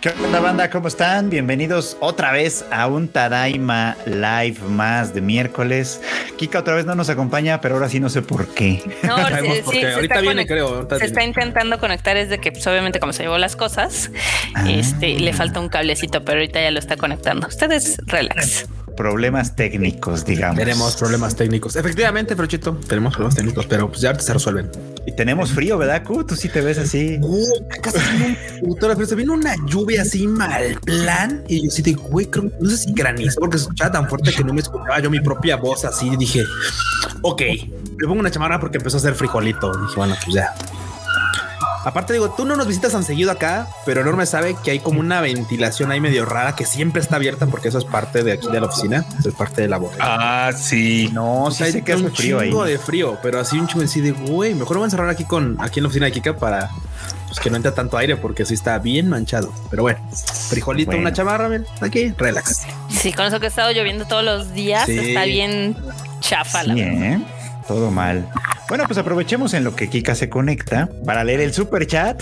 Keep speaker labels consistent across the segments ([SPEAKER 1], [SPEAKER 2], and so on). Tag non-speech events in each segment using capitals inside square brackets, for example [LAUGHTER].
[SPEAKER 1] ¿Qué onda, banda? ¿Cómo están? Bienvenidos otra vez a un Tadaima Live más de miércoles. Kika otra vez no nos acompaña, pero ahora sí no sé por qué.
[SPEAKER 2] No, [LAUGHS] sí,
[SPEAKER 3] por qué. Ahorita
[SPEAKER 2] está
[SPEAKER 3] viene, creo. ahorita
[SPEAKER 2] Se está intentando conectar es de que pues, obviamente como se llevó las cosas,
[SPEAKER 1] Ah.
[SPEAKER 2] este le falta un cablecito, pero ahorita ya lo está conectando. Ustedes relax.
[SPEAKER 1] Problemas técnicos, digamos.
[SPEAKER 3] Tenemos problemas técnicos. Efectivamente, Frochito, tenemos problemas técnicos, pero pues ya se resuelven.
[SPEAKER 1] Y tenemos frío, ¿verdad, Q? Tú sí te ves así.
[SPEAKER 3] Uh, pero se vino una lluvia así mal plan. Y yo sí digo, güey, creo- no sé si granizo, porque se escuchaba tan fuerte que no me escuchaba yo mi propia voz así. Y dije, ok, le pongo una chamarra porque empezó a hacer frijolito. Dije, bueno, pues ya. Aparte digo, tú no nos visitas tan seguido acá, pero Enorme sabe que hay como una ventilación ahí medio rara que siempre está abierta porque eso es parte de aquí de la oficina, eso es parte de la bodega.
[SPEAKER 4] Ah, sí.
[SPEAKER 1] No,
[SPEAKER 3] O
[SPEAKER 1] sí
[SPEAKER 3] sea, hay
[SPEAKER 1] sé que hace
[SPEAKER 3] un
[SPEAKER 1] frío ahí.
[SPEAKER 3] chingo de frío, pero así un chingo así de güey, mejor me voy a encerrar aquí con aquí en la oficina de Kika para pues, que no entre tanto aire porque sí está bien manchado. Pero bueno, frijolito,
[SPEAKER 1] Bueno.
[SPEAKER 3] una chamarra, ven, aquí, relax.
[SPEAKER 2] Sí, con eso que ha estado lloviendo todos los días,
[SPEAKER 3] Sí.
[SPEAKER 2] está bien chafa la
[SPEAKER 1] Sí,
[SPEAKER 2] verdad.
[SPEAKER 1] ¿eh? Todo mal. Bueno, pues aprovechemos en lo que Kika se conecta para leer el super chat.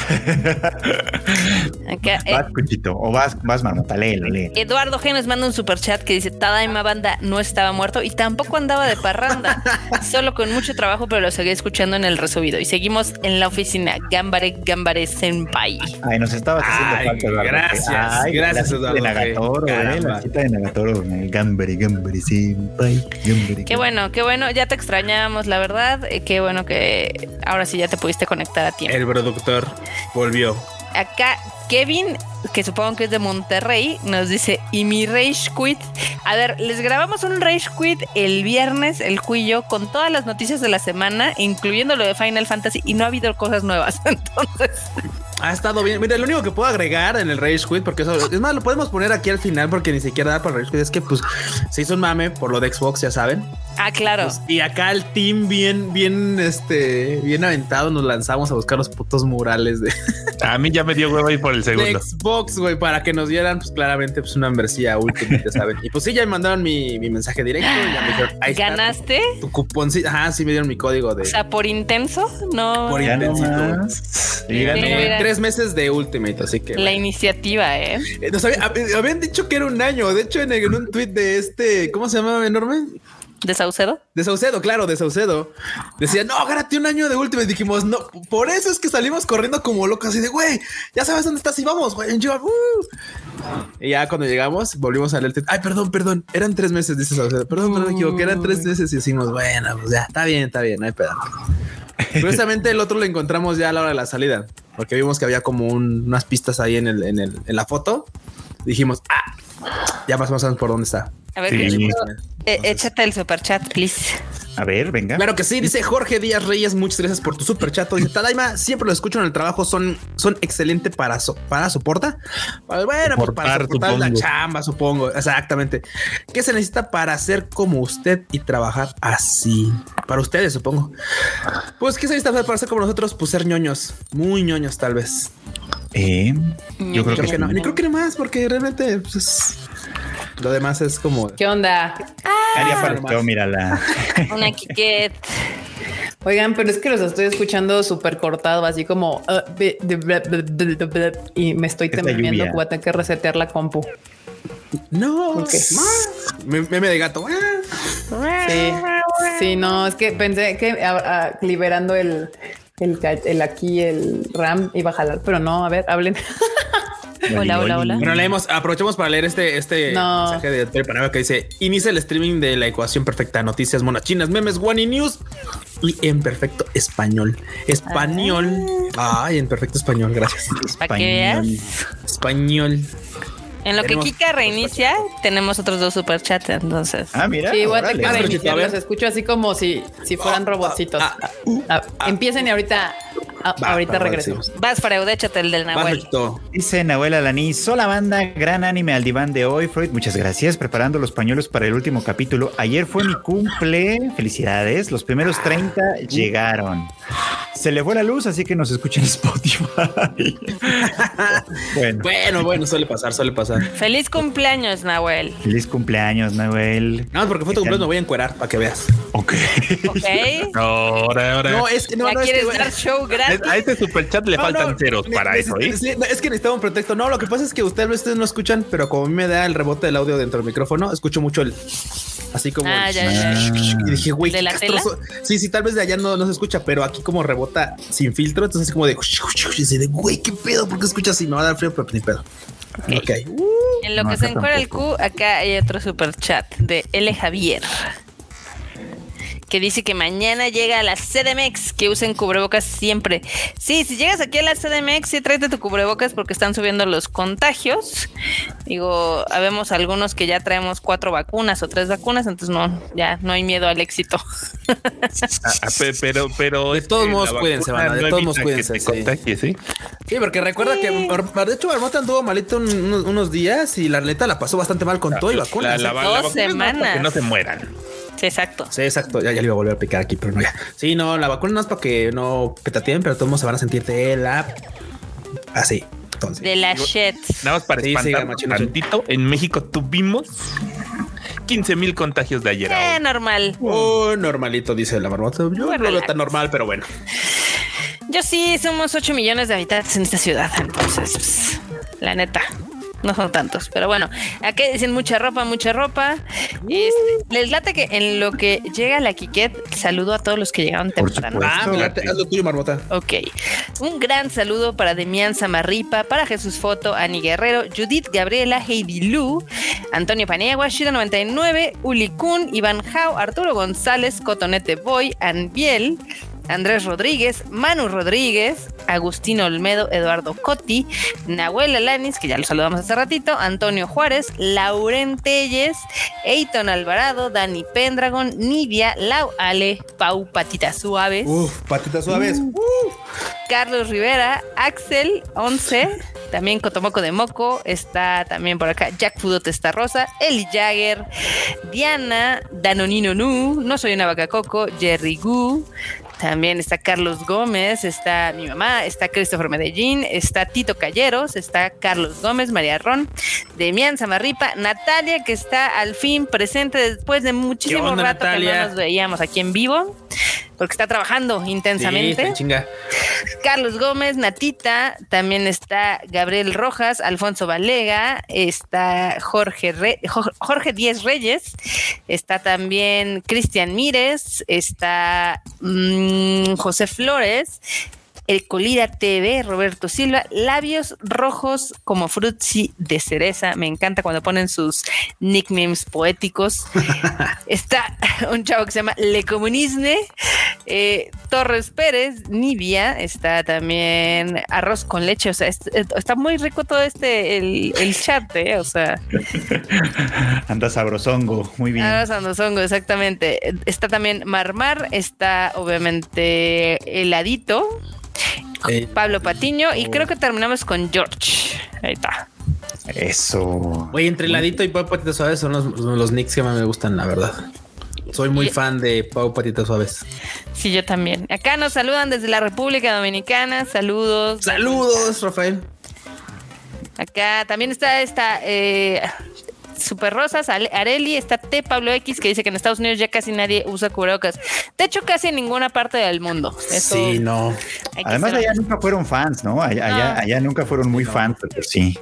[SPEAKER 2] Acá, eh,
[SPEAKER 1] vas, Cuchito, o vas, vas, Marmota, léelo, léelo.
[SPEAKER 2] Eduardo G nos manda un super chat que dice Tadaima Banda no estaba muerto y tampoco andaba de parranda, [LAUGHS] solo con mucho trabajo, pero lo seguí escuchando en el resubido. Y seguimos en la oficina Gambare Gambare Senpai.
[SPEAKER 1] Ay, nos estabas haciendo
[SPEAKER 3] Ay,
[SPEAKER 1] falta, Eduardo.
[SPEAKER 3] gracias,
[SPEAKER 1] Ay,
[SPEAKER 3] gracias, Eduardo,
[SPEAKER 1] De Nagatoro, eh, la cita de Nagatoro. eh, Gambare, Gambare, senpai, Gambare,
[SPEAKER 2] Qué bueno, qué bueno, ya te extrañamos, la verdad. eh, Qué bueno que ahora sí ya te pudiste conectar a tiempo.
[SPEAKER 3] El productor volvió.
[SPEAKER 2] Acá Kevin, que supongo que es de Monterrey, nos dice, y mi Rage Quit. A ver, les grabamos un Rage Quit el viernes, el cuillo, con todas las noticias de la semana, incluyendo lo de Final Fantasy, y no ha habido cosas nuevas. [LAUGHS] Entonces,
[SPEAKER 3] Ha estado bien. Mira, lo único que puedo agregar en el Rage Quit, porque eso es más, lo podemos poner aquí al final, porque ni siquiera da para el Rage Quit, es que pues se hizo un mame por lo de Xbox, ya saben.
[SPEAKER 2] ah, claro.
[SPEAKER 3] Pues, y acá el team bien, bien, este, bien aventado, nos lanzamos a buscar los putos murales de,
[SPEAKER 4] A mí ya me dio huevo ir por el
[SPEAKER 3] de
[SPEAKER 4] segundo.
[SPEAKER 3] Xbox, güey, para que nos dieran, pues claramente, pues una membresía Ultimate, ya saben. Y pues sí, ya me mandaron mi, mi mensaje directo. y ya me dijeron, ahí está
[SPEAKER 2] ¿Ganaste?
[SPEAKER 3] Tu, tu cuponcito. Ajá, sí me dieron mi código de
[SPEAKER 2] O sea, por intenso, no.
[SPEAKER 3] Por.
[SPEAKER 1] Sí.
[SPEAKER 2] Sí,
[SPEAKER 3] Gané
[SPEAKER 2] mira.
[SPEAKER 3] tres meses de Ultimate, así que.
[SPEAKER 2] La
[SPEAKER 3] bueno.
[SPEAKER 2] iniciativa, ¿eh?
[SPEAKER 3] Eh, nos había- hab- habían dicho que era un año. De hecho, en, en un tweet de este, ¿cómo se llama enorme?
[SPEAKER 2] De Saucedo.
[SPEAKER 3] De Saucedo, claro, de Saucedo. Decía, no, gánate un año de Ultimate. Dijimos, no, por eso es que salimos corriendo como locos, así de, güey, ya sabes dónde estás y vamos, güey. yo, uh". Y ya cuando llegamos, volvimos a leer. Ay, perdón, perdón, eran tres meses, dice Saucedo. Perdón, perdón, me equivoqué, eran tres meses y decimos, bueno, pues ya, está bien, está bien, no hay pedo. Curiosamente, el otro lo encontramos ya a la hora de la salida, porque vimos que había como un- unas pistas ahí en, el, en, el, en la foto. Dijimos, ah, ya más o menos por dónde está.
[SPEAKER 2] A ver,
[SPEAKER 4] Sí.
[SPEAKER 2] Eh, échate el super chat, please.
[SPEAKER 1] A ver, venga.
[SPEAKER 3] Claro que sí, dice Jorge Díaz Reyes, muchas gracias por tu super chat. Dice Tadaima, siempre lo escucho en el trabajo, son, son excelente para, so- para soporta. Bueno, pues para
[SPEAKER 4] Soportar,
[SPEAKER 3] la chamba, supongo. Exactamente. ¿Qué se necesita para ser como usted y trabajar así? Para ustedes, supongo. Pues, ¿qué se necesita para ser como nosotros? Pues ser ñoños, muy ñoños, tal vez.
[SPEAKER 1] Eh, yo creo
[SPEAKER 3] Creo
[SPEAKER 1] que
[SPEAKER 3] que no, ni creo que no más, porque realmente pues, es- lo demás es como
[SPEAKER 5] ¿Qué onda?
[SPEAKER 3] Ah, nomás.
[SPEAKER 1] mírala. [LAUGHS]
[SPEAKER 2] Una Kiket.
[SPEAKER 5] Oigan, pero es que los estoy escuchando súper cortado, así como be- de- ble- ble- ble- ble- ble- y me estoy temiendo que voy a tener que resetear la compu.
[SPEAKER 3] no. Me- meme de gato.
[SPEAKER 5] Sí, sí, no, es que pensé que liberando el, el, el aquí, el RAM iba a jalar, pero no, a ver, hablen. [LAUGHS] [LAUGHS]
[SPEAKER 2] Hola, hola, hola.
[SPEAKER 3] Bueno, leemos, aprovechamos para leer este, este
[SPEAKER 5] No.
[SPEAKER 3] mensaje de Panamá que dice: Inicia el streaming de la ecuación perfecta, noticias monachinas, memes, one y news y en perfecto español. Español. Ay, en perfecto español, gracias.
[SPEAKER 2] Veas.
[SPEAKER 3] Español.
[SPEAKER 2] En lo que Kika reinicia, tenemos otros dos super chats, entonces.
[SPEAKER 1] Ah, mira.
[SPEAKER 5] Sí, voy a tener que
[SPEAKER 3] Ah,
[SPEAKER 5] escucho así como si, si fueran robotcitos.
[SPEAKER 3] ah,
[SPEAKER 5] Ah, Empiecen y ahorita, ah,
[SPEAKER 3] Va,
[SPEAKER 5] ahorita
[SPEAKER 3] sí.
[SPEAKER 2] Vas, Freud, échate el del Nahuel.
[SPEAKER 1] Dice Nahuel Alaní, sola banda, gran anime al diván de hoy. Freud, muchas gracias. Preparando los pañuelos para el último capítulo. Ayer fue mi cumple. Felicidades. Los primeros 30 llegaron. Se le fue la luz, así que nos escucha en Spotify. [LAUGHS] bueno,
[SPEAKER 3] Bueno, bueno, suele pasar, suele pasar.
[SPEAKER 2] Feliz cumpleaños, Nahuel.
[SPEAKER 1] feliz cumpleaños, Nahuel.
[SPEAKER 3] No, porque fue tu cumpleaños, me voy a encuerar para que veas.
[SPEAKER 1] Ok.
[SPEAKER 2] Ok. [LAUGHS]
[SPEAKER 4] No, ahora, ahora.
[SPEAKER 3] No, es que no,
[SPEAKER 2] ¿Ya
[SPEAKER 3] no, es que,
[SPEAKER 2] dar show gratis?
[SPEAKER 4] a este superchat le
[SPEAKER 3] No,
[SPEAKER 4] faltan
[SPEAKER 3] no,
[SPEAKER 4] ceros
[SPEAKER 3] ne-
[SPEAKER 4] para eso, ¿eh?
[SPEAKER 3] sí, es que necesitaba un pretexto. No, lo que pasa es que ustedes, ustedes no escuchan, pero como a mí me da el rebote del audio dentro del micrófono, escucho mucho el así como
[SPEAKER 2] Ah, ya, ya, ya. [LAUGHS]
[SPEAKER 3] y dije, güey,
[SPEAKER 2] ¿De la
[SPEAKER 3] castroso. Sí, sí, tal vez de allá no, no se escucha, pero aquí como rebota sin filtro, entonces como de, y así de, güey, qué pedo, ¿por qué escuchas así? Me va a dar frío, pero ni pedo. Ok.
[SPEAKER 2] En lo
[SPEAKER 1] No,
[SPEAKER 2] que se encuentra el. Q, acá hay otro super chat de L. Javier. Que dice que mañana llega a la CDMX, que usen cubrebocas siempre. Sí, si llegas aquí a la CDMX, sí tráete tu cubrebocas porque están subiendo los contagios. Digo, habemos algunos que ya traemos cuatro vacunas o tres vacunas, entonces no, ya no hay miedo al éxito. [LAUGHS]
[SPEAKER 4] Ah, ah, pe- pero, pero.
[SPEAKER 3] De todos
[SPEAKER 4] que
[SPEAKER 3] modos, cuídense, banda, de
[SPEAKER 4] no
[SPEAKER 3] todos modos,
[SPEAKER 4] que
[SPEAKER 3] cuídense,
[SPEAKER 4] te
[SPEAKER 3] sí.
[SPEAKER 4] contagies, ¿sí?
[SPEAKER 3] Sí, porque recuerda que de hecho Marmota anduvo malito un- unos, unos días y la neta la pasó bastante mal con todo y vacunas.
[SPEAKER 4] La,
[SPEAKER 3] ¿eh?
[SPEAKER 4] la,
[SPEAKER 2] Dos semanas.
[SPEAKER 4] Que no se mueran.
[SPEAKER 2] Sí, exacto.
[SPEAKER 3] Sí, exacto. Ya, ya le iba a volver a picar aquí, pero no ya. Sí, no, la vacuna no es para que no petatien, pero todos se van a sentir de la así. Entonces,
[SPEAKER 2] De la shit.
[SPEAKER 4] Nada más para
[SPEAKER 3] Sí,
[SPEAKER 4] tantito. En México tuvimos 15 mil contagios de ayer.
[SPEAKER 2] Eh, normal.
[SPEAKER 3] oh, normalito, dice la marmota. Yo
[SPEAKER 2] Muy
[SPEAKER 3] no lo tan normal, pero bueno.
[SPEAKER 2] Yo sí, somos 8 millones de habitantes en esta ciudad, entonces, pues, la neta. No son tantos, pero bueno, aquí dicen mucha ropa, mucha ropa. Este, les late que en lo que llega la Kiket, saludo a todos los que llegaron temprano.
[SPEAKER 3] Ah, me late, haz lo tuyo, marmota.
[SPEAKER 2] Ok. Un gran saludo para Demian Samarripa, para Jesús Foto, Ani Guerrero, Judith Gabriela, Heidi Lu, Antonio Paniagua, Shiro99, Uli Kun, Iván Jau, Arturo González, Cotonete Boy, Anbiel, Andrés Rodríguez, Manu Rodríguez, Agustín Olmedo, Eduardo Cotti, Nahuel Alanis, que ya lo saludamos hace ratito, Antonio Juárez, Lauren Telles, Eiton Alvarado, Dani Pendragon, Nidia, Lau Ale, Pau Patitas Suaves.
[SPEAKER 3] Uf, patitas suaves.
[SPEAKER 2] Carlos Rivera, Axel 11, también Cotomoco de Moco, está también por acá Jack Fudo Testa Rosa, Eli Jagger, Diana, Danonino Nu, No Soy una Vaca Coco, Jerry Gu, también está Carlos Gómez, está mi mamá, está Christopher Medellín, está Tito Calleros, está Carlos Gómez, María Ron, Demian Zamarripa, Natalia, que está al fin presente después de muchísimo
[SPEAKER 3] onda,
[SPEAKER 2] rato que no nos veíamos aquí en vivo, porque está trabajando
[SPEAKER 3] Sí,
[SPEAKER 2] intensamente.
[SPEAKER 3] en chinga.
[SPEAKER 2] Carlos Gómez, Natita, también está Gabriel Rojas, Alfonso Valega, está Jorge, Re- Jorge Díez Reyes, está también Cristian Mírez, está mm, José Flores, el Colira TV, Roberto Silva, labios rojos como frutzi de cereza. Me encanta cuando ponen sus nicknames poéticos. [LAUGHS] Está un chavo que se llama Le Comunisme, eh, Torres Pérez, Nivia, está también arroz con leche. O sea, es- está muy rico todo este, el, el chat, eh, o sea. [LAUGHS]
[SPEAKER 1] Anda sabrosongo. Muy bien.
[SPEAKER 2] Arroz andosongo, exactamente. Está también Marmar, está obviamente Heladito,
[SPEAKER 3] Eh,
[SPEAKER 2] Pablo Patiño y creo que terminamos con George. Ahí está.
[SPEAKER 1] Eso.
[SPEAKER 3] Oye, entre Ladito y Pau Patitas Suaves son los, los nicks que más me gustan, la verdad. Soy muy fan de Pau Patitas Suaves.
[SPEAKER 2] Sí, yo también. Acá nos saludan desde la República Dominicana. Saludos.
[SPEAKER 3] Saludos, Rafael.
[SPEAKER 2] Acá también está esta eh, Super Rosas, Areli, está T Pablo X que dice que en Estados Unidos ya casi nadie usa cubrebocas. De hecho, casi en ninguna parte del mundo. Eso
[SPEAKER 3] Sí, no.
[SPEAKER 1] Además, allá nunca fueron fans, ¿no? Allá, allá,
[SPEAKER 2] No.
[SPEAKER 1] allá nunca fueron muy fans, pero sí.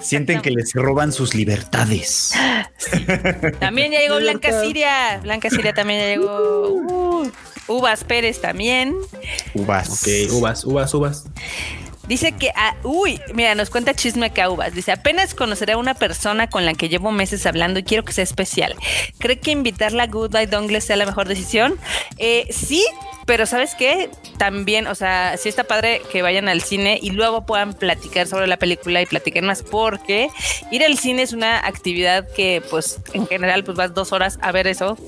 [SPEAKER 1] Sienten que les roban sus libertades. [LAUGHS]
[SPEAKER 2] También ya llegó Blanca. Siria. Blanca Siria también ya llegó. Uh, Uvas Pérez también.
[SPEAKER 1] Uvas.
[SPEAKER 3] Ok, uvas, uvas, uvas.
[SPEAKER 2] Dice que, ah, uy, mira, nos cuenta chisme acá Uvas. Dice, apenas conoceré a una persona con la que llevo meses hablando y quiero que sea especial. ¿Cree que invitarla a Goodbye Dongle sea la mejor decisión? Eh, sí, pero ¿sabes qué? También, o sea, sí está padre que vayan al cine y luego puedan platicar sobre la película y platicar más porque ir al cine es una actividad que, pues, en general, pues vas dos horas a ver eso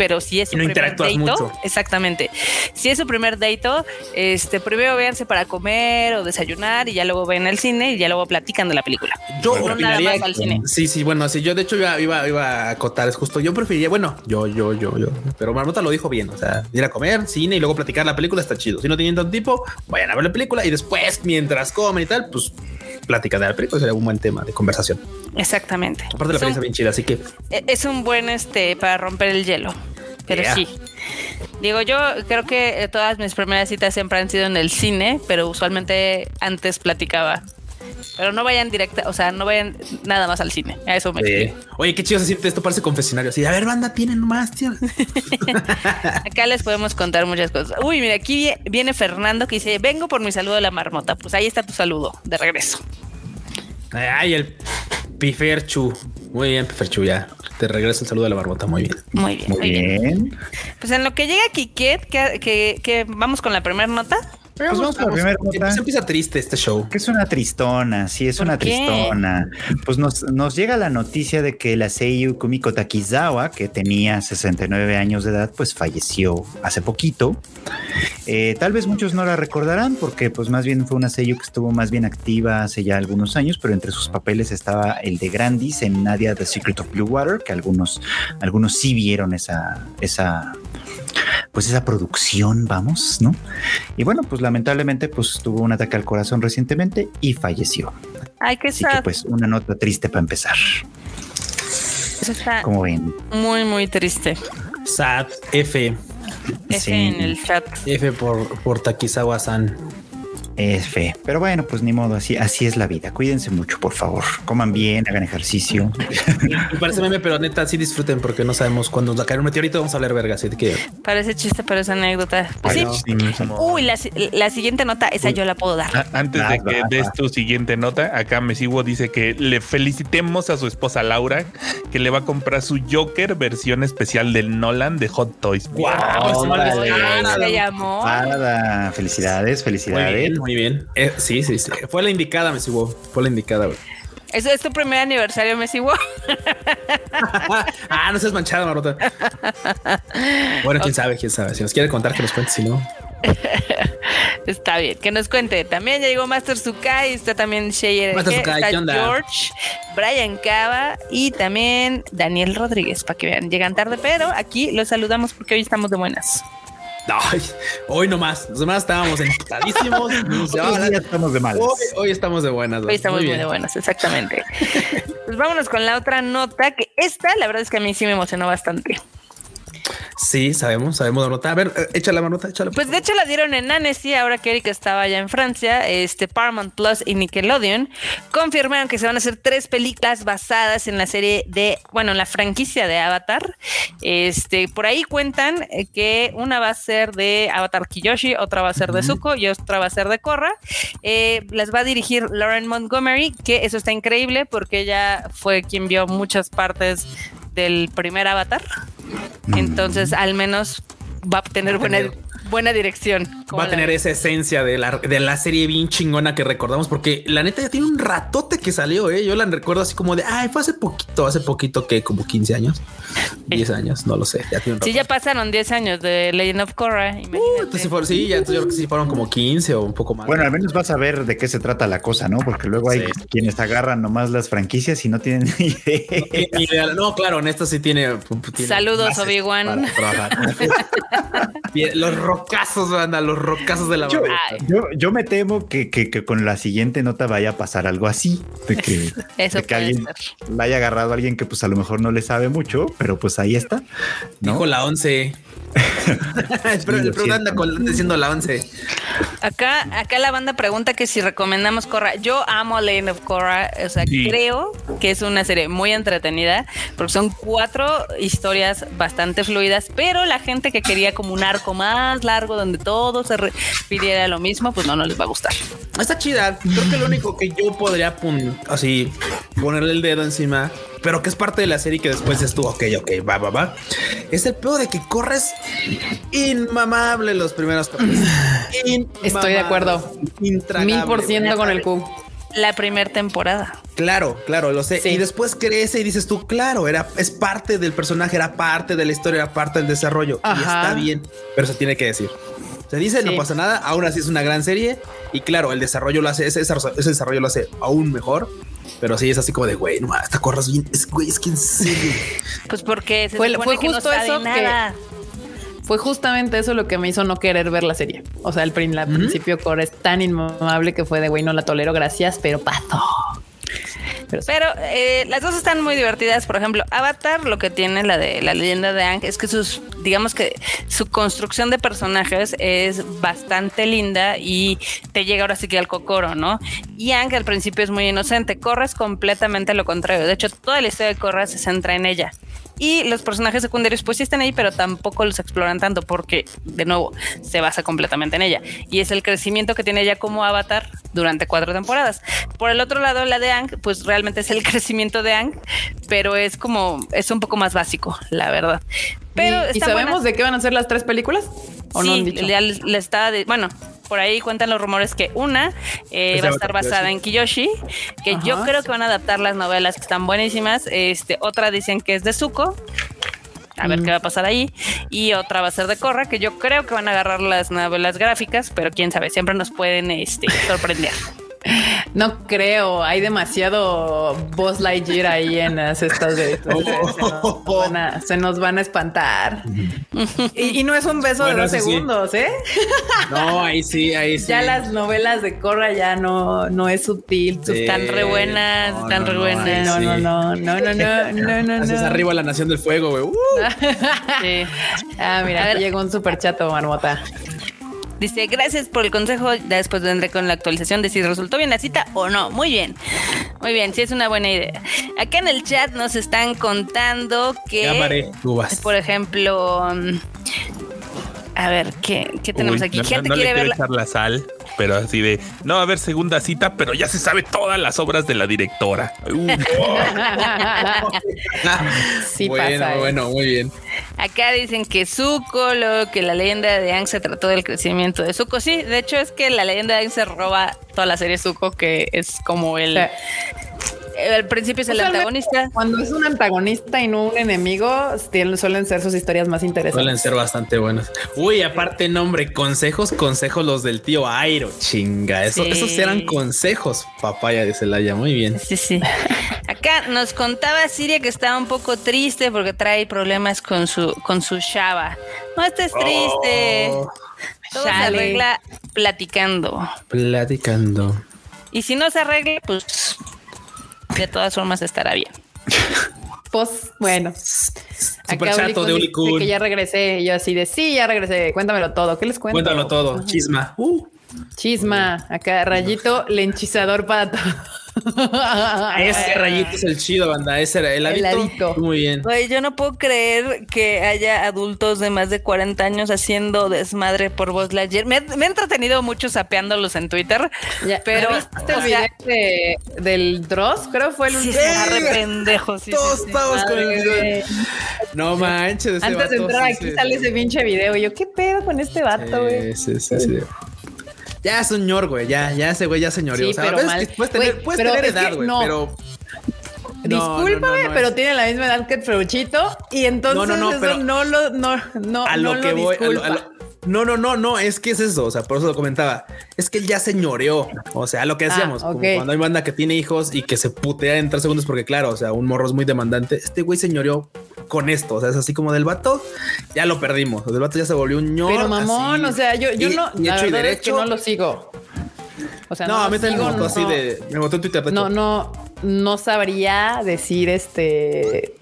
[SPEAKER 2] pero si es su
[SPEAKER 3] no
[SPEAKER 2] primer deito,
[SPEAKER 3] mucho.
[SPEAKER 2] exactamente. Si es su primer deito, este, primero véanse para comer o desayunar y ya luego ven el cine y ya luego platican de la película.
[SPEAKER 3] Yo
[SPEAKER 2] No nada
[SPEAKER 3] opinaría
[SPEAKER 2] más al cine.
[SPEAKER 3] Sí, sí, bueno, sí, yo de hecho iba, iba, iba a acotar, es justo, yo preferiría, bueno, yo, yo, yo, yo, pero Marmota lo dijo bien, o sea, ir a comer, cine y luego platicar la película está chido. Si no tienen tanto tiempo, vayan a ver la película y después, mientras comen y tal, pues plática de la película sería un buen tema de conversación.
[SPEAKER 2] Exactamente.
[SPEAKER 3] Aparte la
[SPEAKER 2] Es
[SPEAKER 3] película está bien chida, así que
[SPEAKER 2] E- Es un buen este para romper el hielo. Pero
[SPEAKER 3] Yeah.
[SPEAKER 2] sí. Digo, yo creo que eh, todas mis primeras citas siempre han sido en el cine, pero usualmente antes platicaba. Pero no vayan directa, o sea, no vayan nada más al cine. A eso me
[SPEAKER 3] eh, oye, qué chido se siente esto, parece confesionario. Así, a ver, banda, tienen más, tío. [LAUGHS]
[SPEAKER 2] Acá les podemos contar muchas cosas. Uy, mira, aquí vie- viene Fernando que dice, vengo por mi saludo de la marmota. Pues ahí está tu saludo, de regreso.
[SPEAKER 3] Ay, el Piferchu. Muy bien, Piferchu, ya. Te regreso el saludo de la barbota. Muy bien.
[SPEAKER 2] Muy bien,
[SPEAKER 1] Muy bien.
[SPEAKER 2] Pues en lo que llega Kiket, que, que, que vamos con la primera nota.
[SPEAKER 1] Pues vamos con la primera nota.
[SPEAKER 3] Se empieza triste este show.
[SPEAKER 1] Que es una tristona, sí, es
[SPEAKER 2] ¿Por
[SPEAKER 1] una
[SPEAKER 2] qué?
[SPEAKER 1] tristona. Pues nos, nos llega la noticia de que la Seiyu Kumiko Takizawa, que tenía 69 años de edad, pues falleció hace poquito. Eh, tal vez muchos no la recordarán porque pues más bien fue una Seiyu que estuvo más bien activa hace ya algunos años, pero entre sus papeles estaba el de Grandis en Nadia The Secret of Blue Water, que algunos, algunos sí vieron esa, esa, pues esa producción, vamos, ¿no? Y bueno, pues lamentablemente pues tuvo un ataque al corazón recientemente y falleció.
[SPEAKER 2] Ay, qué
[SPEAKER 1] Así que pues una nota triste para empezar.
[SPEAKER 2] Eso está
[SPEAKER 1] Como ven,
[SPEAKER 2] muy, muy triste.
[SPEAKER 3] Sad F.
[SPEAKER 2] F
[SPEAKER 1] Sí.
[SPEAKER 2] en el chat.
[SPEAKER 3] F por, por Takizawa-san.
[SPEAKER 1] Es fe. Pero bueno, pues ni modo, así, así es la vida. Cuídense mucho, por favor. Coman bien, hagan ejercicio.
[SPEAKER 3] Me parece meme, pero neta, sí disfruten porque no sabemos cuándo nos va a caer un meteorito. Vamos a hablar verga, así que
[SPEAKER 2] Parece chiste, pero es anécdota. Pues sí.
[SPEAKER 3] no.
[SPEAKER 2] Uy, la, si- la siguiente nota, esa yo la puedo dar.
[SPEAKER 4] A- Antes de que des tu siguiente nota, acá Mesivo dice que le felicitemos a su esposa Laura, que le va a comprar su Joker versión especial del Nolan de Hot Toys.
[SPEAKER 3] Guau,
[SPEAKER 1] Órale.
[SPEAKER 3] se
[SPEAKER 2] llamó.
[SPEAKER 1] Nada, felicidades,
[SPEAKER 3] Muy
[SPEAKER 1] felicidades.
[SPEAKER 3] bien, muy bien. Eh, sí, sí, sí. Fue la indicada, me sigo. Fue la indicada, güey.
[SPEAKER 2] Eso es tu primer aniversario, Messi. Wow. [LAUGHS]
[SPEAKER 3] ah, no seas manchado, Marota. Bueno, quién sabe, quién sabe. Si nos quiere contar, que nos cuente. Si no, [LAUGHS]
[SPEAKER 2] Está bien, que nos cuente. También ya llegó Master Sukai, está también Shea
[SPEAKER 3] Master
[SPEAKER 2] RG,
[SPEAKER 3] Sukai,
[SPEAKER 2] está
[SPEAKER 3] ¿qué onda?
[SPEAKER 2] George, Brian Cava y también Daniel Rodríguez, para que vean. Llegan tarde, pero aquí los saludamos porque hoy estamos de buenas.
[SPEAKER 3] Ay, hoy nomás. Los demás estábamos emputadísimos. [LAUGHS]
[SPEAKER 1] Hoy estamos de malas.
[SPEAKER 3] Hoy, hoy estamos de buenas.
[SPEAKER 2] Hoy estamos muy,
[SPEAKER 3] bien.
[SPEAKER 2] de buenas, exactamente. [LAUGHS] pues vámonos con la otra nota, que esta la verdad es que a mí sí me emocionó bastante.
[SPEAKER 3] Sí, sabemos, sabemos la nota. A ver, eh, échala, Marota, échala.
[SPEAKER 2] Pues de hecho la dieron en Annecy, ahora que Erika estaba allá en Francia, este Paramount Plus y Nickelodeon confirmaron que se van a hacer tres películas basadas en la serie de, bueno, en la franquicia de Avatar. Este, por ahí cuentan eh, que una va a ser de Avatar Kiyoshi, otra va a ser de Zuko y otra va a ser de Korra. Eh, las va a dirigir Lauren Montgomery, que eso está increíble porque ella fue quien vio muchas partes del primer Avatar. Entonces, al menos va a tener buena, buena dirección.
[SPEAKER 3] Va
[SPEAKER 2] ¿Cómo
[SPEAKER 3] a tener
[SPEAKER 2] ves?
[SPEAKER 3] esa esencia de la, de la serie bien chingona que recordamos, porque la neta ya tiene un ratote que salió, ¿eh? Yo la recuerdo así como de, ay, fue hace poquito, hace poquito que como 15 años, 10 años, no lo sé, ya tiene un
[SPEAKER 2] Sí, ya pasaron 10 años de Legend of Korra.
[SPEAKER 3] Uh, entonces sí, fueron- sí, ya entonces yo creo que sí fueron como 15 o un poco más.
[SPEAKER 1] Bueno, al menos vas a ver de qué se trata la cosa, ¿no? Porque luego hay
[SPEAKER 3] Sí.
[SPEAKER 1] quienes agarran nomás las franquicias y no tienen ni idea.
[SPEAKER 3] No, claro, en esta sí tiene. tiene
[SPEAKER 2] Saludos, Obi-Wan.
[SPEAKER 3] para trabajar. [LAUGHS] Rocazos, banda, los rocazos de la
[SPEAKER 1] Yo, yo, yo me temo que, que- que con la siguiente nota vaya a pasar algo así, de que, [LAUGHS]
[SPEAKER 2] Eso
[SPEAKER 1] de que
[SPEAKER 2] puede
[SPEAKER 1] alguien
[SPEAKER 2] ser.
[SPEAKER 1] la haya agarrado a alguien que pues a lo mejor no le sabe mucho, pero pues ahí está. ¿no?
[SPEAKER 3] Dijo la 11. Pero [LAUGHS]
[SPEAKER 1] Sí,
[SPEAKER 3] el pro anda con- diciendo la 11.
[SPEAKER 2] Acá, acá la banda pregunta que si recomendamos Korra. Yo amo Legend of Korra. O sea,
[SPEAKER 4] Sí.
[SPEAKER 2] creo que es una serie muy entretenida porque son cuatro historias bastante fluidas, pero la gente que quería como un arco más largo donde todo se refiriera a lo mismo, pues no, no les va a gustar.
[SPEAKER 3] Está chida. Creo que lo único que yo podría así ponerle el dedo encima, pero que es parte de la serie que después estuvo, ok, ok, va, va, va. Es el pedo de que corres inmamable los primeros capítulos.
[SPEAKER 5] Estoy de acuerdo. Mil por ciento con el Q.
[SPEAKER 2] La primera temporada.
[SPEAKER 3] Claro, claro, lo sé.
[SPEAKER 5] Sí.
[SPEAKER 3] Y después crece y dices tú, claro, era, es parte del personaje, era parte de la historia, era parte del desarrollo. Y está bien, pero se tiene que decir. Se dice, no pasa nada, aún así es una gran serie. Y claro, el desarrollo lo hace, ese, ese desarrollo lo hace aún mejor. Pero sí es así como de, güey, no, mames, esta corras bien, es, güey, es que en serio.
[SPEAKER 2] Pues porque se
[SPEAKER 5] Fue-
[SPEAKER 2] que
[SPEAKER 5] justo eso que-. Fue justamente eso lo que me hizo no querer ver la serie. O sea, al prin- al principio Cora es tan inmamable que fue de güey, no la tolero, gracias, pero paso. Pero,
[SPEAKER 2] Pero eh, las dos están muy divertidas. Por ejemplo, Avatar, lo que tiene la de la leyenda de Aang es que sus, digamos que su construcción de personajes es bastante linda y te llega ahora sí que al cocoro, ¿no? Y Aang al principio es muy inocente. Korra es completamente lo contrario. De hecho, toda la historia de Korra se centra en ella. Y los personajes secundarios pues sí están ahí, pero tampoco los exploran tanto porque, de nuevo, se basa completamente en ella. Y es el crecimiento que tiene ella como avatar durante cuatro temporadas. Por el otro lado, la de Ang, pues realmente es el [LAUGHS] crecimiento de Ang, pero es como, es un poco más básico, la verdad. Pero
[SPEAKER 5] ¿Y, y sabemos de qué van a ser las tres películas? ¿O no han
[SPEAKER 2] Sí,
[SPEAKER 5] dicho?
[SPEAKER 2] le está de- bueno, por ahí cuentan los rumores que una eh, va a estar basada en Kiyoshi, que yo creo que van a adaptar las novelas que están buenísimas. Este, otra dicen que es de Zuko. A ver
[SPEAKER 5] Mm.
[SPEAKER 2] qué va a pasar ahí. Y otra va a ser de Korra, que yo creo que van a agarrar las novelas gráficas, pero quién sabe, siempre nos pueden este, sorprender. [LAUGHS]
[SPEAKER 5] No creo, hay demasiado Buzz Lightyear ahí en las estas de se, nos van a, se nos van a espantar. Y, y no es un beso
[SPEAKER 3] Bueno,
[SPEAKER 5] de dos
[SPEAKER 3] eso sí.
[SPEAKER 5] segundos, ¿eh?
[SPEAKER 3] No, ahí sí, [LAUGHS] ahí sí.
[SPEAKER 5] Ya las novelas de Corra ya no, no es sutil.
[SPEAKER 3] Sí.
[SPEAKER 2] Están re buenas,
[SPEAKER 3] No,
[SPEAKER 2] están
[SPEAKER 3] no,
[SPEAKER 2] re
[SPEAKER 3] no,
[SPEAKER 2] buenas.
[SPEAKER 5] No,
[SPEAKER 3] sí.
[SPEAKER 5] no, no, no, no, [LAUGHS] no, no, no,
[SPEAKER 3] Haces
[SPEAKER 5] no.
[SPEAKER 3] arriba la nación del fuego, güey. Uh. [LAUGHS]
[SPEAKER 2] Sí.
[SPEAKER 5] Ah, mira, llegó un super chato, marmota.
[SPEAKER 2] Dice, gracias por el consejo. Ya después vendré con la actualización de si resultó bien la cita o no. Muy bien. Muy bien, sí es una buena idea. Acá en el chat nos están contando que, por ejemplo, a ver, ¿qué, qué tenemos
[SPEAKER 4] Uy,
[SPEAKER 2] aquí?
[SPEAKER 4] no,
[SPEAKER 2] Gente
[SPEAKER 4] no le
[SPEAKER 2] quiere
[SPEAKER 4] quiero
[SPEAKER 2] ver la-
[SPEAKER 4] echar la sal, pero así de no va a haber segunda cita, pero ya se sabe todas las obras de la directora. Uh, [LAUGHS]
[SPEAKER 5] Sí
[SPEAKER 3] bueno,
[SPEAKER 5] pasa,
[SPEAKER 3] bueno, muy bien.
[SPEAKER 2] Acá dicen que Zuko, lo que la leyenda de Aang se trató del crecimiento de Zuko. Sí, de hecho es que la leyenda de Aang se roba toda la serie Zuko, que es como el... Al principio es el
[SPEAKER 5] Usualmente,
[SPEAKER 2] antagonista.
[SPEAKER 5] Cuando es un antagonista y no un enemigo, suelen ser sus historias más interesantes.
[SPEAKER 3] Suelen ser bastante buenos. Uy, aparte, nombre, consejos, consejos los del tío Airo. Chinga, eso,
[SPEAKER 2] Sí.
[SPEAKER 3] esos eran consejos, papaya de Celaya. Muy bien.
[SPEAKER 2] Sí, sí. Acá nos contaba Siria que estaba un poco triste porque trae problemas con su con su Shaba. No estés triste.
[SPEAKER 3] Oh,
[SPEAKER 2] Todo se arregla platicando.
[SPEAKER 3] platicando.
[SPEAKER 2] Y si no se arregla, pues de todas formas estará bien.
[SPEAKER 5] Pues bueno.
[SPEAKER 3] Super
[SPEAKER 5] Acá
[SPEAKER 3] chato de
[SPEAKER 5] que ya regresé. Yo así de sí, ya regresé. Cuéntamelo todo. ¿Qué les cuento?
[SPEAKER 3] Cuéntalo todo. Chisma. Uh,
[SPEAKER 5] Chisma. Acá rayito lenchizador para todo.
[SPEAKER 3] Ese rayito es el chido, banda. Ese era el ladito. Muy bien.
[SPEAKER 2] Güey, yo no puedo creer que haya adultos de más de 40 años haciendo desmadre por voz Lightyear. Me, me he entretenido mucho sapeándolos en Twitter,
[SPEAKER 5] Ya,
[SPEAKER 2] pero
[SPEAKER 5] ¿viste el
[SPEAKER 2] sea,
[SPEAKER 5] video de- del Dross? Creo que fue el
[SPEAKER 2] sí,
[SPEAKER 5] último.
[SPEAKER 2] re pendejo. sí, sí,
[SPEAKER 3] Todos
[SPEAKER 2] sí.
[SPEAKER 3] estamos con el video. No manches. ese
[SPEAKER 5] Antes de entrar
[SPEAKER 3] sí,
[SPEAKER 5] aquí
[SPEAKER 3] sí,
[SPEAKER 5] sale
[SPEAKER 3] sí.
[SPEAKER 5] ese pinche video. Y yo, ¿qué pedo con este vato, güey?
[SPEAKER 3] Sí, sí, sí, sí. Ya señor, güey, ya, ya ese güey ya señorió.
[SPEAKER 5] Sí,
[SPEAKER 3] o sea,
[SPEAKER 5] pero
[SPEAKER 3] ves
[SPEAKER 5] mal.
[SPEAKER 3] que puedes tener,
[SPEAKER 5] Güey,
[SPEAKER 3] puedes
[SPEAKER 5] pero
[SPEAKER 3] tener
[SPEAKER 5] es que
[SPEAKER 3] edad, güey,
[SPEAKER 5] no.
[SPEAKER 3] pero. [LAUGHS] No,
[SPEAKER 5] Discúlpame,
[SPEAKER 3] no, no,
[SPEAKER 5] pero
[SPEAKER 3] es-
[SPEAKER 5] tiene la misma edad que el Fruchito y entonces
[SPEAKER 3] No, no, no,
[SPEAKER 5] eso
[SPEAKER 3] pero-
[SPEAKER 5] no lo no no
[SPEAKER 3] a
[SPEAKER 5] no
[SPEAKER 3] lo que voy. a lo-
[SPEAKER 5] disculpa.
[SPEAKER 3] a lo- no, no, no, no, es que es eso. O sea, por eso lo comentaba. Es que él ya señoreó. O sea, lo que decíamos,
[SPEAKER 5] Ah,
[SPEAKER 3] como cuando hay banda que tiene hijos y que se putea en tres segundos, porque claro, o sea, un morro es muy demandante. Este güey señoreó con esto. O sea, es así como del vato, ya lo perdimos. Del vato ya se volvió un ñor.
[SPEAKER 5] Pero mamón,
[SPEAKER 3] así.
[SPEAKER 5] o sea, yo, yo
[SPEAKER 3] Y-
[SPEAKER 5] no,
[SPEAKER 3] y
[SPEAKER 5] la
[SPEAKER 3] hecho y
[SPEAKER 5] verdad es que
[SPEAKER 3] derecho.
[SPEAKER 5] no lo sigo. O sea,
[SPEAKER 3] no,
[SPEAKER 5] no,
[SPEAKER 3] a mí también me botó así
[SPEAKER 5] no-
[SPEAKER 3] de. Me botó en Twitter. de
[SPEAKER 5] No,
[SPEAKER 3] hecho.
[SPEAKER 5] no, no sabría decir este.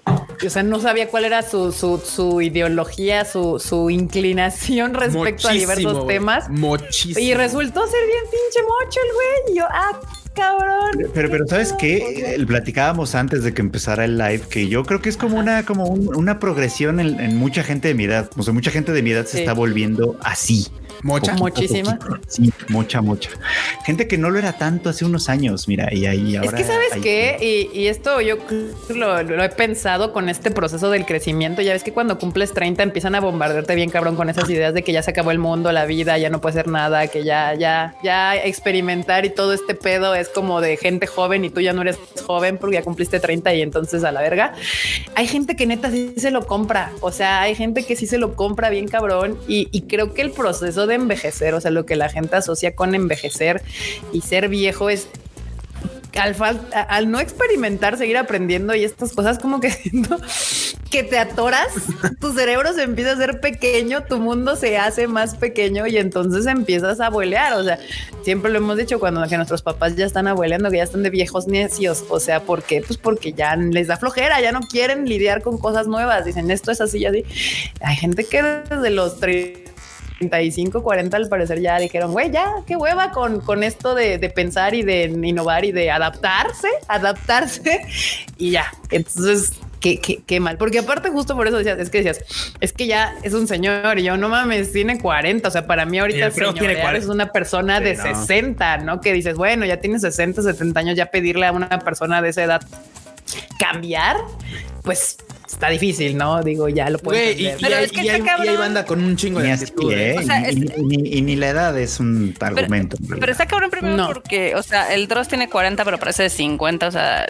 [SPEAKER 5] O sea, no sabía cuál era su, su, su ideología, su, su inclinación [LAUGHS] respecto a
[SPEAKER 3] Muchísimo,
[SPEAKER 5] diversos
[SPEAKER 3] güey.
[SPEAKER 5] temas.
[SPEAKER 3] Muchísimo.
[SPEAKER 5] Y resultó ser bien pinche mocho el güey. Y yo, ah, cabrón.
[SPEAKER 1] Pero, pero ¿sabes qué? El- Platicábamos antes de que empezara el live que yo creo que es como una, como un- una progresión en, en mucha gente de mi edad. O sea, mucha gente de mi edad se
[SPEAKER 5] Sí.
[SPEAKER 1] está volviendo así.
[SPEAKER 3] Mocha.
[SPEAKER 5] Muchísima.
[SPEAKER 1] poquito. Sí, mucha, mucha. Gente que no lo era tanto hace unos años, mira, y ahí ahora.
[SPEAKER 5] Es que sabes
[SPEAKER 1] hay-
[SPEAKER 5] qué, y, y esto yo lo, lo he pensado con este proceso del crecimiento. Ya ves que cuando cumples 30 empiezan a bombardearte bien cabrón con esas ideas de que ya se acabó el mundo, la vida, ya no puede ser nada, que ya, ya, ya experimentar y todo este pedo es como de gente joven y tú ya no eres joven porque ya cumpliste 30 y entonces a la verga. Hay gente que neta sí se lo compra. O sea, hay gente que sí se lo compra bien cabrón y, y creo que el proceso de envejecer, o sea, lo que la gente asocia con envejecer y ser viejo es al, no experimentar, seguir aprendiendo y estas cosas como que [LAUGHS] siento que te atoras, tu cerebro se empieza a hacer pequeño, tu mundo se hace más pequeño y entonces empiezas a abuelear. O sea, siempre lo hemos dicho cuando que nuestros papás ya están abueleando, que ya están de viejos necios. O sea, ¿por qué? Pues porque ya les da flojera, ya no quieren lidiar con cosas nuevas. Dicen esto es así y así. Hay gente que desde los 35, 40 al parecer ya dijeron, güey, ya, qué hueva con, con esto de, de pensar y de innovar y de adaptarse, adaptarse [LAUGHS] y ya. Entonces, qué, qué, qué mal. Porque aparte, justo por eso decías, es que decías, es que ya es un señor y yo no mames, tiene 40. O sea, para mí ahorita
[SPEAKER 3] el feo tiene
[SPEAKER 5] señorear
[SPEAKER 3] 40.
[SPEAKER 5] es una persona
[SPEAKER 3] Sí,
[SPEAKER 5] de
[SPEAKER 3] no.
[SPEAKER 5] 60, ¿no? Que dices, bueno, ya tiene 60, 70 años, ya pedirle a una persona de esa edad cambiar, pues está difícil, ¿no? Digo, ya lo puedo
[SPEAKER 3] Güey, y,
[SPEAKER 5] entender.
[SPEAKER 3] y
[SPEAKER 2] Pero
[SPEAKER 3] hay,
[SPEAKER 2] es que
[SPEAKER 3] y
[SPEAKER 2] está
[SPEAKER 3] hay- y hay
[SPEAKER 2] cabrón.
[SPEAKER 3] banda con un chingo
[SPEAKER 1] Ni
[SPEAKER 3] de actitud.
[SPEAKER 1] ¿eh?
[SPEAKER 2] O sea,
[SPEAKER 1] Y-
[SPEAKER 2] es-
[SPEAKER 1] y, y ni, la edad es un argumento. en
[SPEAKER 2] Pero está cabrón primero
[SPEAKER 5] No.
[SPEAKER 2] porque, o sea, el Dross tiene 40, pero parece de 50, o sea,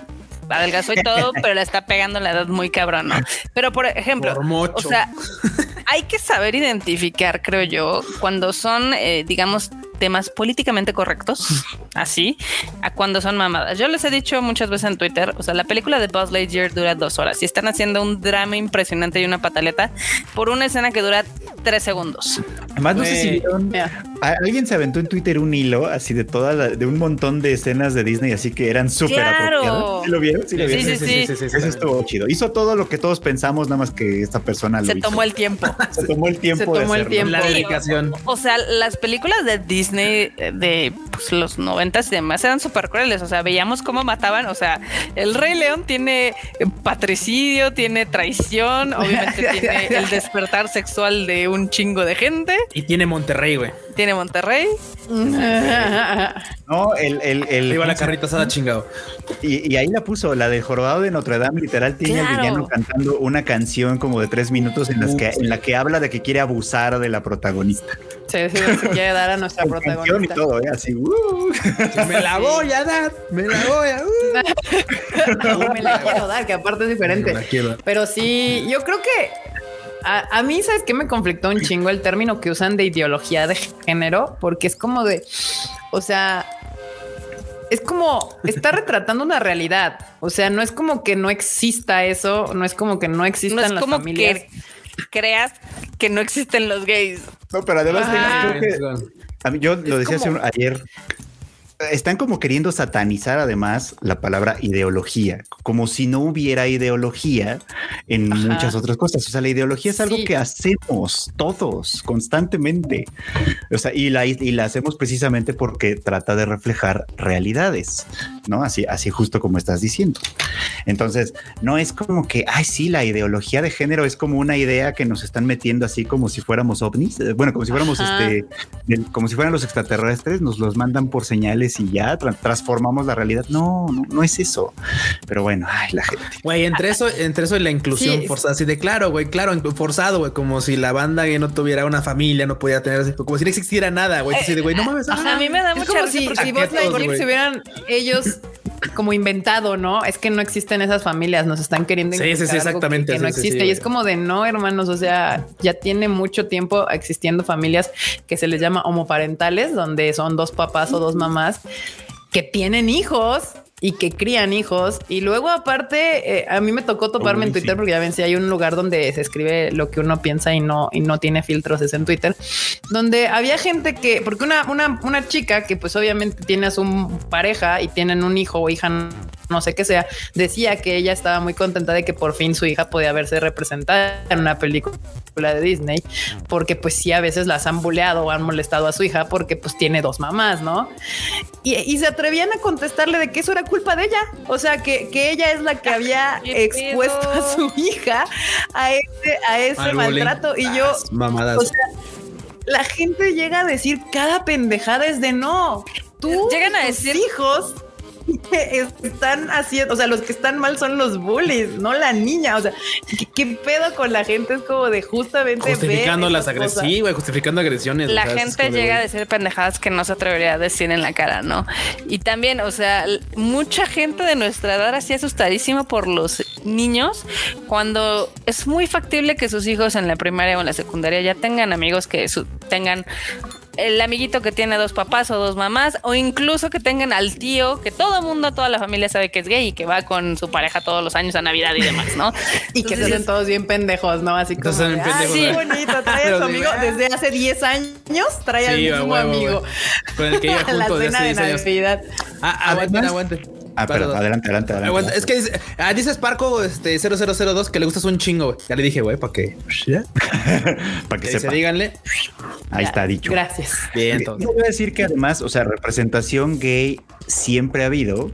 [SPEAKER 2] adelgazó y todo, [LAUGHS] pero le está pegando la edad muy cabrón, ¿no? Pero por ejemplo,
[SPEAKER 3] Por
[SPEAKER 2] o sea, [LAUGHS] hay que saber identificar, creo yo, cuando son, eh, digamos, temas políticamente correctos, [LAUGHS] así, a cuando son mamadas. Yo les he dicho muchas veces en Twitter, o sea, la película de Buzz Lightyear dura dos horas y están haciendo un drama impresionante y una pataleta por una escena que dura tres segundos.
[SPEAKER 1] Además, no sé si vieron. Alguien se aventó en Twitter un hilo así de toda la- de un montón de escenas de Disney, así que eran súper
[SPEAKER 2] Claro.
[SPEAKER 1] ¿Sí lo vieron? Sí, lo
[SPEAKER 2] Sí,
[SPEAKER 1] vieron.
[SPEAKER 2] sí, sí.
[SPEAKER 1] Eso estuvo chido. Hizo todo lo que todos pensamos, nada más que esta persona lo
[SPEAKER 2] Se
[SPEAKER 1] hizo.
[SPEAKER 2] tomó el tiempo. [LAUGHS]
[SPEAKER 1] Se tomó el tiempo.
[SPEAKER 5] Se
[SPEAKER 1] de
[SPEAKER 5] el tiempo.
[SPEAKER 3] La dedicación.
[SPEAKER 2] O sea, las películas de Disney de pues, los noventas y demás eran súper crueles. O sea, veíamos cómo mataban. O sea, el Rey León tiene patricidio, tiene traición, obviamente [LAUGHS] tiene el despertar sexual de un chingo de gente,
[SPEAKER 3] Y tiene Monterrey, güey.
[SPEAKER 2] Tiene Monterrey.
[SPEAKER 1] No, el, el, el-
[SPEAKER 3] va la carrita asada chingado.
[SPEAKER 1] Y, y ahí la puso, la del jorobado de Notre Dame, literal, tiene al villano cantando una canción como de tres minutos en, las que, en la que habla de que quiere abusar de la protagonista.
[SPEAKER 5] Sí, sí, se quiere dar a nuestra [LAUGHS]
[SPEAKER 1] Con canción y
[SPEAKER 5] protagonista.
[SPEAKER 1] todo, ¿eh? así. uh.
[SPEAKER 3] Me la voy a dar, me la voy a. uh. [LAUGHS]
[SPEAKER 5] me la quiero dar, que aparte es diferente.
[SPEAKER 3] Me la quiero dar.
[SPEAKER 5] Pero sí, yo creo que a, a mí, ¿sabes qué me conflictó un chingo el término que usan de ideología de género? Porque es como de, o sea, es como está retratando una realidad. O sea, no es como que no exista eso, no es como que no
[SPEAKER 2] No
[SPEAKER 5] existan
[SPEAKER 2] es
[SPEAKER 5] las
[SPEAKER 2] como
[SPEAKER 5] familias.
[SPEAKER 2] que creas que no existen los gays.
[SPEAKER 1] No, pero además creo que a mí, yo lo decía hace
[SPEAKER 5] como-
[SPEAKER 1] un- ayer. Están como queriendo satanizar además la palabra ideología, como si no hubiera ideología en
[SPEAKER 5] Ajá.
[SPEAKER 1] muchas otras cosas. O sea, la ideología es algo
[SPEAKER 5] Sí.
[SPEAKER 1] que hacemos todos constantemente. O sea, y la, y la hacemos precisamente porque trata de reflejar realidades, ¿no? Así, así justo como estás diciendo. Entonces, no es como que, ay, sí, la ideología de género es como una idea que nos están metiendo así como si fuéramos ovnis. Eh, Bueno, como si fuéramos
[SPEAKER 5] Ajá.
[SPEAKER 1] este, como si fueran los extraterrestres, nos los mandan por señales y ya tra- transformamos la realidad. No, no, no es eso. Pero bueno, ay, la gente.
[SPEAKER 3] Güey, entre eso, entre eso y la inclusión
[SPEAKER 5] Sí.
[SPEAKER 3] forzada, así de claro, güey, claro, forzado, güey, como si la banda no tuviera una familia, no podía tener así, como si no existiera nada, güey. Así de güey, no mames.
[SPEAKER 2] A mí me da mucha
[SPEAKER 5] como
[SPEAKER 2] risa
[SPEAKER 5] si,
[SPEAKER 2] porque-
[SPEAKER 5] si Lightyear
[SPEAKER 3] güey.
[SPEAKER 5] se hubieran ellos como inventado, ¿no? Es que no existen esas familias, nos están queriendo
[SPEAKER 3] Sí, sí, sí, exactamente,
[SPEAKER 5] que, no
[SPEAKER 3] sí, sí,
[SPEAKER 5] existe.
[SPEAKER 3] sí,
[SPEAKER 5] y es como de no, hermanos, o sea, ya tiene mucho tiempo existiendo familias que se les llama homoparentales, donde son dos papás o dos mamás que tienen hijos y que crían hijos. Y luego aparte, eh, a mí me tocó toparme en
[SPEAKER 1] sí.
[SPEAKER 5] Twitter porque ya ven si hay un lugar donde se escribe lo que uno piensa y no, y no tiene filtros, es en Twitter, donde había gente que, porque una, una, una chica que pues obviamente tiene a su pareja y tienen un hijo o hija, no sé qué sea, decía que ella estaba muy contenta de que por fin su hija podía verse representada en una película de Disney, porque pues sí a veces las han buleado o han molestado a su hija porque pues tiene dos mamás, ¿no? Y, y se atrevían a contestarle de que eso era culpa de ella. O sea, que, que ella es la que [LAUGHS] había
[SPEAKER 2] ¿Qué
[SPEAKER 5] expuesto a su hija a ese, a ese
[SPEAKER 3] Al bullying.
[SPEAKER 5] maltrato. Y yo, [LAUGHS]
[SPEAKER 3] Mamadas.
[SPEAKER 5] o sea, la gente llega a decir cada pendejada es de no. Tú
[SPEAKER 2] Llegan a
[SPEAKER 5] tus
[SPEAKER 2] decir-
[SPEAKER 5] hijos [LAUGHS] están haciendo, o sea, los que están mal son los bullies, no la niña. O sea, ¿qué, qué pedo con la gente? Es como de justamente
[SPEAKER 3] Justificando las güey, justificando agresiones.
[SPEAKER 2] la
[SPEAKER 3] o sea, es
[SPEAKER 2] gente
[SPEAKER 3] de,
[SPEAKER 2] llega a decir pendejadas que no se atrevería a decir en la cara, ¿no? Y también, o sea, mucha gente de nuestra edad así asustadísima por los niños cuando es muy factible que sus hijos en la primaria o en la secundaria ya tengan amigos que su- tengan el amiguito que tiene dos papás o dos mamás, o incluso que tengan al tío, que todo mundo, toda la familia sabe que es gay y que va con su pareja todos los años a Navidad y demás, ¿no? [LAUGHS]
[SPEAKER 5] Y que se
[SPEAKER 2] Entonces,
[SPEAKER 5] hacen todos bien pendejos, ¿no? Así como,
[SPEAKER 3] Entonces,
[SPEAKER 5] de, "Ah,
[SPEAKER 3] pendejos,
[SPEAKER 5] sí,
[SPEAKER 3] ¿verdad?
[SPEAKER 5] bonito, trae a su
[SPEAKER 3] de,
[SPEAKER 5] amigo
[SPEAKER 3] "Ah".
[SPEAKER 5] desde hace 10 años, trae al
[SPEAKER 3] Sí, a
[SPEAKER 5] mismo
[SPEAKER 3] huevo,
[SPEAKER 5] amigo.
[SPEAKER 3] Con el que [LAUGHS] iba
[SPEAKER 5] a la
[SPEAKER 3] juntos de
[SPEAKER 5] cena
[SPEAKER 3] hace
[SPEAKER 5] de
[SPEAKER 3] 10 años.
[SPEAKER 5] Navidad.
[SPEAKER 3] Ah, aguanten, aguanten.
[SPEAKER 1] Ah, Perdón. adelante, adelante, adelante.
[SPEAKER 3] Es que dice, ah, dice Sparko este, 0002 que le gustas un chingo, güey. Ya le dije, güey, para que, [LAUGHS]
[SPEAKER 1] para que
[SPEAKER 3] que se
[SPEAKER 1] sepa.
[SPEAKER 3] díganle.
[SPEAKER 1] Ahí
[SPEAKER 5] Ya,
[SPEAKER 1] está dicho.
[SPEAKER 5] Gracias.
[SPEAKER 3] Bien,
[SPEAKER 1] Yo
[SPEAKER 3] entonces.
[SPEAKER 1] voy a decir que además, o sea, representación gay siempre ha habido,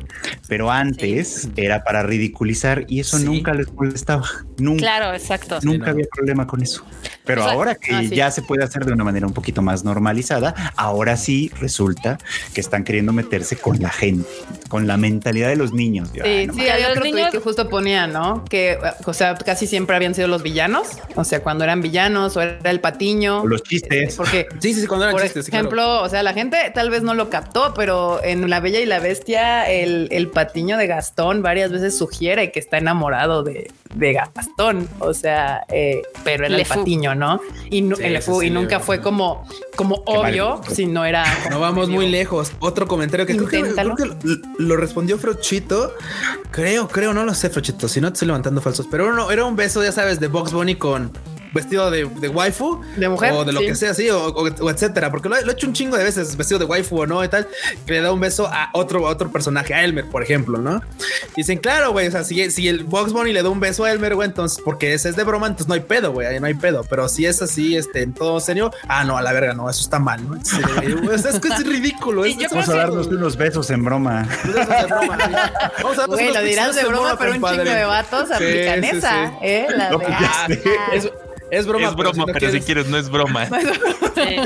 [SPEAKER 1] pero antes era para ridiculizar y eso
[SPEAKER 3] Sí.
[SPEAKER 1] nunca les molestaba. Nunca.
[SPEAKER 2] Claro, exacto.
[SPEAKER 1] Nunca
[SPEAKER 3] no.
[SPEAKER 1] había problema con eso. Pero
[SPEAKER 2] O sea,
[SPEAKER 1] ahora que
[SPEAKER 5] ah, sí.
[SPEAKER 1] ya se puede hacer de una manera un poquito más normalizada, ahora sí resulta que están queriendo meterse con la gente, con la mentalidad de los niños. Yo, ay,
[SPEAKER 5] Sí,
[SPEAKER 1] no
[SPEAKER 5] sí, había otro
[SPEAKER 2] niños-
[SPEAKER 5] que justo ponía, ¿no? Que, o sea, casi siempre habían sido los villanos. O sea, cuando eran villanos o era el patiño.
[SPEAKER 1] O los chistes.
[SPEAKER 5] Porque, [LAUGHS]
[SPEAKER 3] Sí, sí, sí, cuando eran
[SPEAKER 5] por
[SPEAKER 3] chistes. sí,
[SPEAKER 5] ejemplo,
[SPEAKER 3] claro.
[SPEAKER 5] o sea, la gente tal vez no lo captó, pero en La Bella y la Bestia, el, el patiño de Gastón varias veces sugiere que está enamorado de, de Gastón. O sea, eh, pero era
[SPEAKER 2] Le
[SPEAKER 5] el
[SPEAKER 2] Fou.
[SPEAKER 5] ¿No? Y,
[SPEAKER 3] Sí,
[SPEAKER 5] el
[SPEAKER 3] sí,
[SPEAKER 5] nunca fue como,
[SPEAKER 1] mal
[SPEAKER 5] obvio
[SPEAKER 1] gusto.
[SPEAKER 5] si no era.
[SPEAKER 3] No vamos muy lejos. Otro comentario que creo que, creo que lo, lo respondió Frochito. Creo, creo, no lo sé, Frochito. Si no te estoy levantando falsos, pero no, era un beso, ya sabes, de Box Bunny con vestido de, de waifu
[SPEAKER 5] De mujer,
[SPEAKER 3] o de lo
[SPEAKER 5] sí.
[SPEAKER 3] que sea, sí, o, o- o etcétera, porque lo, he- lo he hecho un chingo de veces, vestido de waifu o no y tal, que le da un beso a otro, a otro personaje, a Elmer, por ejemplo, ¿no? Dicen, claro, güey, o sea, si, si el Box Bunny le da un beso a Elmer, güey, entonces, porque ese es de broma, entonces no hay pedo, güey, ahí no hay pedo, pero si es así, este, en todo serio, ah, no, a la verga, no, eso está mal, ¿no? Sí, o sea, es que es ridículo,
[SPEAKER 2] Sí,
[SPEAKER 1] Vamos a
[SPEAKER 2] creo que-
[SPEAKER 1] darnos unos besos en broma.
[SPEAKER 3] es de broma. Vamos a darnos
[SPEAKER 5] lo dirás de
[SPEAKER 3] en
[SPEAKER 5] broma, pero un chingo de vatos aplican
[SPEAKER 3] sí,
[SPEAKER 5] esa,
[SPEAKER 3] sí.
[SPEAKER 5] ¿eh? La
[SPEAKER 1] No,
[SPEAKER 5] de,
[SPEAKER 1] pues,
[SPEAKER 5] ah.
[SPEAKER 3] Es, es broma,
[SPEAKER 4] es broma,
[SPEAKER 3] si no
[SPEAKER 4] pero si
[SPEAKER 3] quieres-
[SPEAKER 4] quieres no es broma. [LAUGHS]
[SPEAKER 2] Sí.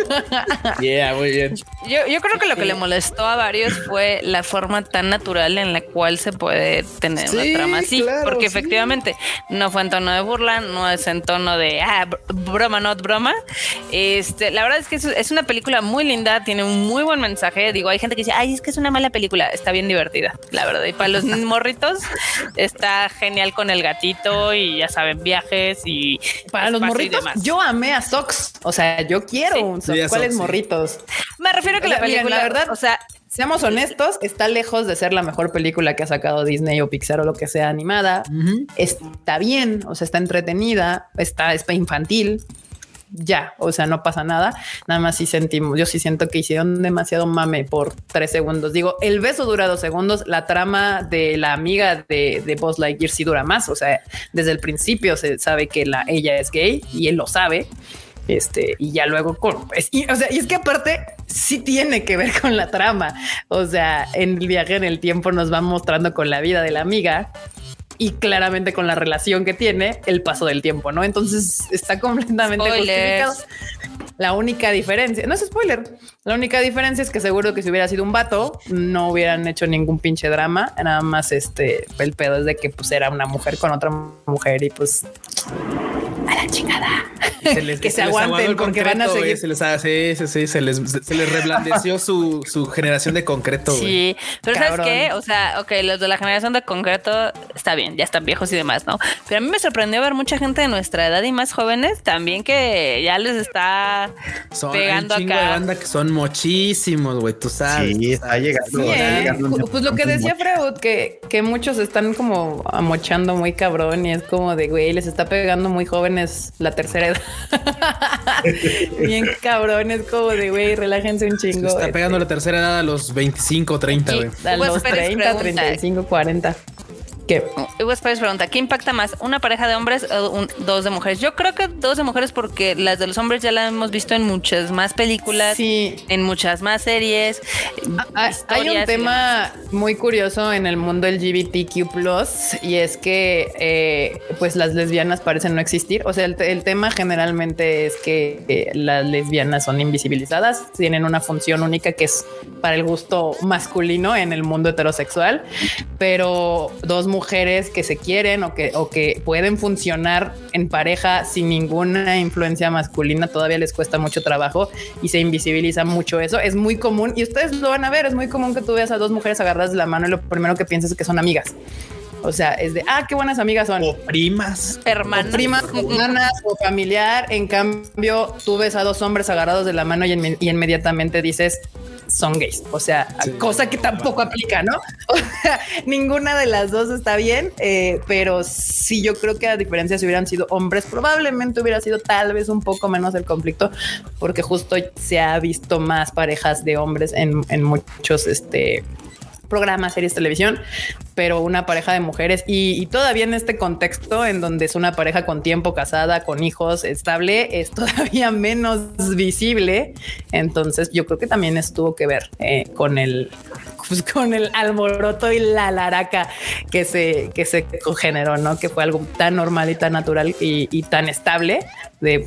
[SPEAKER 3] Yeah, muy bien.
[SPEAKER 2] Yo, yo creo que lo que le molestó a varios fue la forma tan natural en la cual se puede tener
[SPEAKER 3] Sí,
[SPEAKER 2] una trama así.
[SPEAKER 3] claro,
[SPEAKER 2] porque
[SPEAKER 3] sí.
[SPEAKER 2] efectivamente no fue en tono de burla, no es en tono de ah, br- broma, not broma. Este, la verdad es que es, es una película muy linda, tiene un muy buen mensaje. Digo, hay gente que dice, ay, es que es una mala película. Está bien divertida, la verdad. Y para los [LAUGHS] morritos está genial con el gatito y ya saben, viajes y
[SPEAKER 5] Para los morritos, yo amé a Sox. O sea, yo quiero
[SPEAKER 2] Sí.
[SPEAKER 5] un Sox.
[SPEAKER 3] Sí, a
[SPEAKER 5] ¿Cuáles
[SPEAKER 3] Sox, sí.
[SPEAKER 5] morritos?
[SPEAKER 2] Me refiero a que
[SPEAKER 5] O
[SPEAKER 2] la
[SPEAKER 5] sea,
[SPEAKER 2] película,
[SPEAKER 5] la verdad,
[SPEAKER 2] o sea,
[SPEAKER 5] Seamos honestos, está lejos de ser la mejor película que ha sacado Disney o Pixar o lo que sea animada. Está bien, o sea, está entretenida, está, está infantil. Ya, o sea, no pasa nada. Nada más sí sentimos, yo sí siento que hicieron demasiado mame por tres segundos. Digo, el beso dura dos segundos, la trama de la amiga de, de Buzz Lightyear sí dura más. O sea, desde el principio se sabe que la, ella es gay y él lo sabe. Este, y ya luego con, es- y, o sea, y es que aparte sí tiene que ver con la trama. O sea, en el viaje en el tiempo nos va mostrando con la vida de la amiga y claramente con la relación que tiene el paso del tiempo, ¿no? Entonces está completamente
[SPEAKER 2] Spoilers.
[SPEAKER 5] justificado. La única diferencia, no es spoiler, la única diferencia es que seguro que si hubiera sido un vato, no hubieran hecho ningún pinche drama, nada más este, el pedo es de que pues era una mujer con otra mujer y pues a la chingada.
[SPEAKER 3] Se les- [LAUGHS]
[SPEAKER 5] Que se aguanten porque van a seguir.
[SPEAKER 3] Se les, ha- sí, sí, sí, se les, se les reblandeció su, su generación de concreto.
[SPEAKER 2] Sí, pero
[SPEAKER 5] Cabrón.
[SPEAKER 2] ¿sabes qué? O sea, ok, los de la generación de concreto está bien, ya están viejos y demás, ¿no? Pero a mí me sorprendió ver mucha gente de nuestra edad y más jóvenes también que ya les está
[SPEAKER 3] Son
[SPEAKER 2] pegando
[SPEAKER 3] un chingo
[SPEAKER 2] acá.
[SPEAKER 3] de banda que son muchísimos, güey. Tú sabes.
[SPEAKER 1] Sí, está llegando.
[SPEAKER 5] Sí,
[SPEAKER 1] está
[SPEAKER 5] ¿eh?
[SPEAKER 1] llegando
[SPEAKER 5] Ju- Pues lo que decía Freud, que, que muchos están como amochando muy cabrón y es como de, güey, les está pegando muy jóvenes la tercera edad. [LAUGHS] Bien cabrón, es como de, güey, relájense un
[SPEAKER 3] Se
[SPEAKER 5] chingo.
[SPEAKER 3] está pegando la tercera edad a los 25, 30,
[SPEAKER 2] Sí.
[SPEAKER 3] güey.
[SPEAKER 5] A
[SPEAKER 2] Pues,
[SPEAKER 5] los
[SPEAKER 2] Pérez
[SPEAKER 5] 30,
[SPEAKER 2] pregunta.
[SPEAKER 5] 35, 40. Que
[SPEAKER 2] Hugo Spice pregunta, ¿qué impacta más? ¿Una pareja de hombres o un- dos de mujeres? Yo creo que dos de mujeres porque las de los hombres ya las hemos visto en muchas más películas,
[SPEAKER 5] sí,
[SPEAKER 2] en muchas más series.
[SPEAKER 5] Ah, Hay
[SPEAKER 2] historias
[SPEAKER 5] un tema muy curioso en el mundo LGBTQ y es que eh, pues las lesbianas parecen no existir. O sea, el tema generalmente es que eh, las lesbianas son invisibilizadas, tienen una función única que es para el gusto masculino en el mundo heterosexual, pero dos mujeres que se quieren o que, o que pueden funcionar en pareja sin ninguna influencia masculina todavía les cuesta mucho trabajo y se invisibiliza mucho eso. Es muy común y ustedes lo van a ver. Es muy común que tú veas a dos mujeres agarradas de la mano y lo primero que piensas es que son amigas. O sea, es de ah, qué buenas amigas son.
[SPEAKER 3] O primas.
[SPEAKER 2] Hermanas.
[SPEAKER 5] O primas, o hermanas o familiar. En cambio, tú ves a dos hombres agarrados de la mano y, inme- y inmediatamente dices son gays. O sea,
[SPEAKER 3] Sí.
[SPEAKER 5] cosa que tampoco aplica, ¿no? [LAUGHS] O sea, ninguna de las dos está bien, eh, pero sí, yo creo que a diferencia si hubieran sido hombres, probablemente hubiera sido tal vez un poco menos el conflicto, porque justo se ha visto más parejas de hombres en, en muchos, este, programas, series, televisión, pero una pareja de mujeres y, todavía en este contexto en donde es una pareja con tiempo, casada, con hijos, estable, es todavía [LAUGHS] menos visible. Entonces yo creo que también estuvo que ver eh, con el pues, con el alboroto y la laraca que se que se generó, no que fue algo tan normal y tan natural y, y tan estable de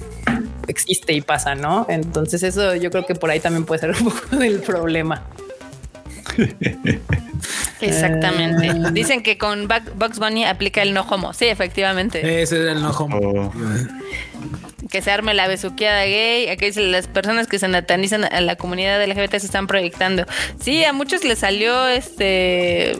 [SPEAKER 5] existe y pasa, no? Entonces eso yo creo que por ahí también puede ser [LAUGHS] un poco del problema. [LAUGHS]
[SPEAKER 2] Exactamente.
[SPEAKER 5] Eh.
[SPEAKER 2] Dicen que con Bugs Bunny aplica el no homo. Sí, efectivamente.
[SPEAKER 3] Ese era el no homo.
[SPEAKER 1] O-
[SPEAKER 2] que se arme la besuqueada gay. Aquí dice las personas que se natanizan a la comunidad LGBT se están proyectando. Sí, a muchos les salió este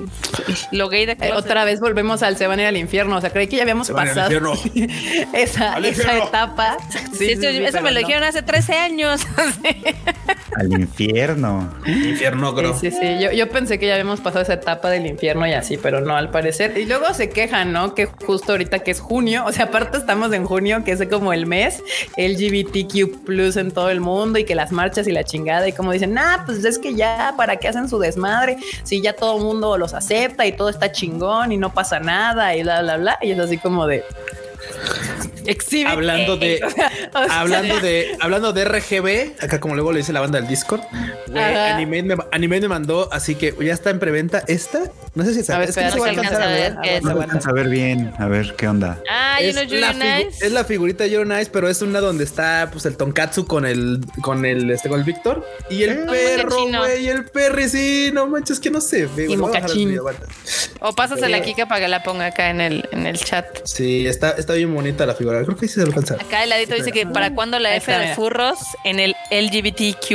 [SPEAKER 2] lo gay de
[SPEAKER 5] Eh,
[SPEAKER 2] closet.
[SPEAKER 5] otra vez volvemos al se van a ir al infierno. O sea, creí que ya habíamos
[SPEAKER 3] Se van a ir al
[SPEAKER 5] pasado [LAUGHS] esa,
[SPEAKER 3] Al
[SPEAKER 5] esa etapa.
[SPEAKER 2] Sí, eso, eso me lo dijeron hace 13 años. [LAUGHS]
[SPEAKER 1] al infierno.
[SPEAKER 3] Infierno,
[SPEAKER 5] Sí, sí, sí. Yo, yo pensé que ya habíamos pasado esa etapa del infierno y así, pero no, al parecer. Y luego se quejan, ¿no? Que justo ahorita que es junio, o sea, aparte estamos en junio, que es como el mes LGBTQ en todo el mundo y que las marchas y la chingada y como dicen, ah, pues es que ya, ¿para qué hacen su desmadre? Si ya todo el mundo los acepta y todo está chingón y no pasa nada y bla, bla, bla. Y es así como de... Exhibit
[SPEAKER 3] Hablando de,
[SPEAKER 5] A. O sea,
[SPEAKER 3] hablando de, hablando de RGB, acá como luego le dice la banda del Discord, güey,
[SPEAKER 5] Ajá.
[SPEAKER 3] Anime me, Anime me mandó, así que ya está en preventa esta. No sé si
[SPEAKER 5] ver,
[SPEAKER 3] es que no se va a alcanzar a ver.
[SPEAKER 2] a ver qué es.
[SPEAKER 1] No
[SPEAKER 5] Aguanta,
[SPEAKER 1] alcanza a ver bien. A ver qué onda.
[SPEAKER 2] Ah, you
[SPEAKER 3] Es
[SPEAKER 2] know
[SPEAKER 3] la,
[SPEAKER 2] Nice.
[SPEAKER 3] es la figurita de Nice, pero es una donde está pues el Tonkatsu con el con el este con el Víctor y el
[SPEAKER 2] Eh,
[SPEAKER 3] perro, güey, y el perri, sí, no manches que no sé. ve, video, aguanta.
[SPEAKER 2] O pásasela
[SPEAKER 3] Eh.
[SPEAKER 2] a Kika para que la ponga acá en el, en el chat.
[SPEAKER 3] Sí, está, está bien bonita la figura. Creo que sí se alcanza.
[SPEAKER 2] Acá el ladito dice que para cuándo la F
[SPEAKER 5] está,
[SPEAKER 2] de furros en el LGBTQ+.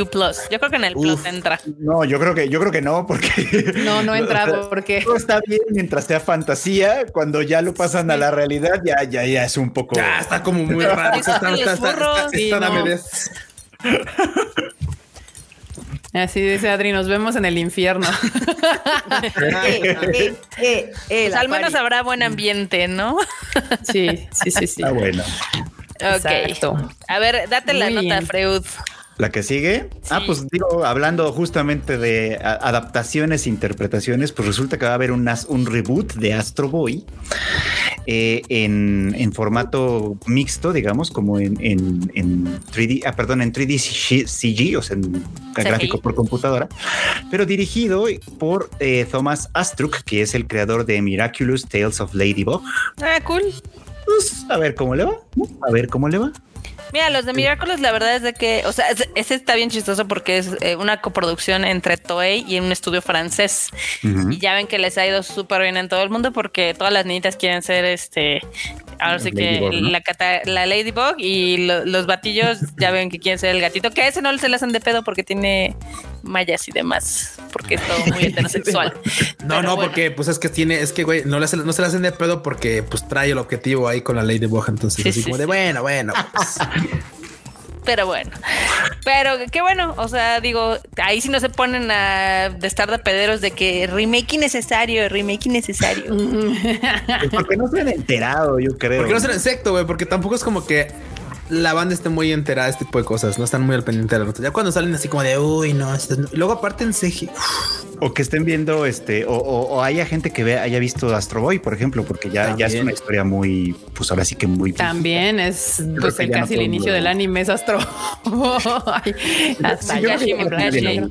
[SPEAKER 2] Yo creo que en el plus entra.
[SPEAKER 1] No, yo creo que yo creo que no, porque [LAUGHS]
[SPEAKER 5] No, no entra [LAUGHS] porque
[SPEAKER 1] todo está bien mientras sea fantasía. Cuando ya lo pasan a la realidad, ya, ya, ya es un poco.
[SPEAKER 3] Ya está como muy raro. [LAUGHS]
[SPEAKER 2] dices
[SPEAKER 3] Está,
[SPEAKER 2] que
[SPEAKER 3] está,
[SPEAKER 2] los
[SPEAKER 3] está,
[SPEAKER 2] burros,
[SPEAKER 3] está,
[SPEAKER 5] sí,
[SPEAKER 3] está
[SPEAKER 5] no.
[SPEAKER 3] dame de-
[SPEAKER 5] Así dice Adri, nos vemos en el infierno. Eh, eh, eh, eh,
[SPEAKER 2] Pues al menos
[SPEAKER 5] pari.
[SPEAKER 2] habrá buen ambiente, ¿no?
[SPEAKER 5] Sí, sí, sí, sí.
[SPEAKER 1] Está bueno.
[SPEAKER 2] Ok.
[SPEAKER 5] Exacto.
[SPEAKER 2] A ver, date la
[SPEAKER 5] Muy
[SPEAKER 2] nota,
[SPEAKER 5] bien.
[SPEAKER 2] Freud.
[SPEAKER 1] La que sigue. Ah, pues digo, hablando justamente de adaptaciones e interpretaciones, pues resulta que va a haber un, reboot de Astro Boy eh, en, en formato mixto, digamos, como en, en, en 3D, ah, perdón, en 3D CG, o sea, en gráfico por computadora, pero dirigido por eh, Thomas Astruc, que es el creador de Miraculous Tales of Ladybug.
[SPEAKER 2] Ah, cool.
[SPEAKER 1] Pues a ver cómo le va, a ver cómo le va.
[SPEAKER 2] Mira, los de Miraculous, la verdad es de que, o sea, es- ese está bien chistoso porque es eh, una coproducción entre Toei y un estudio francés. Y ya ven que les ha ido súper bien en todo el mundo porque todas las niñitas quieren ser este. Ahora sí que
[SPEAKER 1] Ladybug, ¿no?
[SPEAKER 2] la, Ladybug y lo- los batillos ya ven que quieren ser el gatito. Que a ese no se le hacen de pedo porque tiene mallas y demás. Porque es todo muy [LAUGHS] heterosexual.
[SPEAKER 3] No,
[SPEAKER 2] Pero
[SPEAKER 3] no,
[SPEAKER 2] bueno.
[SPEAKER 3] porque pues es que tiene, es que güey, no, le no se le hacen de pedo porque pues trae el objetivo ahí con la ley de Boja. Entonces,
[SPEAKER 2] Sí,
[SPEAKER 3] así
[SPEAKER 2] sí,
[SPEAKER 3] como de
[SPEAKER 2] sí.
[SPEAKER 3] bueno, bueno. pues. [LAUGHS]
[SPEAKER 2] Pero bueno, pero qué bueno, o sea, digo, ahí sí no se ponen a de estar de pederos de que remake innecesario, remake innecesario.
[SPEAKER 1] Pues porque no se han enterado, yo creo.
[SPEAKER 3] Porque no es el insecto, güey, porque tampoco es como que la banda esté muy enterada de este tipo de cosas, no están muy al pendiente de la nota. Ya cuando salen así como de uy, no, esto luego aparte en CG, uf,
[SPEAKER 1] O que estén viendo este, o, o- o haya gente que vea, haya visto Astro Boy, por ejemplo, porque ya, ya es una historia muy, pues ahora sí que muy.
[SPEAKER 5] También es pues, el
[SPEAKER 1] no
[SPEAKER 5] casi el inicio del anime es Astro. [LAUGHS] Hasta
[SPEAKER 1] Sí, ya no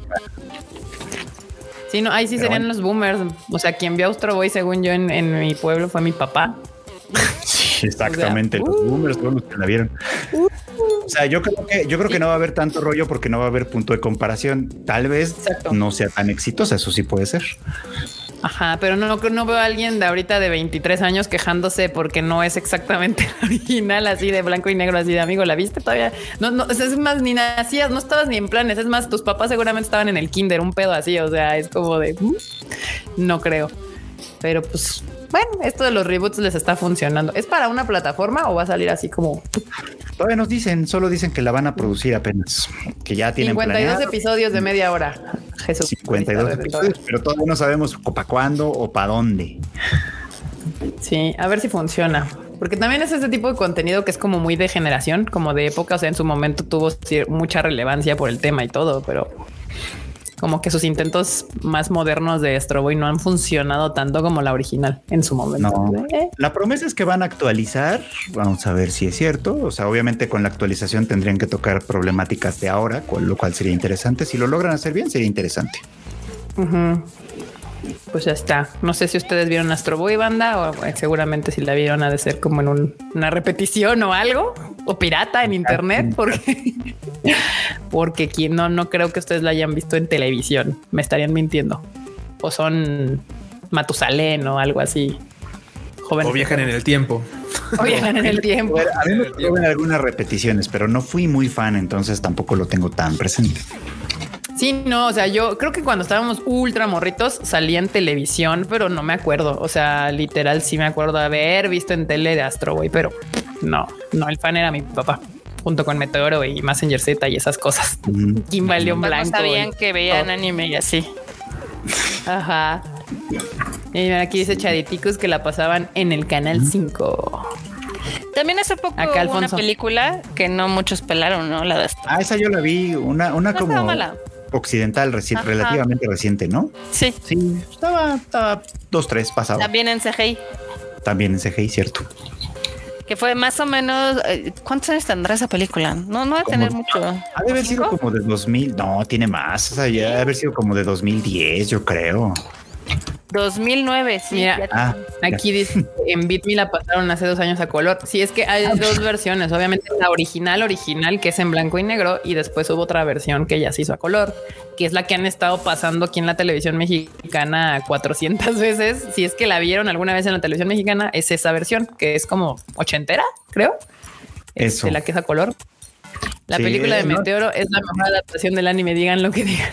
[SPEAKER 5] Sí, ahí sí
[SPEAKER 1] Pero
[SPEAKER 5] serían
[SPEAKER 1] bueno.
[SPEAKER 5] los boomers. O sea, quien vio Astro Boy, según yo, en, en mi pueblo fue mi papá. [LAUGHS] [LAUGHS]
[SPEAKER 1] Exactamente.
[SPEAKER 5] O sea,
[SPEAKER 1] los
[SPEAKER 5] uh.
[SPEAKER 1] boomers fueron los que la vieron. O sea, yo creo que yo creo que no va a haber tanto rollo porque no va a haber punto de comparación. Tal vez
[SPEAKER 5] Exacto.
[SPEAKER 1] no sea tan exitosa, eso sí puede ser.
[SPEAKER 5] Ajá, pero no, no veo a alguien de ahorita de 23 años quejándose porque no es exactamente [LAUGHS] original, así de blanco y negro, así de amigo, ¿la viste todavía? No, no, es más, ni nacías, no estabas ni en planes, es más, tus papás seguramente estaban en el kinder, un pedo así, o sea, es como de, "Mm, no creo. Pero pues, bueno, esto de los reboots les está funcionando. ¿Es para una plataforma o va a salir así como
[SPEAKER 1] Todavía nos dicen, solo dicen que la van a producir apenas, que ya tienen
[SPEAKER 5] 52
[SPEAKER 1] planeado
[SPEAKER 5] episodios de media hora? Jesús.
[SPEAKER 1] 52 episodios, pero todavía no sabemos para cuándo o para dónde.
[SPEAKER 5] Sí, a ver si funciona. Porque también es ese tipo de contenido que es como muy de generación, como de época. O sea, en su momento tuvo mucha relevancia por el tema y todo, pero como que sus intentos más modernos de Astro Boy no han funcionado tanto como la original en su momento.
[SPEAKER 1] No.
[SPEAKER 5] Eh,
[SPEAKER 1] La promesa es que van a actualizar. Vamos a ver si es cierto. O sea, obviamente con la actualización tendrían que tocar problemáticas de ahora, con lo cual sería interesante. Si lo logran hacer bien, sería interesante.
[SPEAKER 5] Pues ya está. No sé si ustedes vieron Astro Boy banda o eh, seguramente si la vieron ha de ser como en un- una repetición o algo o pirata en internet porque [LAUGHS] porque quien no no creo que ustedes la hayan visto en televisión. Me estarían mintiendo o son Matusalén o algo así. Jóvenes
[SPEAKER 3] O viajan en el tiempo.
[SPEAKER 5] o viajan en el tiempo. [LAUGHS]
[SPEAKER 1] A mí me algunas repeticiones, pero no fui muy fan, entonces tampoco lo tengo tan presente.
[SPEAKER 5] Sí, no, o sea, yo creo que cuando estábamos ultra morritos salía en televisión, pero no me acuerdo. O sea, literal sí me acuerdo de haber visto en tele de Astro Boy, pero no, no, el fan era mi papá, junto con Meteoro y Messenger Z y esas cosas.
[SPEAKER 1] Mm.
[SPEAKER 5] Kimba León
[SPEAKER 2] No
[SPEAKER 5] Blanco.
[SPEAKER 2] sabían
[SPEAKER 5] y
[SPEAKER 2] que veían anime y así.
[SPEAKER 5] Ajá. Y mira, aquí dice Chaditicus que la pasaban en el canal 5.
[SPEAKER 2] También hace poco
[SPEAKER 5] Acá,
[SPEAKER 2] hubo una película que no muchos pelaron, ¿no? La de Astro.
[SPEAKER 1] Ah, esa yo la vi, una, una
[SPEAKER 2] No
[SPEAKER 1] como
[SPEAKER 2] estaba mala.
[SPEAKER 1] Occidental, reci-
[SPEAKER 2] Ajá.
[SPEAKER 1] relativamente reciente, ¿no?
[SPEAKER 2] Sí,
[SPEAKER 1] Sí, estaba, estaba dos, tres pasado.
[SPEAKER 2] también en CGI.
[SPEAKER 1] También en CGI, cierto.
[SPEAKER 2] Que fue más o menos. eh, ¿Cuántos años tendrá esa película? No, no va a tener mucho.
[SPEAKER 1] Ha de haber sido como de 2000, no, tiene más, o sea, ya ha de haber sido como de 2010, yo creo.
[SPEAKER 2] 2009, sí.
[SPEAKER 5] Mira,
[SPEAKER 1] Ah,
[SPEAKER 5] Aquí dice en Beat Me la pasaron hace dos años a color. Sí, es que hay dos versiones. Obviamente la original, original, que es en blanco y negro, y después hubo otra versión que ya se hizo a color, que es la que han estado pasando aquí en la televisión mexicana 400 [LAUGHS] veces. Si es que la vieron alguna vez en la televisión mexicana, es esa versión que es como ochentera, creo.
[SPEAKER 1] Eso.
[SPEAKER 5] De la que es a color. La
[SPEAKER 1] Sí,
[SPEAKER 5] película de
[SPEAKER 1] ¿no?
[SPEAKER 5] Meteoro es la mejor adaptación del anime, digan lo que digan.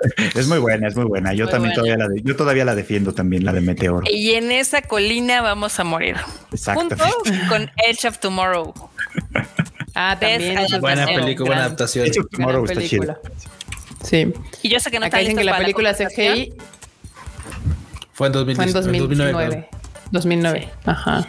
[SPEAKER 5] [LAUGHS]
[SPEAKER 1] es muy buena, es muy buena. Yo
[SPEAKER 5] Muy
[SPEAKER 1] también
[SPEAKER 5] buena.
[SPEAKER 1] todavía la de- yo todavía la defiendo también, la de Meteoro.
[SPEAKER 2] Y en esa colina vamos a morir.
[SPEAKER 1] Exacto.
[SPEAKER 2] Junto con Edge of Tomorrow. [LAUGHS]
[SPEAKER 5] Ah, también.
[SPEAKER 3] Buena película, buena adaptación.
[SPEAKER 1] De hecho,
[SPEAKER 5] gran
[SPEAKER 1] Tomorrow está chido.
[SPEAKER 5] película. Sí.
[SPEAKER 2] Y yo sé que no
[SPEAKER 5] Acá
[SPEAKER 2] están
[SPEAKER 5] dicen que la película. CGI
[SPEAKER 3] Fue en 2010,
[SPEAKER 5] fue en 2019.
[SPEAKER 3] perdón.
[SPEAKER 5] 2009. Ajá.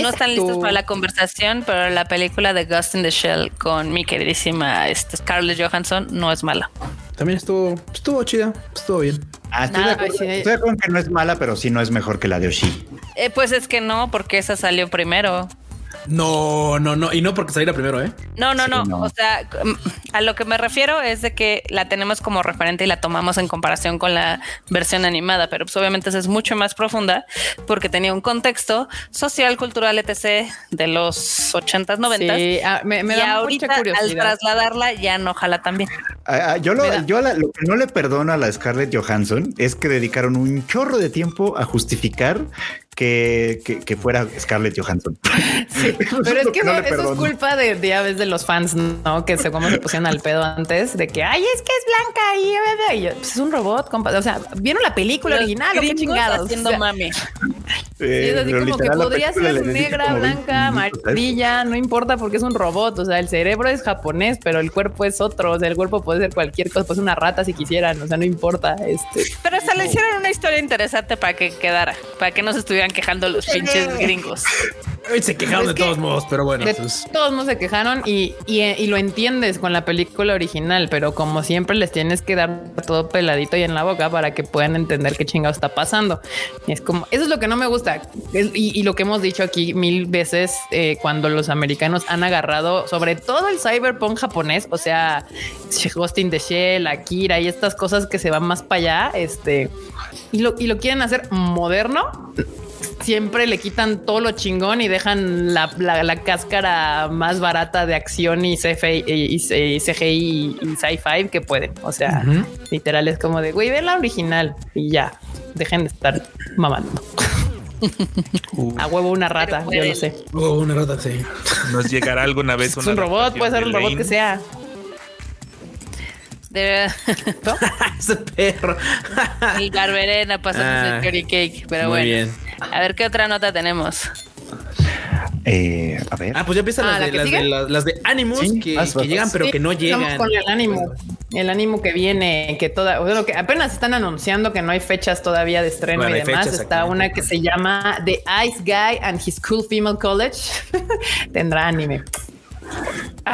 [SPEAKER 2] No están listos para la conversación, pero la película de Ghost in the Shell con mi queridísima este, Scarlett Johansson no es mala.
[SPEAKER 3] También estuvo, estuvo chida, estuvo bien.
[SPEAKER 1] Ah, estoy,
[SPEAKER 2] Nada,
[SPEAKER 1] de acuerdo,
[SPEAKER 5] sí.
[SPEAKER 1] estoy de acuerdo en que no es mala, pero sí no es mejor que la de Oshi.
[SPEAKER 2] Eh, pues es que no, porque esa salió primero.
[SPEAKER 3] No, no, no. Y no porque saliera primero, ¿eh?
[SPEAKER 2] No, no,
[SPEAKER 1] Sí,
[SPEAKER 2] no,
[SPEAKER 1] no.
[SPEAKER 2] O sea, a lo que me refiero es de que la tenemos como referente y la tomamos en comparación con la versión animada, pero pues obviamente esa es mucho más profunda porque tenía un contexto social, cultural, etc. de los 80s, 90s.
[SPEAKER 5] Sí, ah, me, me
[SPEAKER 2] y
[SPEAKER 5] da
[SPEAKER 2] ahorita
[SPEAKER 5] mucha
[SPEAKER 2] al
[SPEAKER 5] curiosidad.
[SPEAKER 2] trasladarla ya no jala también.
[SPEAKER 1] Ah, ah, yo lo, yo la- lo que no le perdono a la Scarlett Johansson es que dedicaron un chorro de tiempo a justificar que, que, que fuera Scarlett Johansson. Eso
[SPEAKER 5] Pero es que
[SPEAKER 1] no
[SPEAKER 5] eso, eso es
[SPEAKER 1] perdono.
[SPEAKER 5] culpa de, de a veces de los fans, ¿no? Que se como se pusieron al pedo antes de que, ay, es que es blanca y, y yo, pues es un robot, compa. O sea, ¿vieron la película
[SPEAKER 2] Los
[SPEAKER 5] original o qué chingados?
[SPEAKER 2] haciendo
[SPEAKER 5] O sea,
[SPEAKER 2] mame.
[SPEAKER 5] Sí, es así como que podría ser negra,
[SPEAKER 1] como 20
[SPEAKER 5] blanca, amarilla, no importa porque es un robot. O sea, el cerebro es japonés, pero el cuerpo es otro. O sea, el cuerpo puede ser cualquier cosa, pues una rata si quisieran. O sea, no importa. Este,
[SPEAKER 2] Pero hasta le hicieron una historia interesante para que quedara, para que no se estuvieran quejando los pinches gringos.
[SPEAKER 3] Se quejaron
[SPEAKER 5] Es
[SPEAKER 3] de
[SPEAKER 5] que-
[SPEAKER 3] todos modos, pero bueno.
[SPEAKER 5] De
[SPEAKER 3] pues,
[SPEAKER 5] todos modos se quejaron y, y, y lo entiendes con la película original, pero como siempre les tienes que dar todo peladito y en la boca para que puedan entender qué chingado está pasando. Y es como, eso es lo que no me gusta. Es- y, y lo que hemos dicho aquí mil veces eh, cuando los americanos han agarrado sobre todo el cyberpunk japonés, o sea, Ghost in the Shell, Akira y estas cosas que se van más para allá, este, y lo, y lo quieren hacer moderno siempre le quitan todo lo chingón y dejan la, la- la cáscara más barata de acción y CFI y, y- y CGI y, y sci-fi que pueden. O sea, literal es como de güey, ve la original y ya dejen de estar mamando. A huevo una rata, yo lo sé.
[SPEAKER 3] oh, una rata, sí.
[SPEAKER 4] Nos llegará alguna vez
[SPEAKER 5] Es
[SPEAKER 4] una
[SPEAKER 5] un robot, puede ser un robot que sea.
[SPEAKER 2] De, [LAUGHS] [LAUGHS]
[SPEAKER 3] Ese perro.
[SPEAKER 2] el Barberena pasándose
[SPEAKER 3] Ah,
[SPEAKER 2] el curry cake. Pero
[SPEAKER 3] muy
[SPEAKER 2] bueno.
[SPEAKER 3] bien.
[SPEAKER 2] A ver qué otra nota tenemos.
[SPEAKER 1] Eh, a ver.
[SPEAKER 3] Ah, pues ya empiezan
[SPEAKER 5] Ah,
[SPEAKER 3] las,
[SPEAKER 5] ¿la
[SPEAKER 3] de, las, de, las, las de Animus
[SPEAKER 1] Sí,
[SPEAKER 3] que,
[SPEAKER 1] vas,
[SPEAKER 3] que
[SPEAKER 1] vas,
[SPEAKER 3] llegan,
[SPEAKER 1] vas.
[SPEAKER 3] pero
[SPEAKER 5] Sí,
[SPEAKER 3] que no llegan.
[SPEAKER 5] con el ánimo, el ánimo que viene, que toda, bueno, que apenas están anunciando que no hay fechas todavía de estreno
[SPEAKER 3] Bueno,
[SPEAKER 5] y demás. Está una que se llama The Ice Guy and His Cool Female College. [LAUGHS] Tendrá anime.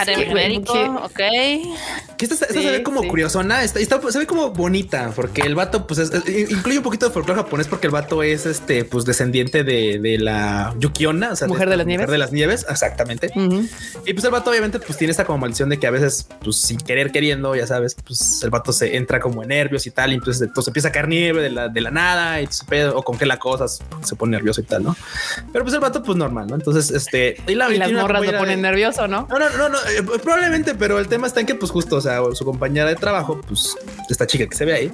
[SPEAKER 5] Que-
[SPEAKER 2] ok.
[SPEAKER 3] Que esta, esta
[SPEAKER 5] Sí,
[SPEAKER 3] se ve como
[SPEAKER 5] sí.
[SPEAKER 3] curiosona, esta, esta se ve como bonita, porque el vato, pues, es- incluye un poquito de folclore japonés, porque el vato es este, pues, descendiente de, de la Yukiona, o sea,
[SPEAKER 5] Mujer de
[SPEAKER 3] esta
[SPEAKER 5] las
[SPEAKER 3] mujer
[SPEAKER 5] nieves.
[SPEAKER 3] de las nieves, exactamente. Y pues el vato, obviamente, pues tiene esta como maldición de que a veces, pues, sin querer queriendo, ya sabes, pues el vato se entra como en nervios y tal, y entonces, entonces empieza a caer nieve de la, de la nada y se pedo, o congela cosas, se pone nervioso y tal, ¿no? Pero pues el vato, pues normal, ¿no? Entonces, este, y, la,
[SPEAKER 5] Y las morras lo ponen
[SPEAKER 3] de-
[SPEAKER 5] nervioso, ¿no?
[SPEAKER 3] No, no, no, no, eh, probablemente, pero el tema está en que, pues, justo, o sea, su compañera de trabajo, pues, esta chica que se ve ahí,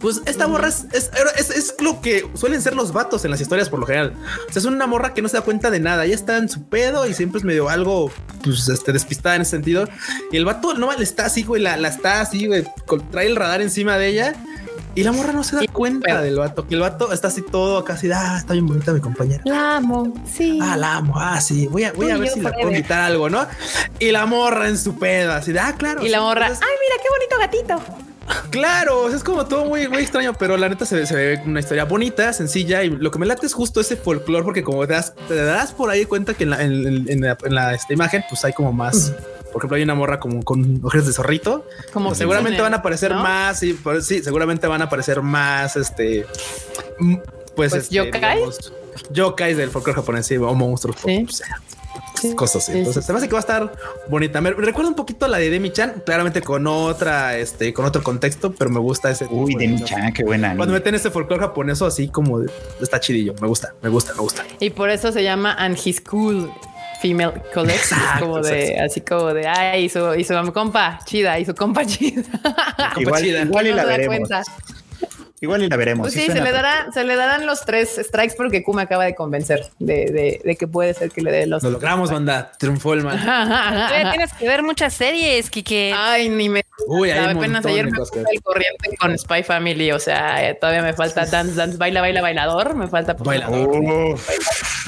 [SPEAKER 3] pues, esta morra es, es, es- es lo que suelen ser los vatos en las historias por lo general. O sea, es una morra que no se da cuenta de nada, ella está en su pedo y siempre es medio algo, pues, este, despistada en ese sentido. Y el vato no le está así, güey, la, la está así, güey, trae el radar encima de ella. Y la morra no se da
[SPEAKER 5] Y-
[SPEAKER 3] cuenta
[SPEAKER 5] pero-
[SPEAKER 3] del vato, que el vato está así todo casi, ah, está bien bonita mi compañera.
[SPEAKER 5] La amo, sí.
[SPEAKER 3] Ah, la amo. Ah, sí. Voy a, voy
[SPEAKER 5] Tú
[SPEAKER 3] a ver si la
[SPEAKER 5] forever.
[SPEAKER 3] puedo invitar algo, ¿no? Y la morra en su pedo, así de, ah, claro.
[SPEAKER 5] y la morra,
[SPEAKER 3] entonces,
[SPEAKER 5] ay, mira qué bonito gatito.
[SPEAKER 3] claro, o sea, es como todo muy, muy extraño, pero la neta se, ve- se ve una historia bonita, sencilla. Y lo que me late es justo ese folclore, porque como te das, te das por ahí cuenta que en la, en, en- en la, en la, esta imagen, pues hay como más. Por ejemplo, hay una morra como con ojeras de zorrito.
[SPEAKER 5] Como
[SPEAKER 3] Pues seguramente van a aparecer
[SPEAKER 5] ¿no?
[SPEAKER 3] más. Sí, por- sí, seguramente van a aparecer más. Este, pues,
[SPEAKER 5] Pues,
[SPEAKER 3] este,
[SPEAKER 5] yokais.
[SPEAKER 3] digamos, yokais del folclore japonés, sí, o monstruos,
[SPEAKER 5] Sí.
[SPEAKER 3] pues,
[SPEAKER 5] Sí.
[SPEAKER 3] cosas así.
[SPEAKER 5] Sí,
[SPEAKER 3] Entonces,
[SPEAKER 5] sí,
[SPEAKER 3] se me hace que va a estar bonita. Me recuerda un poquito a la de Demi Chan, claramente con otra, este, con otro contexto, pero me gusta ese.
[SPEAKER 1] Uy,
[SPEAKER 3] tipo
[SPEAKER 1] de mi
[SPEAKER 3] cosas.
[SPEAKER 1] chan, qué buena.
[SPEAKER 3] Cuando meten ese folclore japonés así como de- está chidillo. Me gusta, me gusta, me gusta.
[SPEAKER 5] Y por eso se llama And His Cool Female
[SPEAKER 3] Exacto,
[SPEAKER 5] como de,
[SPEAKER 3] exacto.
[SPEAKER 5] así como de, ay, y su compa chida, y su compa [LAUGHS] chida.
[SPEAKER 1] Igual,
[SPEAKER 3] chida.
[SPEAKER 1] igual y
[SPEAKER 5] No
[SPEAKER 1] la veremos.
[SPEAKER 5] cuenta.
[SPEAKER 1] Igual y la veremos.
[SPEAKER 5] Pues
[SPEAKER 1] sí
[SPEAKER 5] sí, se le, dará, se le darán los tres strikes porque me acaba de convencer de, de, de que puede ser que le dé los.
[SPEAKER 3] Lo logramos, banda. Triunfó el man.
[SPEAKER 2] Todavía tienes que ver muchas series, Kike.
[SPEAKER 5] Ay, ni me.
[SPEAKER 3] Uy, hay
[SPEAKER 5] apenas ayer me puse al corriente con Spy Family. O sea, eh, todavía me falta Dance, Dance, Baila, Baila, Bailador. Me falta.
[SPEAKER 3] Bailador.
[SPEAKER 1] Uf,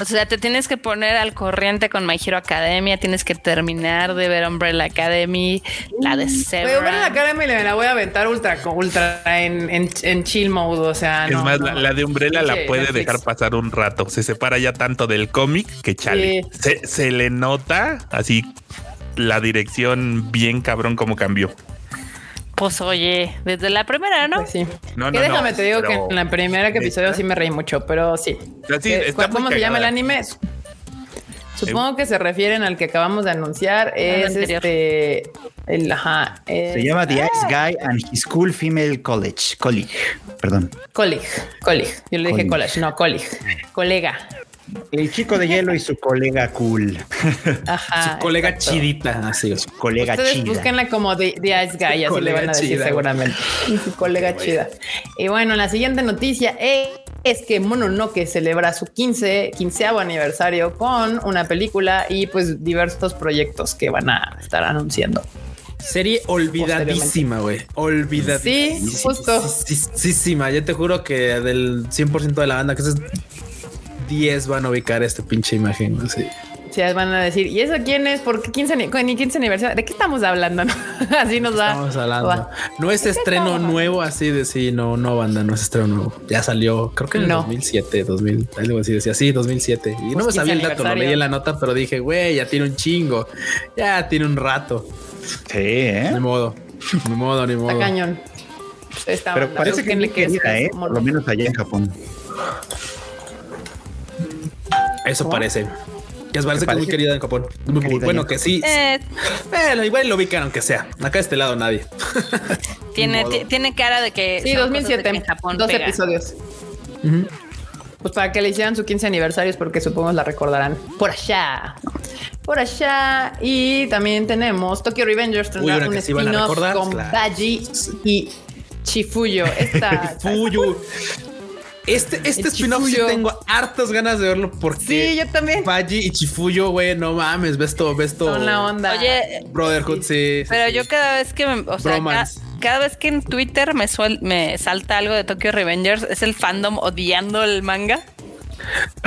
[SPEAKER 2] O sea, te tienes que poner al corriente con My Hero Academia, tienes que terminar de ver Umbrella Academy, la de
[SPEAKER 5] Voy a ver la
[SPEAKER 2] Severance.
[SPEAKER 5] Academy y me la voy a aventar ultra, ultra en, en, en chill mode. O sea,
[SPEAKER 4] Es
[SPEAKER 5] no,
[SPEAKER 4] más,
[SPEAKER 5] no,
[SPEAKER 4] la, de Umbrella la puede
[SPEAKER 5] Netflix.
[SPEAKER 4] dejar pasar un rato. Se separa ya tanto del cómic que chale.
[SPEAKER 5] Sí.
[SPEAKER 4] Se, se le nota así la dirección bien cabrón como cambió.
[SPEAKER 2] Pues oye, desde la primera, ¿no?
[SPEAKER 5] Pues sí.
[SPEAKER 4] No,
[SPEAKER 5] que déjame
[SPEAKER 4] no,
[SPEAKER 5] te digo que en la primera episodio sí me reí mucho, pero sí. ¿Cómo se llama el anime? Supongo que se refieren al que acabamos de anunciar. Es este. El, ajá. es-
[SPEAKER 1] se llama The Ice Guy and His Cool Female College. College, perdón.
[SPEAKER 5] Colleague. Colleague. Yo le dije college, no, colleague. Colega.
[SPEAKER 1] El chico de hielo y su colega cool.
[SPEAKER 5] Ajá.
[SPEAKER 3] Su colega
[SPEAKER 5] exacto.
[SPEAKER 3] chidita. Así es.
[SPEAKER 1] Su colega
[SPEAKER 5] Ustedes
[SPEAKER 1] chida.
[SPEAKER 5] búsquenla como The, The Ice Guy, así le van a decir
[SPEAKER 3] chida,
[SPEAKER 5] seguramente. Su colega chida. Y bueno, la siguiente noticia es, es que Mononoke celebra su 15, 15 aniversario con una película y pues diversos proyectos que van a estar anunciando.
[SPEAKER 3] Serie olvidadísima, güey. Olvidadísima.
[SPEAKER 5] Sí, justo.
[SPEAKER 3] Sí, sí, sí, sí, ma. Yo te juro que del 100% de la banda, que es 10 van a ubicar esta pinche imagen. Así.
[SPEAKER 5] Sí, van a decir, ¿y eso quién es? ¿Por qué 15, ani- ni 15 aniversario? ¿De qué estamos hablando? [LAUGHS] no? Así nos va.
[SPEAKER 3] Estamos hablando.
[SPEAKER 5] va.
[SPEAKER 3] No es estreno nuevo, así de sí, no, no, banda, no es estreno nuevo. Ya salió, creo que en el
[SPEAKER 5] No.
[SPEAKER 3] 2007, 2000, algo así decía, sí, 2007. Y no
[SPEAKER 5] Pues
[SPEAKER 3] me sabía el
[SPEAKER 5] 15
[SPEAKER 3] dato, lo leí en la nota, pero dije, güey, ya tiene un chingo, ya tiene un rato.
[SPEAKER 1] Sí, ¿eh?
[SPEAKER 3] Ni modo, ni modo, ni
[SPEAKER 5] Está
[SPEAKER 3] modo.
[SPEAKER 5] cañón. Esta
[SPEAKER 1] Pero
[SPEAKER 5] banda,
[SPEAKER 1] parece que muy
[SPEAKER 5] qué es,
[SPEAKER 1] querida,
[SPEAKER 5] es
[SPEAKER 1] ¿eh? Por lo menos allá en Japón.
[SPEAKER 3] Eso parece. Que parece que es muy querida en Japón. Muy-
[SPEAKER 1] Querida
[SPEAKER 3] bueno,
[SPEAKER 1] en
[SPEAKER 3] que sí.
[SPEAKER 2] Eh,
[SPEAKER 3] Bueno, igual lo ubican aunque sea. Acá de este lado nadie. [LAUGHS]
[SPEAKER 2] tiene, tiene cara de que.
[SPEAKER 5] Sí,
[SPEAKER 2] son cosas de
[SPEAKER 5] 2007.
[SPEAKER 2] que en Japón
[SPEAKER 5] dos
[SPEAKER 2] pega.
[SPEAKER 5] episodios. Pues para que le hicieran su 15 aniversarios, porque supongo la recordarán. Por allá. Por allá. Y también tenemos Tokyo Revengers
[SPEAKER 3] Uy,
[SPEAKER 5] un spin-off con
[SPEAKER 3] claro.
[SPEAKER 5] Baji y Chifuyo. Esta. [LAUGHS]
[SPEAKER 3] Fuyu. [LAUGHS] Este, este spin-off sí tengo hartas ganas de verlo porque
[SPEAKER 5] sí, yo también.
[SPEAKER 3] Baji y Chifuyo, güey, no mames, ves todo, ves todo.
[SPEAKER 5] Son la onda.
[SPEAKER 2] Oye,
[SPEAKER 3] Brotherhood, sí. sí,
[SPEAKER 2] pero
[SPEAKER 3] sí.
[SPEAKER 2] yo cada vez que me. O sea, cada, vez que en Twitter me, suel- me salta algo de Tokyo Revengers, es el fandom odiando el manga.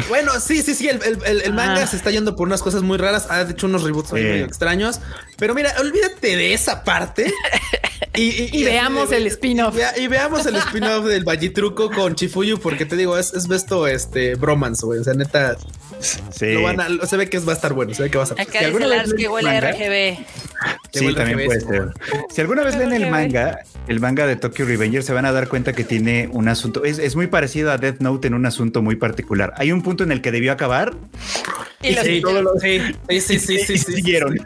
[SPEAKER 3] Bueno, sí, sí, sí, el, el- el- el manga
[SPEAKER 5] Ah.
[SPEAKER 3] se está yendo por unas cosas muy raras. Ha hecho unos reboots
[SPEAKER 1] Sí.
[SPEAKER 3] medio extraños. Pero mira, olvídate de esa parte. [LAUGHS] Y,
[SPEAKER 5] Y veamos el spin-off.
[SPEAKER 3] Y, vea- y veamos el spin-off del Truco con Chifuyu, porque te digo, es, es esto, este, bromance, güey. O sea, neta,
[SPEAKER 1] Sí.
[SPEAKER 3] lo van a, lo- se ve que es- va a estar bueno, se ve que va a estar.
[SPEAKER 2] Acá
[SPEAKER 1] Si
[SPEAKER 2] dice Lars que
[SPEAKER 1] el
[SPEAKER 2] huele
[SPEAKER 1] manga-
[SPEAKER 2] RGB.
[SPEAKER 1] Sí,
[SPEAKER 3] Igual
[SPEAKER 1] también
[SPEAKER 3] RGB,
[SPEAKER 1] puede ser. Si alguna vez leen el manga, el manga de Tokyo Revenger, se van a dar cuenta que tiene un asunto, es, es muy parecido a Death Note en un asunto muy particular. Hay un punto en el que debió acabar
[SPEAKER 2] Y los-
[SPEAKER 3] sí,
[SPEAKER 1] todos los-
[SPEAKER 3] sí, sí, sí, sí, sí, [LAUGHS]
[SPEAKER 1] y
[SPEAKER 3] sí,
[SPEAKER 1] siguieron.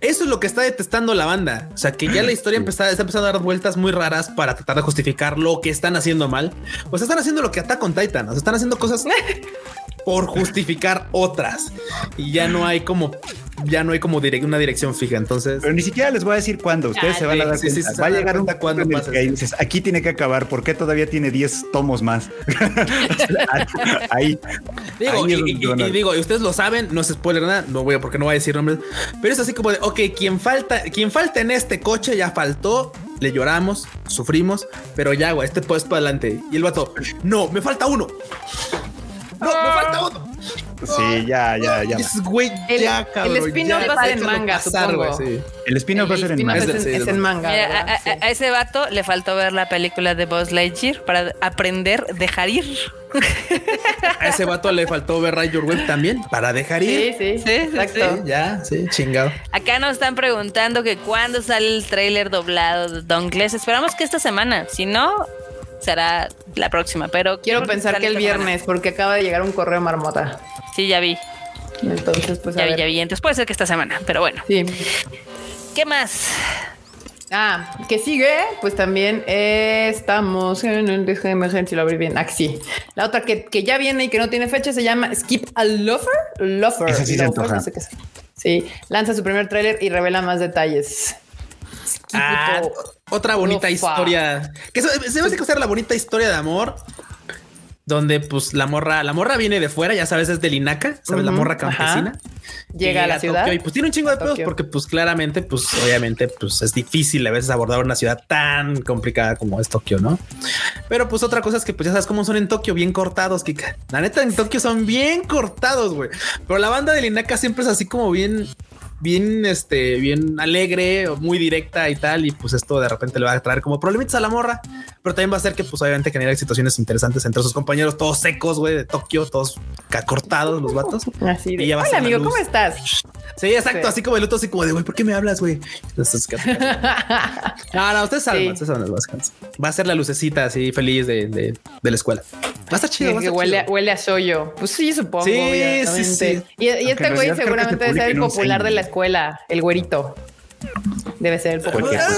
[SPEAKER 3] Eso es lo que está detestando la banda. O sea, que ya la historia empezó, está empezando a dar vueltas muy raras para tratar de justificar lo que están haciendo mal. Pues están haciendo lo que Attack on Titan. O sea, están haciendo cosas [LAUGHS] por justificar otras. Y ya no hay como, ya no hay como direc- una dirección fija. Entonces,
[SPEAKER 1] Pero ni siquiera les voy a decir cuándo. Ustedes
[SPEAKER 2] Ah,
[SPEAKER 1] se van a
[SPEAKER 3] sí,
[SPEAKER 1] dar
[SPEAKER 3] sí, sí,
[SPEAKER 1] cuenta.
[SPEAKER 3] sí, se
[SPEAKER 1] Va a llegar un
[SPEAKER 3] cuándo pasa
[SPEAKER 1] que dices, aquí tiene que acabar. ¿Por qué todavía tiene 10 tomos más? [LAUGHS] ahí.
[SPEAKER 3] Digo,
[SPEAKER 1] ahí
[SPEAKER 3] y, y- y digo, y ustedes lo saben, no se spoiler nada, no voy a porque no voy a decir nombres, pero es así como de, ok, quien falta, quien falta en este coche ya faltó, le lloramos, sufrimos, pero ya, güey, este pues para adelante. Y el vato, no, me falta uno. No, me falta uno.
[SPEAKER 1] Sí, ya, ya, ya.
[SPEAKER 3] Dices, güey,
[SPEAKER 5] El-
[SPEAKER 3] ya,
[SPEAKER 5] el
[SPEAKER 3] cabrón.
[SPEAKER 5] spin-off
[SPEAKER 3] ya,
[SPEAKER 5] va a ser en manga,
[SPEAKER 3] pasar,
[SPEAKER 5] supongo.
[SPEAKER 3] sí.
[SPEAKER 1] El spin-off va a
[SPEAKER 5] El
[SPEAKER 1] ser en
[SPEAKER 5] spin-off
[SPEAKER 1] manga.
[SPEAKER 5] es, en- es manga.
[SPEAKER 2] A, a-
[SPEAKER 5] Sí.
[SPEAKER 2] a ese vato le faltó ver la película de Buzz Lightyear para aprender dejar ir.
[SPEAKER 3] A ese vato le faltó ver Your Web también para dejar
[SPEAKER 5] Sí,
[SPEAKER 3] ir.
[SPEAKER 5] sí,
[SPEAKER 2] Sí, sí,
[SPEAKER 5] exacto.
[SPEAKER 3] Sí, ya, sí, chingado.
[SPEAKER 2] Acá nos están preguntando que cuándo sale el tráiler doblado de Dauntless. Esperamos que esta semana. Si no, será la próxima. Pero
[SPEAKER 5] Quiero pensar que el
[SPEAKER 2] semana.
[SPEAKER 5] viernes, porque acaba de llegar un correo marmota.
[SPEAKER 2] Sí, ya vi.
[SPEAKER 5] Entonces, pues a
[SPEAKER 2] Ya vi,
[SPEAKER 5] ver.
[SPEAKER 2] ya vi. Entonces puede ser que esta semana. Pero bueno.
[SPEAKER 5] Sí.
[SPEAKER 2] ¿Qué más?
[SPEAKER 5] Ah, que sigue, pues también estamos en el déjame ver si lo abrí bien. Aquí sí. La otra que, que ya viene y que no tiene fecha se llama Skip a Lover. Lover.
[SPEAKER 1] Esa sí
[SPEAKER 5] Lover, no sé qué. Sí, lanza su primer tráiler y revela más detalles.
[SPEAKER 3] Ah,
[SPEAKER 5] Skiputo.
[SPEAKER 3] Otra bonita
[SPEAKER 5] Ufa.
[SPEAKER 3] historia. Que se, me hace que ser la bonita historia de amor. Donde pues la morra, la morra viene de fuera, ya sabes, es del Inaca, sabes, la morra
[SPEAKER 5] ajá.
[SPEAKER 3] campesina.
[SPEAKER 5] Llega a la ciudad.
[SPEAKER 3] Tokio y pues tiene un chingo de pedos porque pues claramente, pues obviamente, pues es difícil a veces abordar una ciudad tan complicada como es Tokio, ¿no? Pero pues otra cosa es que pues ya sabes cómo son en Tokio, bien cortados, Kika. La neta en Tokio son bien cortados, güey. Pero la banda del Inaka siempre es así como bien, bien, este, bien alegre, muy directa y tal. Y pues esto de repente le va a traer como problemitas a la morra, pero también va a hacer que pues obviamente genere situaciones interesantes entre sus compañeros, todos secos, güey, de Tokio, todos cortados los vatos.
[SPEAKER 5] Así de,
[SPEAKER 3] Y
[SPEAKER 5] Hola amigo. ¿cómo estás?
[SPEAKER 3] Sí, exacto.
[SPEAKER 5] Sí.
[SPEAKER 3] Así como el otro, así como de güey, ¿por qué me hablas, güey? Entonces, ¿qué- [LAUGHS] No, no, ustedes saben,
[SPEAKER 5] Sí.
[SPEAKER 3] ustedes saben. Va a ser la lucecita así feliz de, de, de la escuela. Va a estar chido.
[SPEAKER 5] Que,
[SPEAKER 3] va a estar
[SPEAKER 5] huele, a,
[SPEAKER 3] chido.
[SPEAKER 5] huele a soyo. Pues sí, supongo.
[SPEAKER 3] Sí, sí, sí.
[SPEAKER 5] Y, este güey seguramente ser el popular de la escuela, el güerito. Debe ser el popular.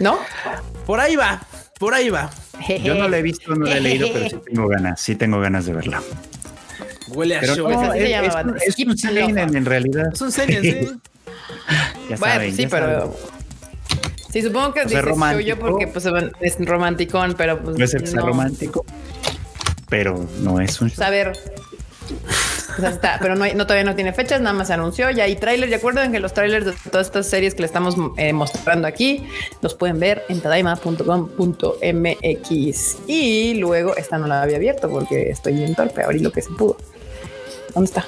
[SPEAKER 5] ¿No?
[SPEAKER 3] Por ahí va, por ahí va.
[SPEAKER 1] Yo no la he visto, no la he leído, pero sí [LAUGHS] tengo ganas, sí tengo ganas de verla.
[SPEAKER 3] Huele a
[SPEAKER 1] Pero
[SPEAKER 3] show.
[SPEAKER 5] Pues
[SPEAKER 1] no,
[SPEAKER 5] se
[SPEAKER 1] es,
[SPEAKER 5] llama,
[SPEAKER 1] es es un seinen en realidad.
[SPEAKER 3] Es un seinen, sí. [LAUGHS]
[SPEAKER 1] Ya
[SPEAKER 5] Bueno,
[SPEAKER 1] saben,
[SPEAKER 5] sí,
[SPEAKER 1] ya
[SPEAKER 5] pero.
[SPEAKER 1] saben.
[SPEAKER 5] Sí, supongo que
[SPEAKER 1] O sea,
[SPEAKER 5] dices
[SPEAKER 1] romántico.
[SPEAKER 5] yo porque pues es romanticón, pero pues.
[SPEAKER 1] Puede ser que sea
[SPEAKER 5] no.
[SPEAKER 1] romántico, pero no es un
[SPEAKER 5] Pues, pero no, hay- no todavía no tiene fechas, nada más se anunció. Ya hay trailers. Y acuerden que los trailers de todas estas series que le estamos eh, mostrando aquí los pueden ver en tadaima.com.mx. Y luego esta no la había abierto porque estoy bien torpe, abrí lo que se pudo. ¿Dónde está?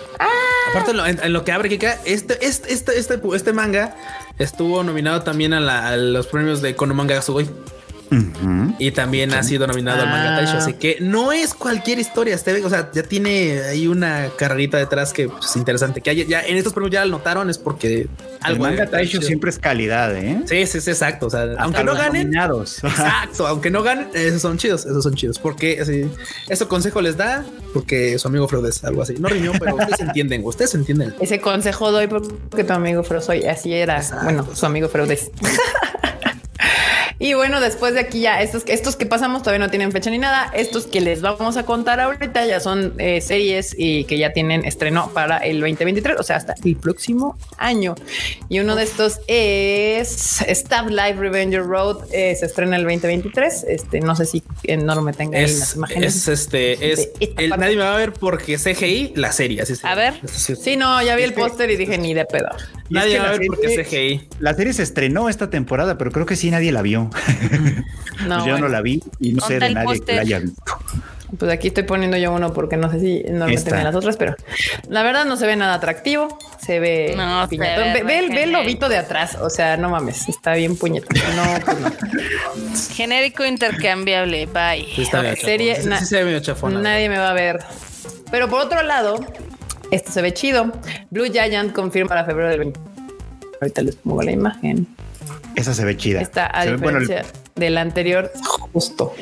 [SPEAKER 3] Aparte, lo, en- lo que abre Kika, este, este, este, este, este manga estuvo nominado también a, la- a los premios de Kono Manga Y también ha sido nominado al manga
[SPEAKER 5] Ah.
[SPEAKER 3] Taisho. Así que no es cualquier historia. Este, o sea, ya tiene ahí una carrerita detrás que pues, es interesante. Que haya- ya en estos premios ya lo notaron, es porque
[SPEAKER 1] El manga Taisho siempre es calidad, ¿eh?
[SPEAKER 3] Sí, sí, sí, exacto. O sea, aunque no ganen,
[SPEAKER 1] nominados. [LAUGHS]
[SPEAKER 3] Exacto, aunque no ganen, esos son chidos, esos son chidos. Porque así, eso consejo les da, porque su amigo Freud es algo así. No riñón, pero ustedes entienden, ustedes entienden.
[SPEAKER 5] Ese consejo doy porque tu amigo Freud soy. Así era.
[SPEAKER 3] Exacto.
[SPEAKER 5] Bueno, su amigo Freud es. [LAUGHS] Y bueno, después de aquí ya, estos, estos que pasamos todavía no tienen fecha ni nada. Estos que les vamos a contar ahorita ya son eh, series y que ya tienen estreno para el 2023, o sea, hasta el próximo año. Y uno de estos es Stab Live Revenger Road. eh, se estrena el 2023. Este, no sé si enorme tenga ahí las
[SPEAKER 3] Es,
[SPEAKER 5] imágenes.
[SPEAKER 3] es este, es el, nadie me va a ver porque CGI, la serie, así
[SPEAKER 2] A ver.
[SPEAKER 3] Sí,
[SPEAKER 5] Sí, no, ya vi el póster y dije ni de pedo.
[SPEAKER 3] Nadie
[SPEAKER 1] es que
[SPEAKER 3] va a ver porque CGI.
[SPEAKER 1] La serie se estrenó esta temporada, pero creo que sí nadie la vio. [LAUGHS]
[SPEAKER 5] No,
[SPEAKER 1] Pues yo
[SPEAKER 5] bueno.
[SPEAKER 1] no la vi y no sé de nadie que la haya visto.
[SPEAKER 5] Pues aquí estoy poniendo yo uno porque no sé si no me
[SPEAKER 1] Esta.
[SPEAKER 5] tenía las otras, pero la verdad no se ve nada atractivo. Se ve
[SPEAKER 2] No, se ve
[SPEAKER 5] Ve, ve el, ve el lobito de atrás. O sea, no mames, está bien puñetón. [LAUGHS] No, pues no.
[SPEAKER 2] Genérico intercambiable. Bye.
[SPEAKER 3] Sí, está medio
[SPEAKER 5] Serie,
[SPEAKER 3] chafón. Sí,
[SPEAKER 5] na-
[SPEAKER 3] sí se ve medio chafona.
[SPEAKER 5] Nadie me va a ver. Pero por otro lado, esto se ve chido. Blue Giant confirma para febrero del 20. Ahorita les pongo la imagen.
[SPEAKER 1] Esa se ve chida.
[SPEAKER 5] Está a
[SPEAKER 1] Se ve- bueno, el-
[SPEAKER 5] diferencia del anterior, justo.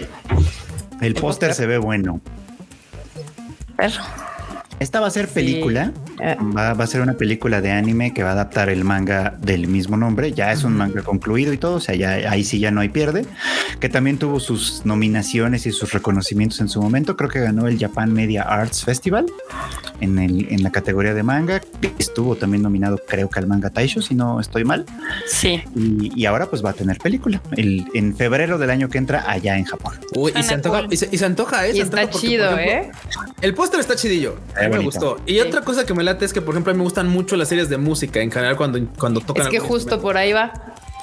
[SPEAKER 1] el, póster se ve bueno.
[SPEAKER 2] Perro.
[SPEAKER 1] Esta va a ser película.
[SPEAKER 5] Eh.
[SPEAKER 1] Va, va a ser una película de anime que va a adaptar el manga del mismo nombre. Ya es un manga concluido y todo. O sea, ya ahí sí ya no hay pierde. Que también tuvo sus nominaciones y sus reconocimientos en su momento. Creo que ganó el Japan Media Arts Festival en, el, en la categoría de manga. Estuvo también nominado, creo que al manga Taisho, si no estoy mal.
[SPEAKER 2] Sí.
[SPEAKER 1] Y, y ahora pues va a tener película el, en febrero del año que entra allá en Japón.
[SPEAKER 3] Uy, y se antoja, y se, y se antoja, ¿eh?
[SPEAKER 5] Y
[SPEAKER 3] Se
[SPEAKER 5] está
[SPEAKER 3] antoja
[SPEAKER 5] chido,
[SPEAKER 3] ejemplo,
[SPEAKER 5] ¿eh?
[SPEAKER 3] El póster está chidillo. A mí me gustó. Y otra cosa que me late es que, por ejemplo, a mí me gustan mucho las series de música en general cuando, cuando tocan.
[SPEAKER 5] Es que justo por ahí va.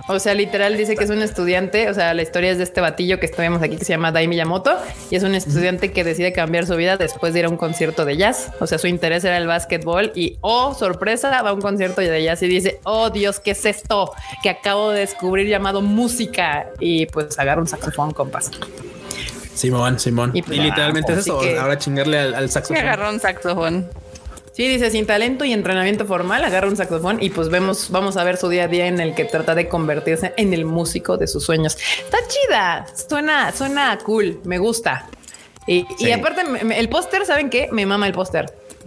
[SPEAKER 5] O sea, literal dice que es un estudiante. O sea, la historia es de este batillo que estuvimos aquí que se llama Dai Miyamoto y es un estudiante que decide cambiar su vida después de ir a un concierto de jazz. O sea, su interés era el básquetbol y, oh, sorpresa, va a un concierto de jazz y dice, oh Dios, ¿qué es esto que acabo de descubrir llamado música? Y pues agarra un saxofón, compas.
[SPEAKER 3] Simón, Simón.
[SPEAKER 5] Y
[SPEAKER 3] Y,
[SPEAKER 5] pues,
[SPEAKER 3] literalmente es
[SPEAKER 5] así
[SPEAKER 3] eso. Ahora chingarle al, al saxofón.
[SPEAKER 2] agarró un saxofón.
[SPEAKER 5] Sí, dice sin talento y entrenamiento formal, agarra un saxofón y pues vemos, vamos a ver su día a día en el que trata de convertirse en el músico de sus sueños. Está chida, suena, suena cool, me gusta. Y, y
[SPEAKER 1] Sí.
[SPEAKER 5] aparte, me- me- el póster, ¿saben qué? Me mama el póster.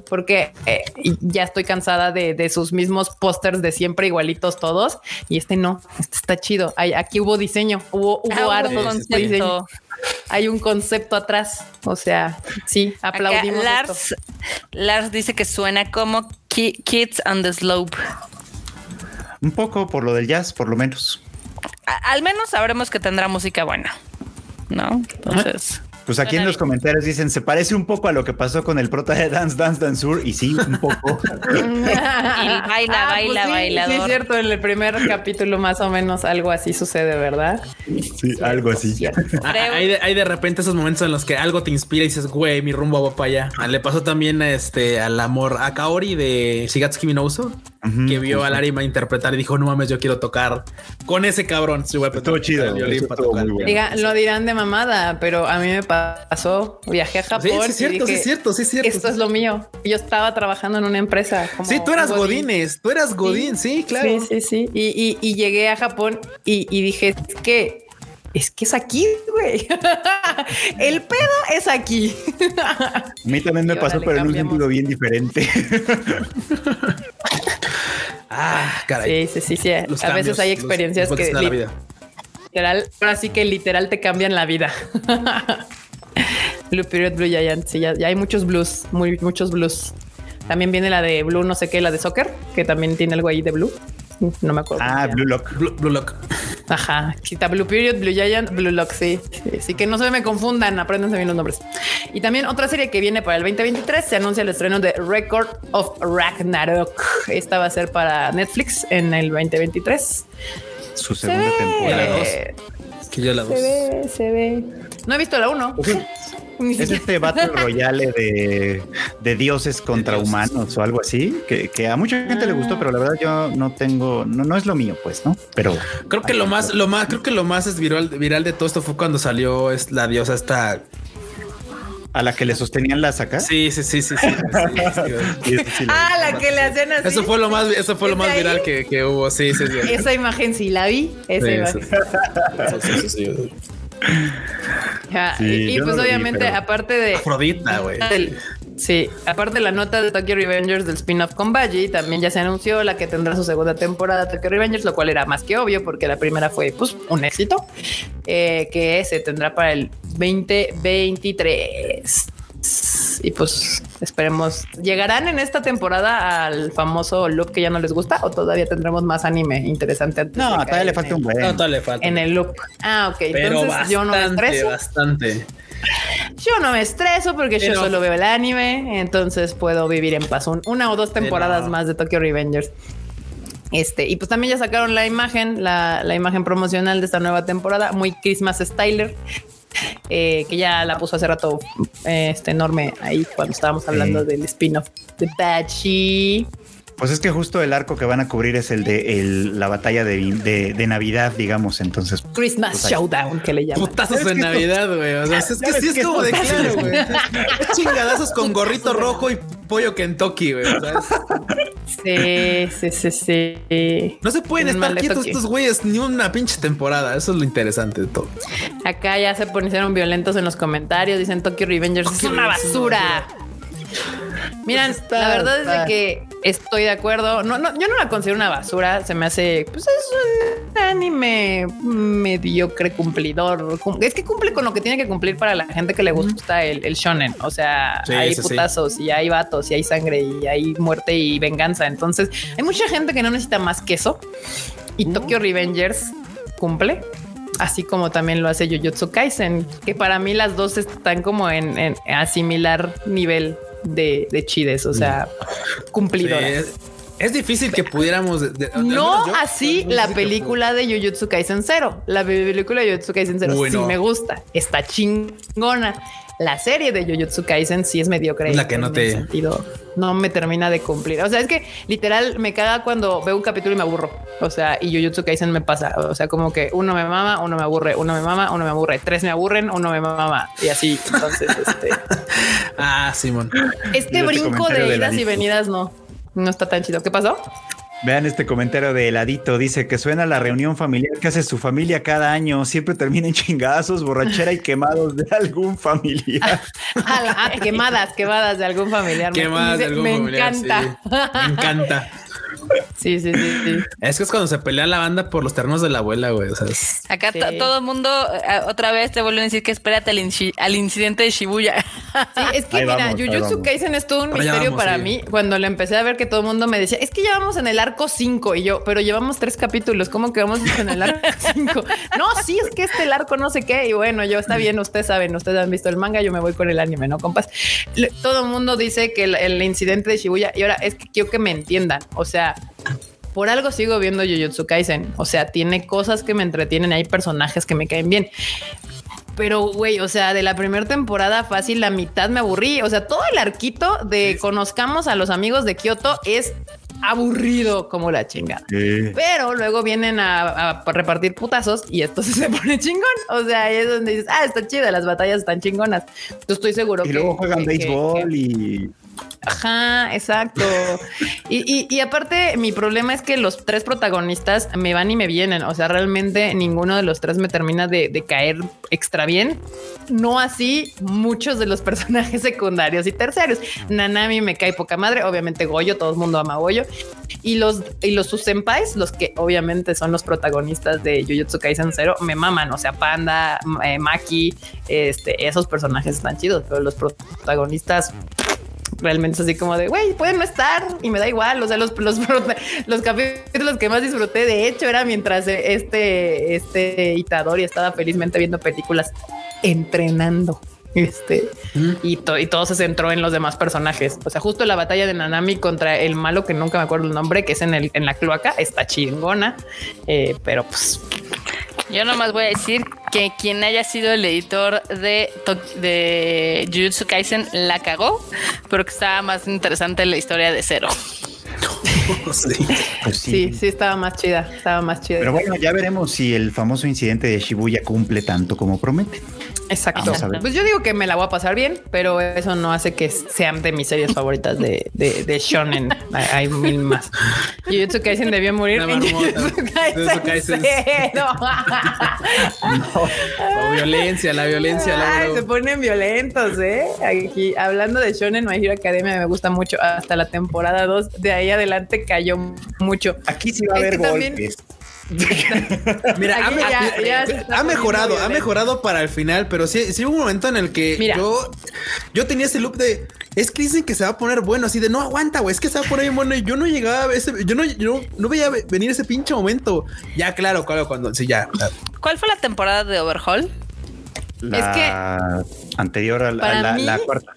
[SPEAKER 5] Porque eh, ya estoy cansada de, de sus mismos pósters de siempre igualitos todos. Y este no, este está chido. Hay, aquí hubo diseño, hubo, hubo
[SPEAKER 2] Ah, hubo
[SPEAKER 5] arte,
[SPEAKER 2] concepto.
[SPEAKER 5] Hay un concepto atrás. O sea, sí,
[SPEAKER 2] Acá
[SPEAKER 5] aplaudimos. esto.
[SPEAKER 2] Lars, Lars dice que suena como Ki- Kids on the Slope.
[SPEAKER 1] Un poco por lo del jazz, por lo menos.
[SPEAKER 2] A- al menos sabremos que tendrá música buena. ¿No? Entonces.
[SPEAKER 1] Pues aquí en los comentarios dicen, se parece un poco a lo que pasó con el prota de Dance Dance Danceur. Y sí, un poco. [LAUGHS]
[SPEAKER 2] baila, baila,
[SPEAKER 5] pues sí,
[SPEAKER 2] bailador.
[SPEAKER 5] Sí, es cierto. En el primer capítulo, más o menos, algo así sucede, ¿verdad?
[SPEAKER 1] sí, algo así.
[SPEAKER 3] Ah, Hay de, hay de repente esos momentos en los que algo te inspira y dices, güey, mi rumbo va para allá. Ah, Le pasó también este, al amor a Kaori de Shigatsuki Minouso, Que vio
[SPEAKER 1] justo.
[SPEAKER 3] a Larima interpretar y dijo, no mames, yo quiero tocar con ese cabrón. Sí, voy a
[SPEAKER 1] Estuvo
[SPEAKER 3] aprender
[SPEAKER 1] chido,
[SPEAKER 3] el violín
[SPEAKER 1] eso
[SPEAKER 3] para
[SPEAKER 1] estuvo
[SPEAKER 3] tocar.
[SPEAKER 1] muy bueno.
[SPEAKER 5] Diga, lo dirán de mamada, pero a mí me pasó. Viajé a Japón.
[SPEAKER 3] Sí, sí, cierto, sí,
[SPEAKER 5] dije,
[SPEAKER 3] es cierto, sí, es cierto.
[SPEAKER 5] Esto es lo mío. Yo estaba trabajando en una empresa. como
[SPEAKER 3] Sí, tú eras
[SPEAKER 5] un
[SPEAKER 3] Godines, tú eras Godín, sí, claro.
[SPEAKER 5] Sí, sí, sí. Y, y- y llegué a Japón y, y dije, es que es que es aquí, güey. [LAUGHS] El pedo es aquí.
[SPEAKER 1] A mí también me
[SPEAKER 5] Y
[SPEAKER 1] pasó, pero en un sentido bien diferente. [LAUGHS]
[SPEAKER 3] Ah, caray.
[SPEAKER 5] Sí, sí, sí, sí.
[SPEAKER 3] Los
[SPEAKER 5] a veces hay experiencias
[SPEAKER 3] los
[SPEAKER 5] que
[SPEAKER 3] la vida.
[SPEAKER 5] literal, ahora sí que literal te cambian la vida. Blue Period, Blue Giant. Sí, ya, ya hay muchos blues, muy, muchos blues. También viene la de Blue, no sé qué, la de soccer, que también tiene algo ahí de Blue. No me acuerdo.
[SPEAKER 1] ah. Blue Lock.
[SPEAKER 3] Blue, Blue Lock.
[SPEAKER 5] Ajá. Está Blue Period, Blue Giant, Blue Lock. Sí, sí, sí, que no se me confundan. Apréndanse bien los nombres. Y también otra serie que viene para el 2023 se anuncia el estreno de Record of Ragnarok. Esta va a ser para Netflix en el 2023.
[SPEAKER 1] Su
[SPEAKER 5] Se
[SPEAKER 1] segunda temporada.
[SPEAKER 5] ve,
[SPEAKER 3] Que la dos.
[SPEAKER 5] se ve, se ve. No he visto la 1. Ni
[SPEAKER 1] Es este Battle Royale de, de dioses contra
[SPEAKER 3] dioses.
[SPEAKER 1] humanos o algo así, que, que a mucha gente le gustó, pero la verdad yo no tengo, no, no es lo mío, pues, ¿no? Pero
[SPEAKER 3] Creo que lo más, lo más, creo que lo más es viral, viral de todo esto fue cuando salió es la diosa esta.
[SPEAKER 1] a la que le sostenían las acá.
[SPEAKER 3] Sí, sí, sí, sí, sí. sí,
[SPEAKER 5] Ah, la que le hacían así.
[SPEAKER 3] Eso fue lo más, eso fue lo
[SPEAKER 5] ¿Es
[SPEAKER 3] más
[SPEAKER 5] ahí?
[SPEAKER 3] viral que, que hubo. Sí, sí, sí.
[SPEAKER 5] Esa imagen sí la vi. Esa
[SPEAKER 3] Sí,
[SPEAKER 5] imagen. [LAUGHS]
[SPEAKER 3] Sí,
[SPEAKER 5] y pues
[SPEAKER 1] no lo vi,
[SPEAKER 5] obviamente, aparte de.
[SPEAKER 3] Afrodita, güey.
[SPEAKER 5] del- sí, aparte de la nota de Tokyo Revengers del spin-off con Baji, también ya se anunció la que tendrá su segunda temporada Tokyo Revengers, lo cual era más que obvio porque la primera fue pues un éxito, eh, que se tendrá para el 2023. Y pues esperemos, ¿llegarán en esta temporada al famoso look que ya no les gusta o todavía tendremos más anime interesante? antes
[SPEAKER 1] No, todavía le falta un buen.
[SPEAKER 3] No, todavía le falta.
[SPEAKER 5] En el look. Ah, ok.
[SPEAKER 3] Pero
[SPEAKER 5] Entonces yo no me
[SPEAKER 3] bastante,
[SPEAKER 5] estreso.
[SPEAKER 3] bastante.
[SPEAKER 5] Yo no me estreso porque yo solo veo el anime, entonces puedo vivir en paz un- una o dos temporadas
[SPEAKER 3] Pero-
[SPEAKER 5] más de Tokyo Revengers. Este, y pues también ya sacaron la imagen, la, la imagen promocional de esta nueva temporada, muy Christmas Styler, eh, que ya la puso hace rato eh, este enorme ahí cuando estábamos hablando
[SPEAKER 1] Sí.
[SPEAKER 5] del spin-off de Bachi.
[SPEAKER 1] Pues es que justo el arco que van a cubrir es el de el- la batalla de, de- de Navidad, digamos. Entonces,
[SPEAKER 5] Christmas
[SPEAKER 1] Pues.
[SPEAKER 5] Showdown, que le llaman.
[SPEAKER 3] Putazos
[SPEAKER 1] ¿Sabes
[SPEAKER 3] en
[SPEAKER 1] qué?
[SPEAKER 3] Navidad, güey. O sea, es que
[SPEAKER 1] ¿Sabes
[SPEAKER 3] sí es como de claro, güey. Es chingadazos con gorrito rojo y pollo Kentucky, güey. O sea, es-
[SPEAKER 5] Sí, sí, sí, sí.
[SPEAKER 3] no se pueden
[SPEAKER 5] Un
[SPEAKER 3] estar
[SPEAKER 5] de
[SPEAKER 3] quietos estos güeyes ni una pinche temporada. Eso es lo interesante de todo.
[SPEAKER 5] Acá ya se pusieron violentos en los comentarios. Dicen Tokyo Revengers es una basura. Miran,
[SPEAKER 1] Pues está-
[SPEAKER 5] la verdad es de que estoy de acuerdo. No, no, yo no la considero una basura. Se me hace, pues es un anime mediocre cumplidor. Cum- Es que cumple con lo que tiene que cumplir para la gente que le gusta el, el shonen. O sea,
[SPEAKER 3] Sí,
[SPEAKER 5] hay
[SPEAKER 3] sí.
[SPEAKER 5] putazos y hay vatos y hay sangre y hay muerte y venganza. Entonces, hay mucha gente que no necesita más que eso. Y Tokyo Revengers cumple. Así como también lo hace Jujutsu Kaisen, que para mí las dos están como en, en- a similar nivel de, de chides, o sea,
[SPEAKER 3] Sí,
[SPEAKER 5] cumplidoras.
[SPEAKER 3] es, es difícil que pudiéramos. de- de- al
[SPEAKER 5] No
[SPEAKER 3] yo-
[SPEAKER 5] así la película de Jujutsu Kaisen Zero. La película de Jujutsu Kaisen Zero
[SPEAKER 3] Uy,
[SPEAKER 5] sí me gusta, está chingona. La serie de Jujutsu Kaisen sí es mediocre.
[SPEAKER 3] La que no te-
[SPEAKER 5] sentido, no me termina de cumplir. O sea, es que literal me caga cuando veo un capítulo y me aburro. O sea, y Jujutsu Kaisen me pasa. O sea, como que uno me mama, uno me aburre, uno me mama, uno me aburre, tres me aburren, uno me mama y así. Entonces, este, [LAUGHS]
[SPEAKER 3] Ah, Simón.
[SPEAKER 5] este brinco de idas y venidas no, no está tan chido. ¿Qué pasó?
[SPEAKER 1] Vean este comentario de heladito. Dice que suena la reunión familiar que hace su familia cada año. Siempre termina en [LAUGHS] chingazos, borrachera y quemados de algún familiar.
[SPEAKER 5] Ah, [LAUGHS] ah, quemadas, quemadas de algún familiar. Me-
[SPEAKER 3] ¿Qué más de
[SPEAKER 5] me,
[SPEAKER 3] algún
[SPEAKER 5] me
[SPEAKER 3] familiar?
[SPEAKER 5] encanta.
[SPEAKER 3] Sí. Me encanta.
[SPEAKER 5] Sí, sí, sí, sí.
[SPEAKER 3] Es que es cuando se pelea la banda por los terrenos de la abuela, güey. O sea, es-
[SPEAKER 2] Acá
[SPEAKER 5] Sí.
[SPEAKER 2] todo el mundo eh, otra vez te vuelven a decir que espérate al, inci- al incidente de Shibuya.
[SPEAKER 5] Sí, es que
[SPEAKER 1] Ahí
[SPEAKER 5] mira,
[SPEAKER 1] vamos,
[SPEAKER 5] Jujutsu. Kaisen es todo un
[SPEAKER 3] Pero
[SPEAKER 5] misterio
[SPEAKER 3] vamos,
[SPEAKER 5] para
[SPEAKER 3] sí.
[SPEAKER 5] mí. Cuando le empecé a ver que todo el mundo me decía, es que ya vamos en el arco 5 y yo, pero llevamos tres capítulos, ¿cómo que vamos en el arco [LAUGHS] 5? No, sí, es que este el arco no sé qué. Y bueno, yo está bien, ustedes saben, ustedes han visto el manga, yo me voy con el anime, ¿no, compas? Le- todo el mundo dice que el, el incidente de Shibuya, y ahora es que quiero que me entiendan, o sea... Por algo sigo viendo Jujutsu Kaisen. O sea, tiene cosas que me entretienen. Hay personajes que me caen bien. Pero, güey, o sea, de la primera temporada fácil, la mitad me aburrí. O sea, todo el arquito de conozcamos a los amigos de Kioto es aburrido como la chingada.
[SPEAKER 1] Sí.
[SPEAKER 5] Pero luego vienen a, a repartir putazos y esto [LAUGHS] se pone chingón. O sea, ahí es donde dices, ah, está chido, las batallas están chingonas. Yo estoy seguro
[SPEAKER 1] Y
[SPEAKER 5] que.
[SPEAKER 1] luego juegan
[SPEAKER 5] que- que-
[SPEAKER 1] béisbol
[SPEAKER 5] que-
[SPEAKER 1] y
[SPEAKER 5] Ajá, exacto. Y, y- y aparte, mi problema es que los tres protagonistas me van y me vienen. O sea, realmente ninguno de los tres me termina de, de caer extra bien. No así muchos de los [LAUGHS] personajes secundarios y terciarios. Nanami me cae poca madre. Obviamente Goyo, todo el mundo ama Goyo. Y los, y los sus senpais, los que obviamente son los protagonistas de Jujutsu Kaisen Zero, me maman. O sea, Panda, eh, Maki, este, esos personajes están chidos, pero los protagonistas realmente es así como de, güey, pueden no estar y me da igual. O sea, los, los, los capítulos que más disfruté, de hecho, era mientras este, este Itadori estaba felizmente viendo películas entrenando. Este y, to- y todo se centró en los demás personajes. O sea, justo la batalla de Nanami contra el malo que nunca me acuerdo el nombre, que es en el en la cloaca, está chingona, Eh, pero pues
[SPEAKER 2] Yo nomás voy a decir que quien haya sido el editor de, de Jujutsu Kaisen la cagó, pero que estaba más interesante la historia de Cero. [LAUGHS]
[SPEAKER 3] Sí.
[SPEAKER 1] Pues
[SPEAKER 5] Sí, sí, estaba más chida, estaba más chida.
[SPEAKER 1] Pero bueno, ya veremos si el famoso incidente de Shibuya cumple tanto como promete.
[SPEAKER 5] Exacto. Pues yo digo que me la voy a pasar bien, pero eso no hace que sean de mis series favoritas de, de, de Shonen. Hay, mil más. Jujutsu Kaisen debió morir.
[SPEAKER 3] La
[SPEAKER 5] en
[SPEAKER 3] marmota. [LAUGHS]
[SPEAKER 5] Jujutsu
[SPEAKER 3] Jujutsu
[SPEAKER 5] Kaisen
[SPEAKER 3] Kaisen.
[SPEAKER 5] cero. [LAUGHS]
[SPEAKER 3] La violencia, la violencia.
[SPEAKER 5] Ay, se ponen violentos, ¿eh? Aquí, hablando de Shonen, My Hero Academia me gusta mucho. Hasta la temporada 2, de ahí adelante cayó mucho.
[SPEAKER 1] Aquí sí va a
[SPEAKER 5] Es
[SPEAKER 1] haber
[SPEAKER 5] que también-
[SPEAKER 1] golpes. [LAUGHS]
[SPEAKER 3] Mira, ha,
[SPEAKER 5] Aquí ya-
[SPEAKER 3] ha-
[SPEAKER 5] ya se está
[SPEAKER 3] ha mejorado,
[SPEAKER 5] poniendo
[SPEAKER 3] ha
[SPEAKER 5] violento.
[SPEAKER 3] mejorado para el final, pero sí, sí hubo un momento en el que
[SPEAKER 5] Mira.
[SPEAKER 3] yo, yo tenía ese loop de es que dicen que se va a poner bueno, así de no aguanta, güey, es que se va a poner bien bueno. Y yo no llegaba a ver ese, yo no, yo no veía venir ese pinche momento. Ya, claro, claro, cuando sí, ya.
[SPEAKER 2] ¿Cuál fue la temporada de Overhaul?
[SPEAKER 1] La anterior a la,
[SPEAKER 5] para
[SPEAKER 1] a la-
[SPEAKER 5] mí-
[SPEAKER 1] la cuarta.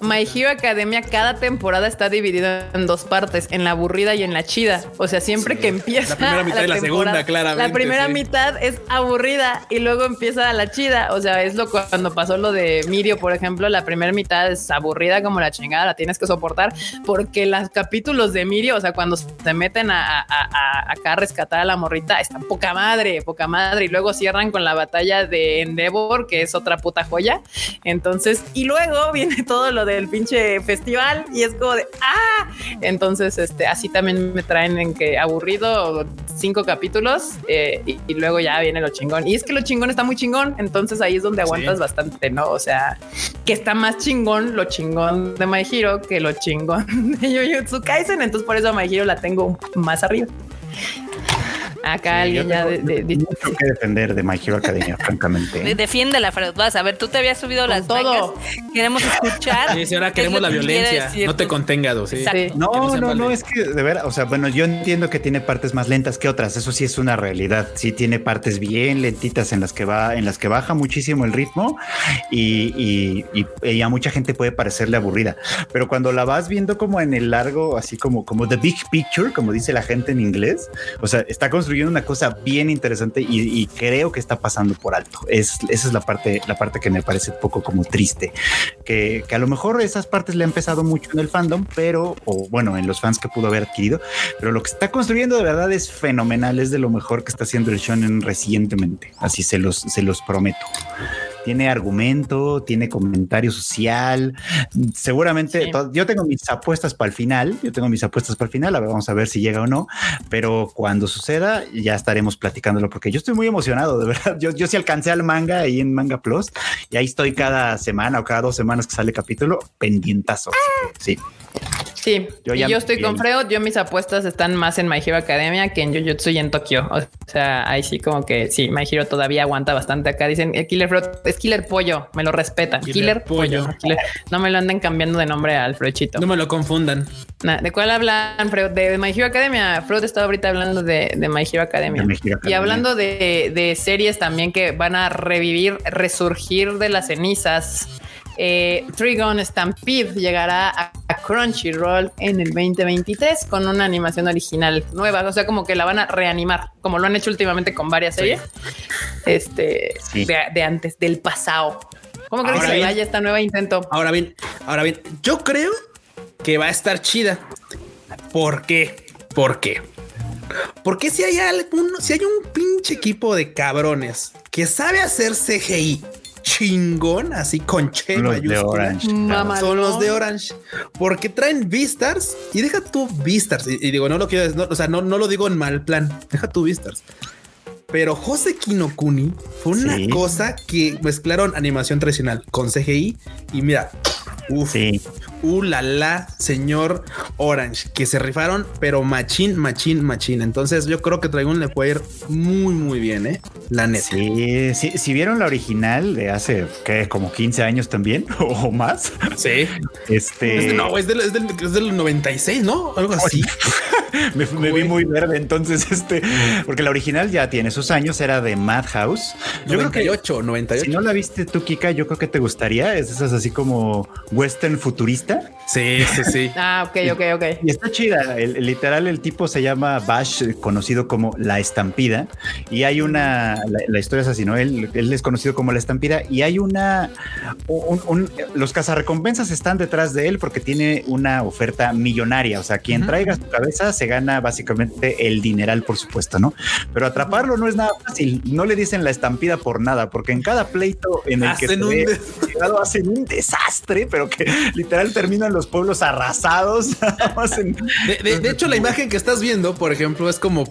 [SPEAKER 5] My Hero Academia, cada temporada está dividida en dos partes, en la aburrida y en la chida. O sea, siempre que empieza
[SPEAKER 3] La primera mitad y la segunda, claramente,
[SPEAKER 5] La primera
[SPEAKER 3] sí.
[SPEAKER 5] mitad es aburrida y luego empieza la chida. O sea, es lo cuando pasó lo de Mirio, por ejemplo, la primera mitad es aburrida como la chingada, la tienes que soportar porque los capítulos de Mirio, o sea, cuando se meten a, a- a- acá a rescatar a la morrita, están poca madre, poca madre. Y luego cierran con la batalla de Endeavor, que es otra puta joya. Entonces, y luego [LAUGHS] viene todo lo del pinche festival y es como de ah. Entonces, este, así también me traen en que aburrido cinco capítulos eh, y, y luego ya viene lo chingón. Y es que lo chingón está muy chingón. Entonces ahí es donde aguantas bastante, ¿no? O sea, que está más chingón lo chingón de My Hero que lo chingón [LAUGHS] de Jujutsu Kaisen. Entonces, por eso a My Hero la tengo más arriba. Acá alguien ya de- de- de-
[SPEAKER 1] mucho que defender de My Hero Academia, francamente. ¿eh? [LAUGHS]
[SPEAKER 2] Defiende la Fred. Vas a ver, tú te habías subido las
[SPEAKER 5] todo.
[SPEAKER 2] mangas. Queremos escuchar.
[SPEAKER 3] Sí, sí, ahora queremos la
[SPEAKER 2] que
[SPEAKER 3] violencia. No te contengas, sí.
[SPEAKER 5] Sí.
[SPEAKER 1] No,
[SPEAKER 3] no
[SPEAKER 1] no, es que de verdad, o sea, bueno, yo entiendo que tiene partes más lentas que otras, eso sí es una realidad, sí tiene partes bien lentitas en las que va, en las que baja muchísimo el ritmo y, y- y- y a mucha gente puede parecerle aburrida, pero cuando la vas viendo como en el largo, así como, como the big picture, como dice la gente en inglés, o sea, está construyendo una cosa bien interesante y, y creo que está pasando por alto. Es, esa es la parte, la parte que me parece un poco como triste, que, que a lo mejor esas partes le han pesado mucho en el fandom, pero, o bueno, en los fans que pudo haber adquirido, pero lo que está construyendo de verdad es fenomenal, es de lo mejor que está haciendo el shonen recientemente, así se los, se los prometo. Tiene argumento, tiene comentario social. Seguramente
[SPEAKER 5] Sí.
[SPEAKER 1] yo tengo mis apuestas para el final. Yo tengo mis apuestas para el final. A ver, vamos a ver si llega o no. Pero cuando suceda, ya estaremos platicándolo porque yo estoy muy emocionado. De verdad, yo, yo sí alcancé al manga ahí en Manga Plus y ahí estoy cada semana o cada dos semanas que sale capítulo pendientazo. Sí.
[SPEAKER 5] Sí,
[SPEAKER 1] Yo ya
[SPEAKER 5] yo estoy con. Freud. Yo mis apuestas están más en My Hero Academia que en Jujutsu y en Tokio. O sea, ahí sí como que sí, My Hero todavía aguanta bastante. Acá dicen el Killer Freud es Killer Pollo, me lo respetan.
[SPEAKER 3] Killer
[SPEAKER 5] Killer,
[SPEAKER 3] Pollo.
[SPEAKER 5] Pollo. Killer- No me lo anden cambiando de nombre al Freudchito.
[SPEAKER 3] No me lo confundan.
[SPEAKER 5] Nah, ¿De cuál hablan, Freud? De My Hero Academia. Freud está ahorita hablando de, de My Hero Academia.
[SPEAKER 1] De My Hero
[SPEAKER 5] Y hablando de, de series también que van a revivir, resurgir de las cenizas. Eh, Trigon Stampede llegará a, a Crunchyroll en el 2023 con una animación original nueva. O sea, como que la van a reanimar, como lo han hecho últimamente con varias series. Este
[SPEAKER 1] Sí.
[SPEAKER 5] de, de antes, del pasado. ¿Cómo crees que vaya esta nueva intento?
[SPEAKER 3] Ahora bien, ahora bien, yo creo que va a estar chida. ¿Por qué? ¿Por qué? Porque si hay algún, si hay un pinche equipo de cabrones que sabe hacer CGI chingón, así con che
[SPEAKER 1] Los de
[SPEAKER 3] mayúscula,
[SPEAKER 1] Orange.
[SPEAKER 5] Mamalón.
[SPEAKER 3] son los de Orange, porque traen Vistars y deja tú Vistars. Y, y digo, no lo quiero, no, o sea, no, no lo digo en mal plan, [LAUGHS] deja tú Vistars. Pero Jose Kinokuni fue una
[SPEAKER 1] Sí.
[SPEAKER 3] cosa que mezclaron animación tradicional con CGI y mira, uff,
[SPEAKER 1] Sí,
[SPEAKER 3] uh la la, señor Orange, que se rifaron, pero machín, machín, machín. Entonces yo creo que Dragon le puede ir muy, muy bien, eh. La neta.
[SPEAKER 1] sí, sí. Si vieron la original de hace ¿qué? como 15 años también [LAUGHS] o más,
[SPEAKER 3] Sí.
[SPEAKER 1] este
[SPEAKER 3] Es de- no, es del, es, del, es del 96, ¿no? Algo así. [LAUGHS]
[SPEAKER 1] me, me vi muy verde. Entonces, este, porque la original ya tiene sus años, era de Madhouse.
[SPEAKER 3] Yo 98, creo que 98.
[SPEAKER 1] Si no la viste tú, Kika, yo creo que te gustaría. Es esas así como western futurista.
[SPEAKER 3] Twitter Sí, sí, sí. [LAUGHS]
[SPEAKER 5] ah, ok, ok, ok.
[SPEAKER 1] Y está chida. El, literal, el tipo se llama Bash, conocido como La Estampida. Y hay una, la, historia es así, ¿no? Él, él, es conocido como La Estampida. Y hay una, un, los cazarrecompensas están detrás de él porque tiene una oferta millonaria. O sea, quien traiga su cabeza se gana básicamente el dineral, por supuesto, ¿no? Pero atraparlo no es nada fácil. No le dicen la estampida por nada, porque en cada pleito en el que se ve, hacen un desastre, pero que [LAUGHS] literal terminan los pueblos arrasados. [LAUGHS]
[SPEAKER 3] de, hecho, la imagen que estás viendo, por ejemplo, es como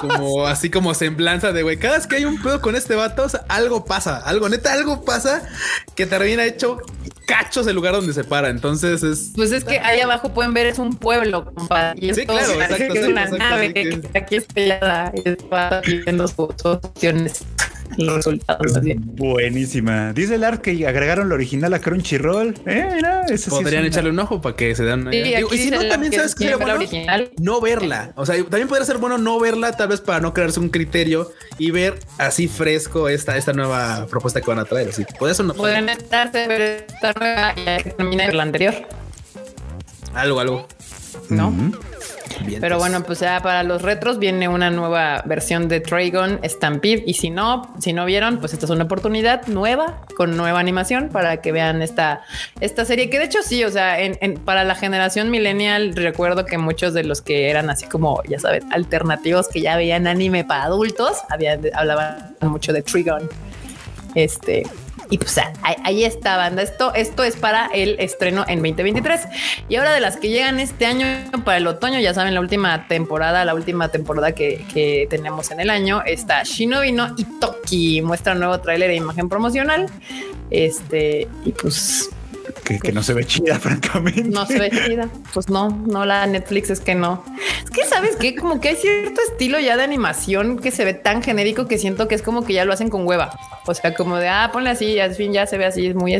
[SPEAKER 3] como [LAUGHS] así como semblanza de güey. Cada vez que hay un pedo con este vato, algo pasa, algo neta, algo pasa que termina hecho cachos el lugar donde se para. Entonces es.
[SPEAKER 5] Pues es que ahí abajo pueden ver es un pueblo,
[SPEAKER 3] compadre. sí, claro, exacto. Es una nave
[SPEAKER 5] que, aquí está y está viendo sus opciones [LAUGHS] los resultados.
[SPEAKER 1] buenísima. Dice el art que agregaron la original a Crunchyroll. Eh, mira,
[SPEAKER 3] Podrían echarle un ojo para que se den una y si no, también sabes que bueno no verla. O sea, también podría ser bueno no verla, tal vez para no crearse un criterio y ver así fresco esta, esta nueva propuesta que van a traer. Así, por eso no
[SPEAKER 5] pueden estarse ver esta nueva y que termine la anterior.
[SPEAKER 3] Algo, algo.
[SPEAKER 5] ¿No? Pero bueno, pues ya para los retros viene una nueva versión de Dragon Stampede. Y si no, si no vieron, pues esta es una oportunidad nueva con nueva animación para que vean esta, esta serie. Que de hecho sí, o sea, en, para la generación millennial, recuerdo que muchos de los que eran así como, ya saben, alternativos que ya veían anime para adultos, habían, hablaban mucho de Trigon. Este, y pues ahí, está, banda. Esto, esto es para el estreno en 2023. Y ahora de las que llegan este año para el otoño, ya saben, la última temporada, la última temporada que, que tenemos en el año está Shinobi no Itoki. Muestra nuevo tráiler e imagen promocional. Este, y pues
[SPEAKER 1] que, no se ve chida, [LAUGHS] francamente.
[SPEAKER 5] No se ve chida. Pues no, no, la Netflix es que no. Es que sabes que como que hay cierto estilo ya de animación que se ve tan genérico que siento que es como que ya lo hacen con hueva. O sea, como de ah, ponle así, al fin ya se ve así, es muy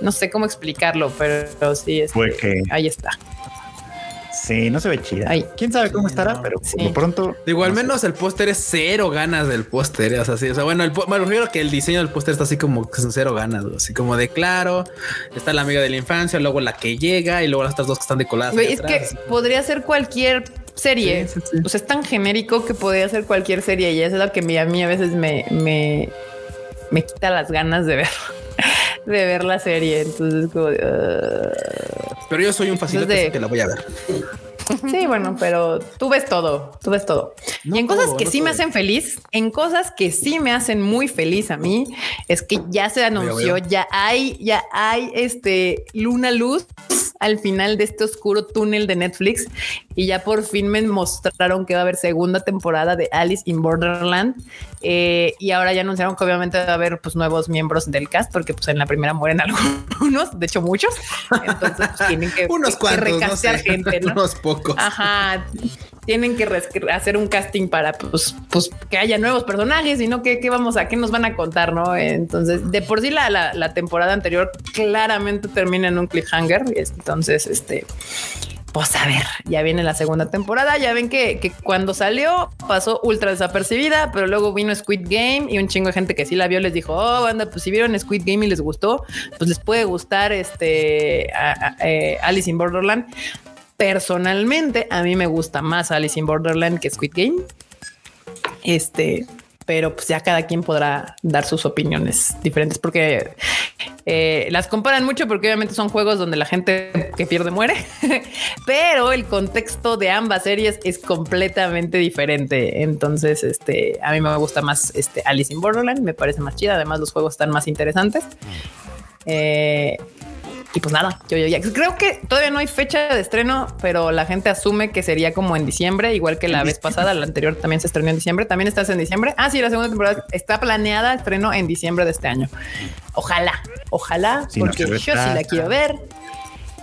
[SPEAKER 5] no sé cómo explicarlo, pero sí, es
[SPEAKER 1] este, que
[SPEAKER 5] ahí está.
[SPEAKER 1] Sí, no se ve chida. Quién sabe cómo estará, pero de pronto.
[SPEAKER 3] Digo, al menos el póster es cero ganas del póster. O sea, sí, o sea, bueno, el, me refiero que el diseño del póster está así como que son cero ganas, así como de claro. Está la amiga de la infancia, luego la que llega y luego las otras dos que están decoladas.
[SPEAKER 5] Es que podría ser cualquier serie. O sea, es tan genérico que podría ser cualquier serie y eso es lo que a mí a veces me, me, me quita las ganas de ver de ver la serie. Entonces, como
[SPEAKER 3] Pero yo soy un fascinante que la voy a ver.
[SPEAKER 5] Sí, bueno, pero tú ves todo, tú ves todo. y en cosas que sí me hacen feliz, en cosas que sí me hacen muy feliz a mí, es que ya se anunció, ya hay, ya hay este Luna Luz al final de este oscuro túnel de Netflix y ya por fin me mostraron que va a haber segunda temporada de Alice in Borderland eh, y ahora ya anunciaron que obviamente va a haber pues nuevos miembros del cast porque pues en la primera mueren [LAUGHS] algunos, de hecho muchos, entonces pues, tienen que,
[SPEAKER 3] unos cuantos, [LAUGHS]
[SPEAKER 5] gente,
[SPEAKER 3] unos pocos.
[SPEAKER 5] Ajá, tienen que hacer un casting para pues, pues que haya nuevos personajes y no que, vamos a qué nos van a contar, no? Entonces, de por sí la, la, temporada anterior claramente termina en un cliffhanger. Entonces, este, pues a ver, ya viene la segunda temporada. Ya ven que, cuando salió pasó ultra desapercibida, pero luego vino Squid Game y un chingo de gente que sí la vio les dijo, oh, banda, pues si vieron Squid Game y les gustó, pues les puede gustar este eh, Alice in Borderland. Personalmente, a mí me gusta más Alice in Borderland que Squid Game. Este, pero pues ya cada quien podrá dar sus opiniones diferentes porque eh, las comparan mucho porque obviamente son juegos donde la gente que pierde muere, [LAUGHS] pero el contexto de ambas series es completamente diferente. Entonces, este a mí me gusta más este Alice in Borderland, me parece más chida. Además, los juegos están más interesantes. Eh, y pues nada, yo, ya creo que todavía no hay fecha de estreno, pero la gente asume que sería como en diciembre, igual que la vez pasada. La anterior también se estrenó en diciembre. También estás en diciembre. Ah, sí, la segunda temporada está planeada estreno en diciembre de este año. Ojalá, ojalá, porque yo sí la quiero ver.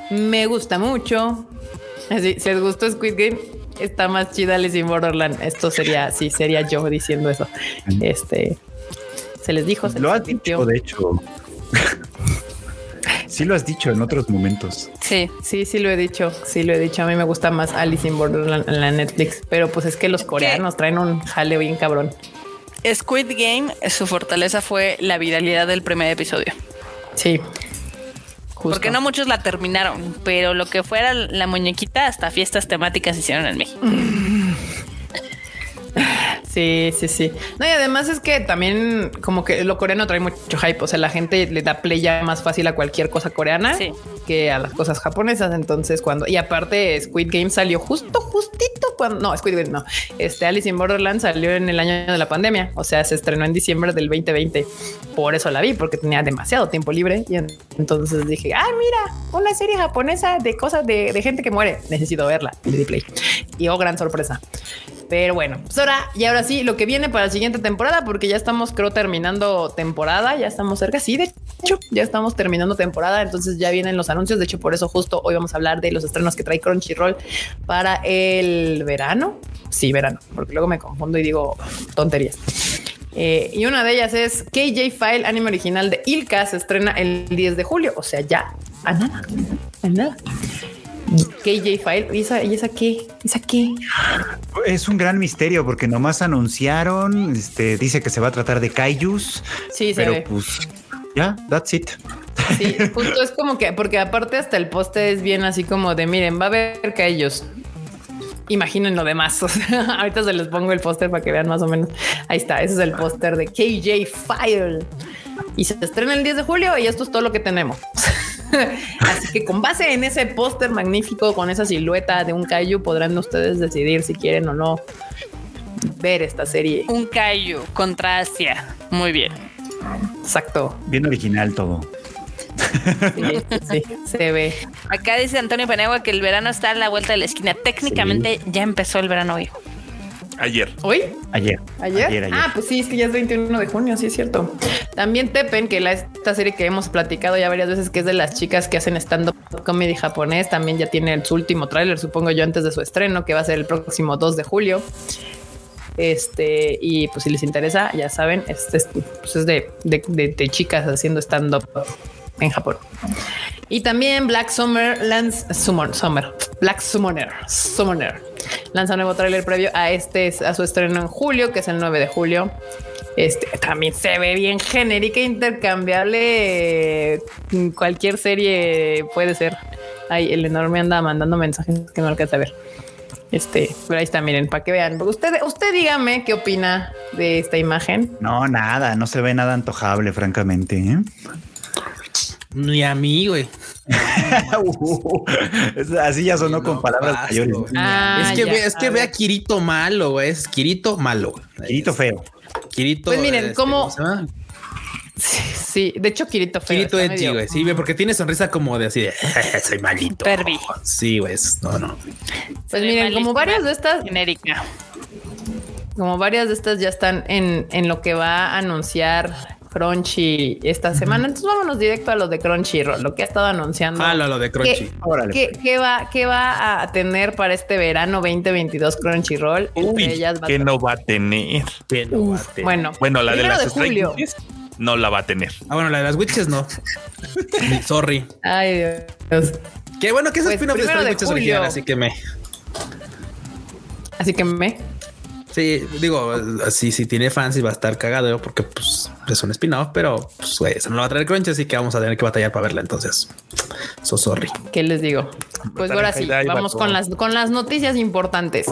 [SPEAKER 5] Me gusta mucho. Así, si les gustó Squid Game, está más chida Alice in Borderland. Esto sería, sí, sería yo diciendo eso. Este se les dijo, se
[SPEAKER 1] lo
[SPEAKER 5] les
[SPEAKER 1] ha dicho, de hecho. [LAUGHS] Sí lo has dicho en otros momentos.
[SPEAKER 2] Sí.
[SPEAKER 5] Sí, sí lo he dicho. Sí lo he dicho. A mí me gusta más Alice in Borderland en la Netflix, pero pues es que los coreanos traen un jale bien cabrón.
[SPEAKER 2] Squid Game, su fortaleza fue la viralidad del primer episodio.
[SPEAKER 5] Sí. Justo.
[SPEAKER 2] Porque no muchos la terminaron, pero lo que fuera la muñequita, hasta fiestas temáticas hicieron en México. [LAUGHS]
[SPEAKER 5] Sí, sí, sí. No, y además es que también como que lo coreano trae mucho hype. O sea, la gente le da play ya más fácil a cualquier cosa coreana
[SPEAKER 2] Sí.
[SPEAKER 5] que a las cosas japonesas. Entonces, cuando y aparte Squid Game salió justo, justito cuando no Squid Game, no. Este Alice in Borderland salió en el año de la pandemia. O sea, se estrenó en diciembre del 2020. Por eso la vi, porque tenía demasiado tiempo libre. Y en- entonces dije, ah, mira, una serie japonesa de cosas de, de gente que muere. Necesito verla. Y le di play. Y oh, gran sorpresa. Pero bueno, pues ahora y ahora sí, lo que viene para la siguiente temporada, porque ya estamos, creo, terminando temporada, ya estamos cerca. Sí, de hecho, ya estamos terminando temporada, entonces ya vienen los anuncios. De hecho, por eso justo hoy vamos a hablar de los estrenos que trae Crunchyroll para el verano. Sí, verano, porque luego me confundo y digo tonterías. Eh, y una de ellas es KJ File, anime original de Ilka, se estrena el 10 de julio, o sea, ya a nada, a nada. KJ File, ¿y esa, y esa qué? ¿Esa qué?
[SPEAKER 1] Es un gran misterio porque nomás anunciaron, este, dice que se va a tratar de kaijus,
[SPEAKER 5] Sí, se
[SPEAKER 1] pero
[SPEAKER 5] ve.
[SPEAKER 1] pues ya, that's it.
[SPEAKER 5] Sí, justo es como que, porque aparte hasta el poste es bien así como de, miren, va a haber ellos imaginen lo demás. [LAUGHS] O sea, ahorita se les pongo el póster para que vean más o menos. Ahí está, ese es el póster de KJ File. Y se estrena el 10 de julio y esto es todo lo que tenemos. [LAUGHS] Así que con base en ese póster magnífico, con esa silueta de un kaiju, podrán ustedes decidir si quieren o no ver esta serie.
[SPEAKER 2] Un Kaiju contra Asia. Muy bien.
[SPEAKER 5] Exacto.
[SPEAKER 1] Bien original todo.
[SPEAKER 5] Sí, sí, se ve.
[SPEAKER 2] Acá dice Antonio Penegua que el verano está a la vuelta de la esquina. Técnicamente ya empezó el verano hoy.
[SPEAKER 4] Ayer.
[SPEAKER 5] ¿Hoy?
[SPEAKER 1] Ayer.
[SPEAKER 5] ¿Ayer?
[SPEAKER 1] Ayer, ayer.
[SPEAKER 5] Ah, pues sí, es que ya es 21 de junio, sí es cierto. También Tepen, que la, esta serie que hemos platicado ya varias veces, que es de las chicas que hacen stand-up comedy japonés, también ya tiene su último tráiler, supongo yo, antes de su estreno, que va a ser el próximo 2 de julio. Este, y pues si les interesa, ya saben, este es, pues es de, de- de- de chicas haciendo stand-up en Japón. Y también Black Summer Summer, Black Summoner, Summoner. Lanza un nuevo tráiler previo a este a su estreno en julio, que es el 9 de julio. Este también se ve bien genérica, intercambiable. eh, Cualquier serie puede ser. Ay, el enorme anda mandando mensajes que no alcanza a ver. Este, pero ahí está, miren, para que vean. Usted, usted dígame qué opina de esta imagen.
[SPEAKER 1] No, nada, no se ve nada antojable, francamente. ¿eh?
[SPEAKER 3] Ni a mí, güey. [LAUGHS]
[SPEAKER 1] Así ya sonó
[SPEAKER 3] No,
[SPEAKER 1] con palabras mayores.
[SPEAKER 5] Ah,
[SPEAKER 3] es que
[SPEAKER 5] ya,
[SPEAKER 3] ve, es que
[SPEAKER 5] a
[SPEAKER 3] ve a. Kirito malo, güey. Es Kirito malo. güey.
[SPEAKER 1] Kirito feo.
[SPEAKER 3] Kirito.
[SPEAKER 5] Pues miren,
[SPEAKER 3] este,
[SPEAKER 5] ¿cómo-? Sí, sí, de hecho, Kirito feo.
[SPEAKER 3] Kirito
[SPEAKER 5] medio-
[SPEAKER 3] güey. Sí, güey, porque tiene sonrisa como de así de soy malito.
[SPEAKER 2] Pervi.
[SPEAKER 3] Sí, güey. es- No, no.
[SPEAKER 5] Pues miren, como varias de estas,
[SPEAKER 2] Genérica.
[SPEAKER 5] como varias de estas ya están en, en lo que va a anunciar Crunchy esta semana. Entonces vámonos directo a lo de Crunchyroll, lo que ha estado anunciando.
[SPEAKER 3] Ah, lo, lo de Crunchy.
[SPEAKER 5] ¿Qué,
[SPEAKER 1] Órale,
[SPEAKER 5] qué-
[SPEAKER 1] pues.
[SPEAKER 5] qué va, qué va a tener para este verano 2022 Crunchyroll?
[SPEAKER 4] Uy,
[SPEAKER 5] ellas va a
[SPEAKER 4] no va a tener.
[SPEAKER 3] Bien, no va a tener.
[SPEAKER 5] Bueno,
[SPEAKER 4] Bueno, la de las Stray
[SPEAKER 5] julio.
[SPEAKER 4] No la va a tener.
[SPEAKER 3] Ah, bueno, la de las witches no. [LAUGHS] Sorry.
[SPEAKER 5] Ay, Dios.
[SPEAKER 3] Qué bueno que es
[SPEAKER 5] Pues,
[SPEAKER 3] spin-off de
[SPEAKER 5] de
[SPEAKER 3] Witches
[SPEAKER 5] julio.
[SPEAKER 3] original, así que me.
[SPEAKER 5] Así que me.
[SPEAKER 3] Sí, digo, así si tiene fans y va a estar cagado porque pues es un spin-off, pero pues güey, eso no lo va a traer Crunchy, así que vamos a tener que batallar para verla. Entonces, so sorry.
[SPEAKER 5] ¿Qué les digo? Pues ahora sí, vamos con las, con las noticias importantes.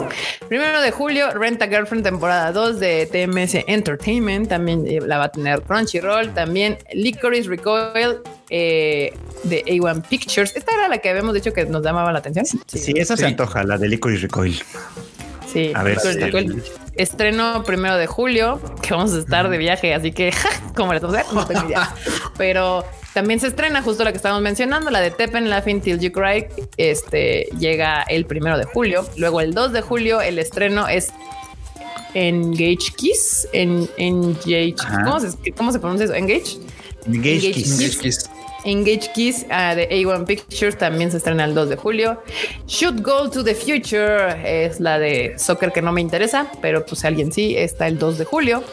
[SPEAKER 5] Primero de julio, Rent a Girlfriend temporada 2 de TMS Entertainment. También eh, la va a tener Crunchyroll. También Licorice Recoil eh, de A1 Pictures. Esta era la que habíamos dicho que nos llamaba la atención.
[SPEAKER 1] Sí, esa
[SPEAKER 3] Sí.
[SPEAKER 1] se antoja, la de Licorice Recoil.
[SPEAKER 5] Sí,
[SPEAKER 1] A ver, sí.
[SPEAKER 5] Estreno primero de julio, que vamos a estar de viaje, así que [LAUGHS] como les vamos a ver, no tengo idea. [LAUGHS] Pero también se estrena justo la que estábamos mencionando, la de Teppen Laughing Till You Cry. Este llega el primero de julio. Luego el 2 de julio, el estreno es Engage Kiss. En, Engage. ¿Cómo se, ¿Cómo se pronuncia eso? Engage.
[SPEAKER 1] Engage
[SPEAKER 5] Engage
[SPEAKER 1] Kiss.
[SPEAKER 5] Kiss. Engage Kiss ah, de A1 Pictures también se estrena el 2 de julio. Shoot Goal to the Future es la de soccer que no me interesa, pero pues alguien sí, está el 2 de julio.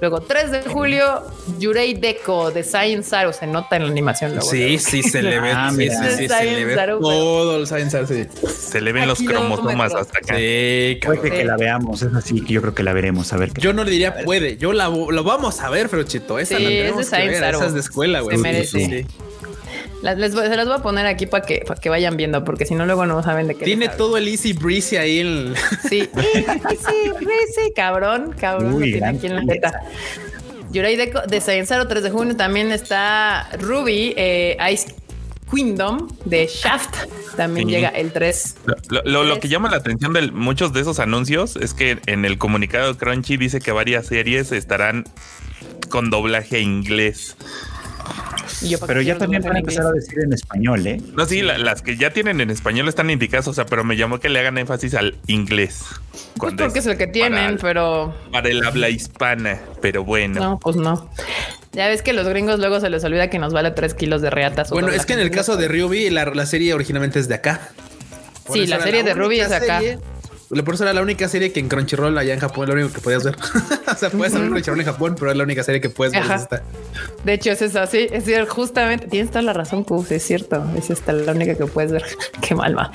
[SPEAKER 5] Luego, 3 de julio, Yurei Deco de Science Zero. Se nota en la animación. Luego,
[SPEAKER 3] Sí,
[SPEAKER 5] luego.
[SPEAKER 3] sí, se le ve.
[SPEAKER 1] Ah,
[SPEAKER 3] sí, sí, sí, se le ve
[SPEAKER 5] Zero, pero-
[SPEAKER 3] todo el Science Zero, sí.
[SPEAKER 4] Se le ven los cromosomas hasta acá.
[SPEAKER 3] Sí,
[SPEAKER 1] Puede que la veamos, es así que yo creo que la veremos, a ver qué
[SPEAKER 3] Yo no le diría puede, yo la lo vamos a ver, pero chito, esa
[SPEAKER 5] Sí,
[SPEAKER 3] la
[SPEAKER 5] es de
[SPEAKER 3] tenemos que
[SPEAKER 5] Science
[SPEAKER 3] ver, esa es de escuela, güey.
[SPEAKER 5] Se merece. Las, les voy- se las voy a poner aquí para que, para que vayan viendo, porque si no, luego no saben de qué.
[SPEAKER 3] Tiene todo el easy breezy ahí el...
[SPEAKER 5] Sí, [LAUGHS] sí, sí, cabrón, cabrón,
[SPEAKER 1] Uy,
[SPEAKER 5] lo tiene aquí en la jeta. Yurei Deco de Science Zero, 3 de junio también está Ruby, eh, Ice Kingdom de Shaft. También
[SPEAKER 4] Sí.
[SPEAKER 5] llega el 3.
[SPEAKER 4] Lo, lo- lo- lo que llama la atención de muchos de esos anuncios es que en el comunicado de Crunchy dice que varias series estarán con doblaje inglés.
[SPEAKER 5] Y yo, ¿para
[SPEAKER 1] Pero ya también van a empezar a decir en español, ¿eh?
[SPEAKER 4] No, sí, la- las que ya tienen en español están indicadas, o sea, pero me llamó que le hagan énfasis al inglés.
[SPEAKER 5] Pues porque es el que tienen,
[SPEAKER 4] para,
[SPEAKER 5] pero
[SPEAKER 4] para el habla hispana, pero bueno.
[SPEAKER 5] no, pues no. Ya ves que los gringos luego se les olvida que nos vale 3 kilos de reatas. o
[SPEAKER 3] Bueno, es que en el caso de Ruby, la, la serie originalmente es de acá. Por
[SPEAKER 5] Sí, la serie de Ruby es acá.
[SPEAKER 3] serie- Por eso era la única serie que en Crunchyroll allá en Japón, lo único que podías ver. [LAUGHS] o sea, puedes ver Crunchyroll en Japón, pero es la única serie que puedes ver.
[SPEAKER 5] Ajá.
[SPEAKER 3] es esta.
[SPEAKER 5] De hecho, es eso, sí, es cierto, justamente, tienes toda la razón, Kuf, es cierto, es esta la única que puedes ver. [LAUGHS] Qué mal va.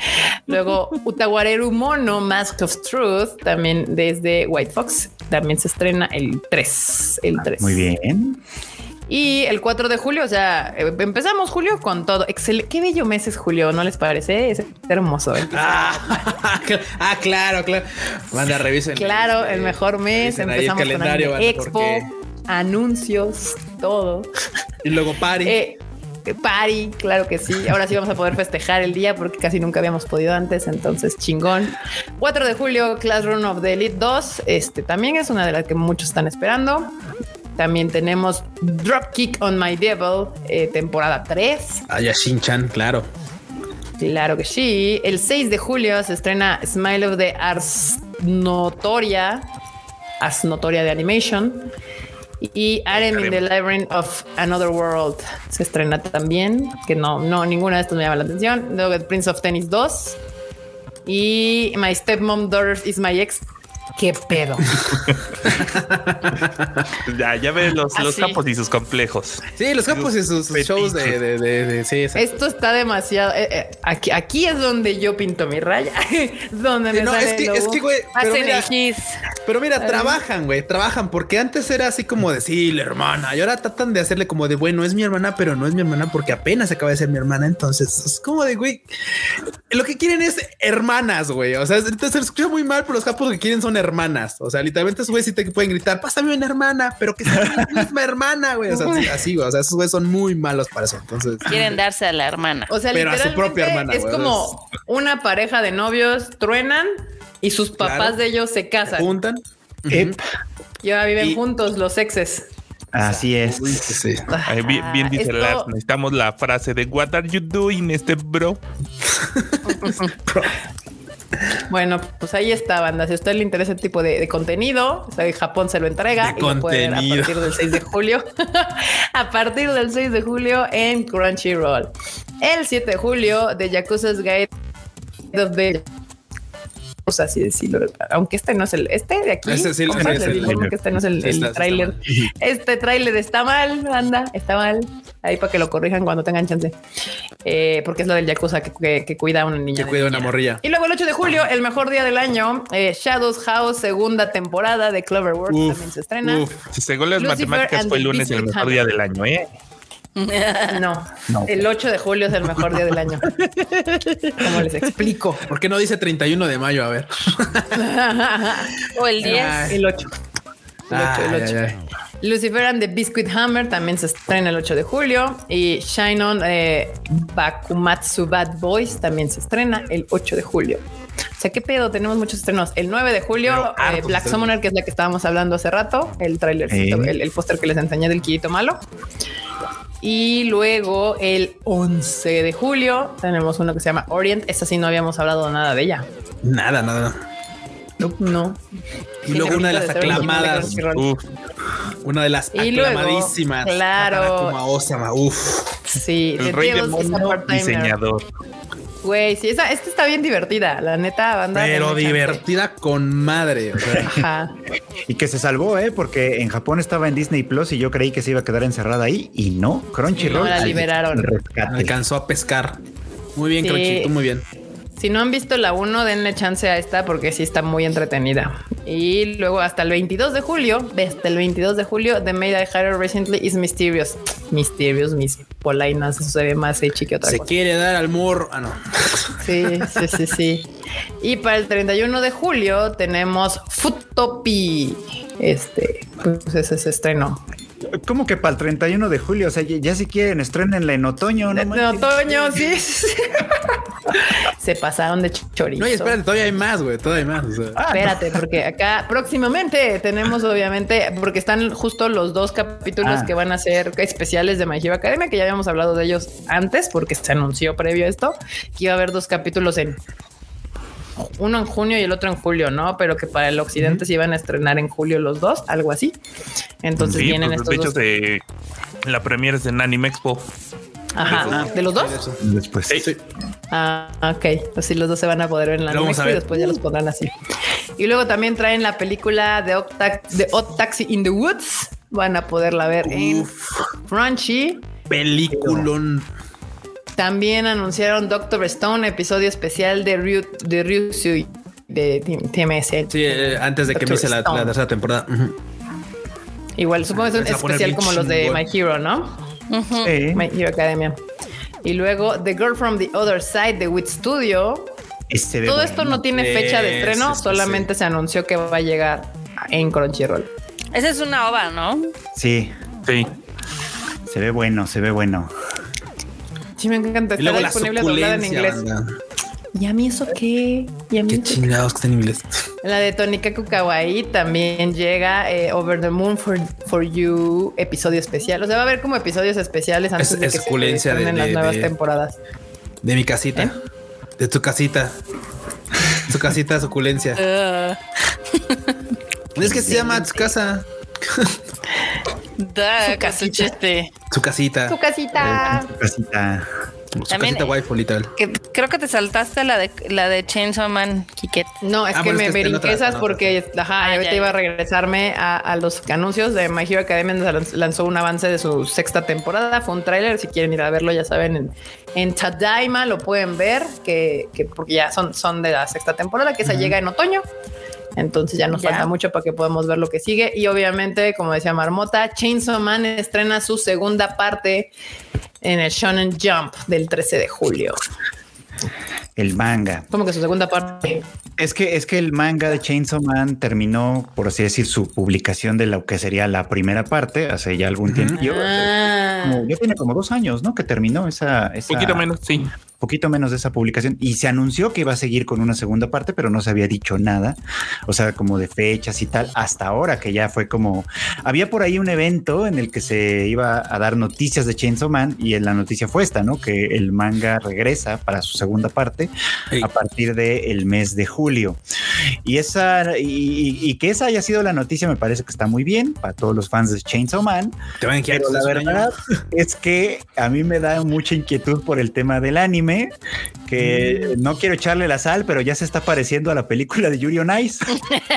[SPEAKER 5] Luego, Utawareru Mono, Mask of Truth, también desde White Fox, también se estrena el 3, el 3.
[SPEAKER 1] Muy bien.
[SPEAKER 5] Y el 4 de julio, o sea, eh, empezamos julio con todo. Excelente. Qué bello mes es julio, ¿no les parece? Es hermoso. ¿eh?
[SPEAKER 3] Ah, [LAUGHS] ah, claro, claro. Manda, revisen.
[SPEAKER 5] Claro,
[SPEAKER 3] este,
[SPEAKER 5] el mejor mes.
[SPEAKER 3] el
[SPEAKER 5] Empezamos con
[SPEAKER 3] calendario,
[SPEAKER 5] Expo,
[SPEAKER 3] porque-
[SPEAKER 5] anuncios, todo.
[SPEAKER 3] Y luego Party.
[SPEAKER 5] Eh, party, claro que sí. Ahora sí vamos a poder festejar el día porque casi nunca habíamos podido antes, entonces chingón. 4 de julio, Classroom of the Elite 2. Este también es una de las que muchos están esperando. También tenemos Dropkick on My Devil, eh, temporada 3.
[SPEAKER 3] Ah, ya Shin-Chan, claro.
[SPEAKER 5] Claro que sí. El 6 de julio se estrena Smile of the Ars Notoria, Ars Notoria de Animation. Y Arem in the Labyrinth of Another World se estrena también, que no, no, ninguna de estas me llama la atención. Luego The Prince of Tennis 2 y My Stepmom Daughter is My Ex. ¿Qué pedo? [LAUGHS]
[SPEAKER 4] Ya, ya ves los, los
[SPEAKER 5] Así.
[SPEAKER 4] campos y sus complejos.
[SPEAKER 3] Sí, los campos y sus, shows de, de, de, de- sí, exacto.
[SPEAKER 5] Esto está demasiado. eh, eh, aquí, aquí es donde yo pinto mi raya, [LAUGHS] donde
[SPEAKER 3] Sí,
[SPEAKER 5] me
[SPEAKER 3] no,
[SPEAKER 5] sale
[SPEAKER 3] es que-
[SPEAKER 5] el
[SPEAKER 3] es
[SPEAKER 5] logo.
[SPEAKER 3] que, güey, pero mira. Pero mira, trabajan, güey, trabajan, porque antes era así como de sí, la hermana, y ahora tratan de hacerle como de bueno, es mi hermana, pero no es mi hermana porque apenas acaba de ser mi hermana. Entonces es como de güey, lo que quieren es hermanas, güey. O sea, entonces se escucha muy mal, pero los capos que quieren son hermanas. O sea, literalmente esos güeyes sí te pueden gritar, pásame una hermana, pero que sea mi [LAUGHS] misma hermana, güey. O sea, así, güey. O sea, esos güeyes son muy malos para eso. Entonces,
[SPEAKER 2] Quieren darse a la hermana.
[SPEAKER 5] O sea,
[SPEAKER 3] Pero a su propia hermana,
[SPEAKER 5] es como una pareja de novios truenan y sus papás
[SPEAKER 3] Claro.
[SPEAKER 5] de ellos se casan
[SPEAKER 3] juntan.
[SPEAKER 5] Y ahora viven
[SPEAKER 3] Y-
[SPEAKER 5] juntos los exes.
[SPEAKER 1] así es.
[SPEAKER 3] Uy, sí,
[SPEAKER 4] bien, bien dice
[SPEAKER 5] Esto-
[SPEAKER 4] Lars, necesitamos la frase de What are you doing, este bro? [LAUGHS] [LAUGHS]
[SPEAKER 5] Bueno, pues ahí está, banda. Si a usted le interesa ese tipo de, de contenido, o sea, Japón se lo entrega
[SPEAKER 3] De
[SPEAKER 5] y lo puede ver a partir del 6 de julio. [LAUGHS] a partir del 6 de julio en Crunchyroll. El 7 de julio de Yakuza's Guide of the pues así decirlo, aunque este no es el, este de aquí,
[SPEAKER 3] Ese sí,
[SPEAKER 5] a
[SPEAKER 3] es el-
[SPEAKER 5] este no es el,
[SPEAKER 3] Sí,
[SPEAKER 5] el tráiler. [LAUGHS] Este tráiler está mal, banda, está mal. Ahí para que lo corrijan cuando tengan chance. Eh, porque es lo del Yakuza que, que- que cuida a una niña.
[SPEAKER 3] Que cuida a una
[SPEAKER 5] niña.
[SPEAKER 3] morrilla.
[SPEAKER 5] Y luego el 8 de julio, el mejor día del año, eh, Shadows House, segunda temporada de Cloverworks también se estrena.
[SPEAKER 3] uf.
[SPEAKER 4] Según las
[SPEAKER 5] Lucifer
[SPEAKER 4] matemáticas fue el lunes el mejor día del año, ¿eh? [LAUGHS]
[SPEAKER 5] No,
[SPEAKER 1] No.
[SPEAKER 5] el 8 de julio es el mejor día del año. ¿Cómo les explico?
[SPEAKER 3] ¿Por qué no dice 31 de mayo? A ver. [LAUGHS]
[SPEAKER 2] O el 10.
[SPEAKER 3] Ay.
[SPEAKER 5] El 8. El 8, el
[SPEAKER 3] Ay,
[SPEAKER 5] 8.
[SPEAKER 3] ay, ay.
[SPEAKER 5] Lucifer and the Biscuit Hammer también se estrena el 8 de julio. Y Shine On eh, Bakumatsu Bad Boys también se estrena el 8 de julio. O sea, ¿qué pedo? Tenemos muchos estrenos. El 9 de julio, eh, Black
[SPEAKER 3] estrenos.
[SPEAKER 5] Summoner, que es la que estábamos hablando hace rato, el el, el póster que les enseñé del Quillito Malo. Y luego el 11 de julio tenemos uno que se llama Orient. Esta sí no habíamos hablado nada de ella.
[SPEAKER 3] Nada, nada.
[SPEAKER 5] No.
[SPEAKER 3] Y luego una de las aclamadas.
[SPEAKER 4] Uf,
[SPEAKER 3] Una de las
[SPEAKER 5] Y luego,
[SPEAKER 3] aclamadísimas.
[SPEAKER 5] claro.
[SPEAKER 3] Como Osama. Uf.
[SPEAKER 5] Sí,
[SPEAKER 4] el rey demonio
[SPEAKER 5] Part-Timer.
[SPEAKER 4] diseñador.
[SPEAKER 5] Güey, sí, esa, esta está bien divertida, la neta, banda.
[SPEAKER 3] Pero
[SPEAKER 5] chance.
[SPEAKER 3] divertida con madre. O sea,
[SPEAKER 5] Ajá.
[SPEAKER 1] Y que se salvó, ¿eh? Porque en Japón estaba en Disney Plus y yo creí que se iba a quedar encerrada ahí y no. Crunchyroll.
[SPEAKER 5] No, la liberaron.
[SPEAKER 1] rescate.
[SPEAKER 3] alcanzó a pescar. Muy bien,
[SPEAKER 5] Sí.
[SPEAKER 3] Crunchy, tú muy bien.
[SPEAKER 5] Si no han visto la 1, denle chance a esta porque sí está muy entretenida. Y luego hasta el 22 de julio, hasta el 22 de julio, The Maid I Hired Recently is Mysterious. Mysterious, mis polainas, eso se ve más hechi que otra
[SPEAKER 3] Se
[SPEAKER 5] cosa.
[SPEAKER 3] quiere dar al morro. Ah, no.
[SPEAKER 5] Sí, sí, sí, sí. Y para el 31 de julio tenemos Futopi. Este, pues ese se estrenó.
[SPEAKER 1] ¿Cómo que para el 31 de julio? O sea, ya, ya si quieren, estrenenla en otoño, ¿no?
[SPEAKER 5] En otoño, sí. [LAUGHS] se pasaron de chorizo.
[SPEAKER 3] No, y espérate, todavía hay más, güey. Todavía hay más. O sea.
[SPEAKER 1] Ah,
[SPEAKER 5] Espérate, porque acá próximamente tenemos obviamente, porque están justo los dos capítulos
[SPEAKER 1] Ah.
[SPEAKER 5] que van a ser especiales de My Hero Academia, que ya habíamos hablado de ellos antes, porque se anunció previo a esto, que iba a haber dos capítulos en uno en junio y el otro en julio, ¿no? Pero que para el occidente se iban a estrenar en julio los dos, algo así. Entonces
[SPEAKER 4] Sí,
[SPEAKER 5] vienen
[SPEAKER 4] pues,
[SPEAKER 5] estos
[SPEAKER 4] de hecho,
[SPEAKER 5] dos.
[SPEAKER 4] de la premiere es en Anime Expo.
[SPEAKER 5] Ajá, ¿de los dos?
[SPEAKER 1] Después.
[SPEAKER 3] Sí.
[SPEAKER 5] Ah, ok. Así los dos se van a poder ver en la
[SPEAKER 3] Lo vamos
[SPEAKER 5] Netflix
[SPEAKER 3] a
[SPEAKER 5] y después ya los pondrán así. Y luego también traen la película de Odd, Taxi in the Woods. Van a poderla ver en Crunchy.
[SPEAKER 3] Peliculón.
[SPEAKER 5] También anunciaron Doctor Stone, episodio especial de Ryu, de Ryusui de TMS.
[SPEAKER 3] Sí, eh, antes de que empiece la, tercera temporada.
[SPEAKER 5] Igual, supongo que es un especial como los de. My Hero, ¿no?
[SPEAKER 1] Sí.
[SPEAKER 5] My Hero Academia. Y luego The Girl from the Other Side de Wit Studio.
[SPEAKER 1] Ve
[SPEAKER 5] Todo
[SPEAKER 1] bueno.
[SPEAKER 5] esto no tiene fecha de estreno,
[SPEAKER 3] sí,
[SPEAKER 5] solamente se anunció que va a llegar en Crunchyroll.
[SPEAKER 2] Esa es una ova, ¿no?
[SPEAKER 1] Sí,
[SPEAKER 4] Sí.
[SPEAKER 1] se ve bueno, se ve bueno.
[SPEAKER 5] Sí, me encanta.
[SPEAKER 3] Y luego
[SPEAKER 5] Está
[SPEAKER 3] la
[SPEAKER 5] disponible doblada en inglés.
[SPEAKER 3] banda.
[SPEAKER 5] ¿Y a mí eso qué? ¿Y a mí
[SPEAKER 3] Qué
[SPEAKER 5] eso qué?
[SPEAKER 3] chingados que está en inglés.
[SPEAKER 5] La de Tonikaku Kawaii también llega eh, Over the Moon for, for You, episodio especial. O sea, va a haber como episodios especiales antes
[SPEAKER 3] Es-
[SPEAKER 5] de que se
[SPEAKER 3] suculencia de-
[SPEAKER 5] estrenen las
[SPEAKER 3] de-
[SPEAKER 5] nuevas
[SPEAKER 3] de-
[SPEAKER 5] temporadas.
[SPEAKER 3] De mi casita.
[SPEAKER 5] ¿Eh?
[SPEAKER 3] De tu casita. Su casita suculencia. [LAUGHS] es que se llama su casa. [LAUGHS]
[SPEAKER 2] Da,
[SPEAKER 5] Su casita.
[SPEAKER 3] Su casita.
[SPEAKER 5] Su casita.
[SPEAKER 1] Su casita.
[SPEAKER 3] Su
[SPEAKER 2] También-
[SPEAKER 3] casita waifu, literal.
[SPEAKER 2] Que creo que te saltaste la de la de Chainsaw Man, Kiket.
[SPEAKER 5] No, es
[SPEAKER 3] Ah,
[SPEAKER 5] que
[SPEAKER 3] bueno,
[SPEAKER 5] me
[SPEAKER 3] es que está en otra-
[SPEAKER 5] brinqué esas
[SPEAKER 3] en otra.
[SPEAKER 5] porque ajá,
[SPEAKER 2] Ah,
[SPEAKER 5] ahorita
[SPEAKER 2] ya,
[SPEAKER 5] iba a regresarme a, a los anuncios de My Hero Academia. Lanzó un avance de su sexta temporada. Fue un tráiler. Si quieren ir a verlo, ya saben, en, en Tadaima lo pueden ver, que, que porque ya son, son de la sexta temporada, que esa llega en otoño. Entonces ya nos
[SPEAKER 2] Ya.
[SPEAKER 5] falta mucho para que podamos ver lo que sigue. Y obviamente, como decía Marmota, Chainsaw Man estrena su segunda parte en el Shonen Jump del 13 de julio.
[SPEAKER 1] El manga.
[SPEAKER 5] Como que su segunda parte.
[SPEAKER 1] Es que, es que el manga de Chainsaw Man terminó, por así decir, su publicación de lo que sería la primera parte hace ya algún tiempo.
[SPEAKER 5] Ah.
[SPEAKER 1] Como- ya tiene como dos años, ¿no? Que terminó esa, esa
[SPEAKER 4] Poquito menos, sí.
[SPEAKER 1] poquito menos de esa publicación y se anunció que iba a seguir con una segunda parte, pero no se había dicho nada, o sea, como de fechas y tal, hasta ahora que ya fue como, había por ahí un evento en el que se iba a dar noticias de Chainsaw Man y la noticia fue esta, ¿no? Que el manga regresa para su segunda parte A partir del mes de julio. Y esa, y, y que esa haya sido la noticia me parece que está muy bien para todos los fans de Chainsaw Man,
[SPEAKER 3] Te van a
[SPEAKER 1] pero la verdad es que a mí me da mucha inquietud por el tema del anime, que no quiero echarle la sal, pero ya se está pareciendo a la película de Yuri on Ice.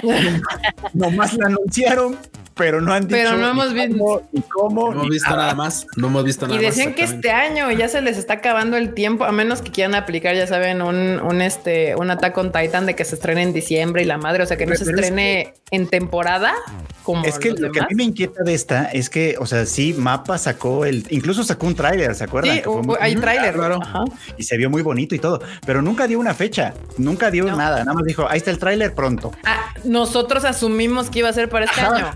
[SPEAKER 1] [LAUGHS] Nomás la anunciaron, pero no han dicho
[SPEAKER 5] Pero no hemos visto-
[SPEAKER 1] cómo,
[SPEAKER 3] No hemos visto
[SPEAKER 1] nada.
[SPEAKER 3] nada más. No hemos visto nada
[SPEAKER 5] Y
[SPEAKER 3] más.
[SPEAKER 5] decían que este año ya se les está acabando el tiempo, a menos que quieran aplicar, ya saben, un, un este, un Attack on Titan de que se estrene en diciembre y la madre, o sea, que no
[SPEAKER 1] Pero
[SPEAKER 5] se
[SPEAKER 1] es
[SPEAKER 5] estrene en temporada como
[SPEAKER 1] Es que lo que a mí me inquieta de esta es que, o sea, sí, Mapa sacó el, incluso sacó un tráiler, ¿se acuerdan?
[SPEAKER 5] Sí,
[SPEAKER 1] Que fue
[SPEAKER 5] u-
[SPEAKER 1] muy-
[SPEAKER 5] hay tráiler.
[SPEAKER 3] claro.
[SPEAKER 1] Y se vio muy bonito y todo, pero nunca dio una fecha, nunca dio
[SPEAKER 5] No.
[SPEAKER 1] nada, nada más dijo, ahí está el tráiler pronto.
[SPEAKER 5] Ah, nosotros asumimos que iba a ser para este
[SPEAKER 1] Ajá.
[SPEAKER 5] año.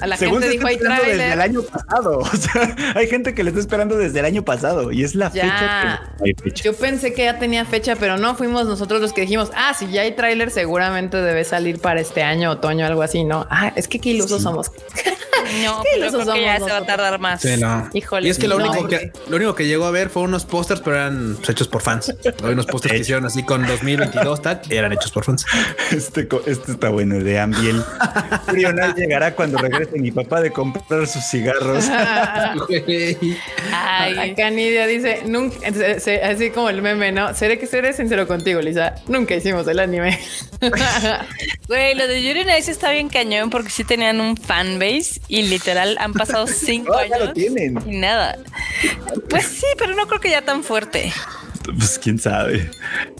[SPEAKER 5] A la
[SPEAKER 1] Según
[SPEAKER 5] gente
[SPEAKER 1] se
[SPEAKER 5] dijo,
[SPEAKER 1] está
[SPEAKER 5] hay
[SPEAKER 1] esperando desde el año pasado. [LAUGHS] O sea, hay gente que le está esperando desde el año pasado y es la
[SPEAKER 5] Ya.
[SPEAKER 1] fecha que no hay fecha.
[SPEAKER 5] Yo pensé que ya tenía fecha, pero no fuimos nosotros los que dijimos, ah, si ya hay tráiler, seguramente debe salir para este año, otoño, algo así, ¿no? Ah, es que qué ilusos
[SPEAKER 1] Sí.
[SPEAKER 5] somos. [LAUGHS]
[SPEAKER 2] No, pero creo que ya se va a tardar más.
[SPEAKER 3] Sí, no.
[SPEAKER 5] Híjole,
[SPEAKER 3] Y es que lo,
[SPEAKER 5] no,
[SPEAKER 3] único
[SPEAKER 5] porque-
[SPEAKER 3] que lo único que llegó a ver fue unos pósters, pero eran hechos por fans. Hay unos pósters que hicieron así con 2022 tal, eran hechos por fans. [LAUGHS]
[SPEAKER 1] Este, co- este está bueno, de Ambiel. Frional llegará cuando regrese mi papá de comprar sus cigarros. [LAUGHS]
[SPEAKER 2] Ay,
[SPEAKER 5] Acá Nidia dice, nunca, se- se- así como el meme, ¿no? Seré que seré sincero contigo, Lisa. Nunca hicimos el anime. [LAUGHS]
[SPEAKER 2] güey, lo de Yuri on Ice está bien cañón porque sí tenían un fanbase y literal han pasado [LAUGHS] cinco
[SPEAKER 1] No, ya
[SPEAKER 2] años
[SPEAKER 1] lo tienen.
[SPEAKER 2] y nada. Pues sí, pero no creo que ya tan fuerte.
[SPEAKER 1] Pues quién sabe.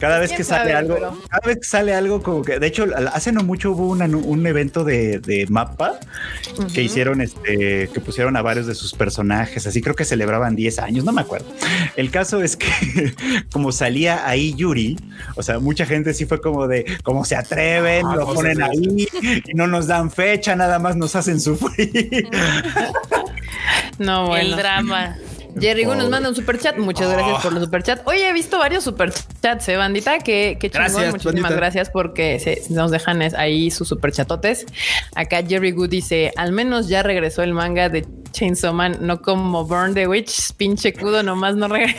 [SPEAKER 1] Cada vez
[SPEAKER 5] ¿Quién
[SPEAKER 1] que sale
[SPEAKER 5] sabe?
[SPEAKER 1] algo,
[SPEAKER 5] Pero-
[SPEAKER 1] cada vez que sale algo como que, de hecho, hace no mucho hubo una- un evento de, de mapa que hicieron, este, que pusieron a varios de sus personajes, así creo que celebraban 10 años, no me acuerdo. El caso es que [LAUGHS] como salía ahí Yuri, o sea, mucha gente sí fue como de, cómo se atreven,
[SPEAKER 3] Ah,
[SPEAKER 1] lo ponen ahí y no nos dan fecha, nada más nos hacen sufrir. [LAUGHS]
[SPEAKER 5] No,
[SPEAKER 2] El
[SPEAKER 5] bueno.
[SPEAKER 2] drama.
[SPEAKER 5] Jerry Gu nos
[SPEAKER 1] Pobre.
[SPEAKER 5] manda un super chat. Muchas gracias por los super chat. Oye, he visto varios super chats, eh, bandita. Que chingón.
[SPEAKER 3] Gracias,
[SPEAKER 5] Muchísimas
[SPEAKER 3] bandita.
[SPEAKER 5] gracias porque se, nos dejan es- ahí sus super chatotes. Acá Jerry Good dice: Al menos ya regresó el manga de Chainsaw Man, no como Burn the Witch. Pinche cudo nomás no regresa.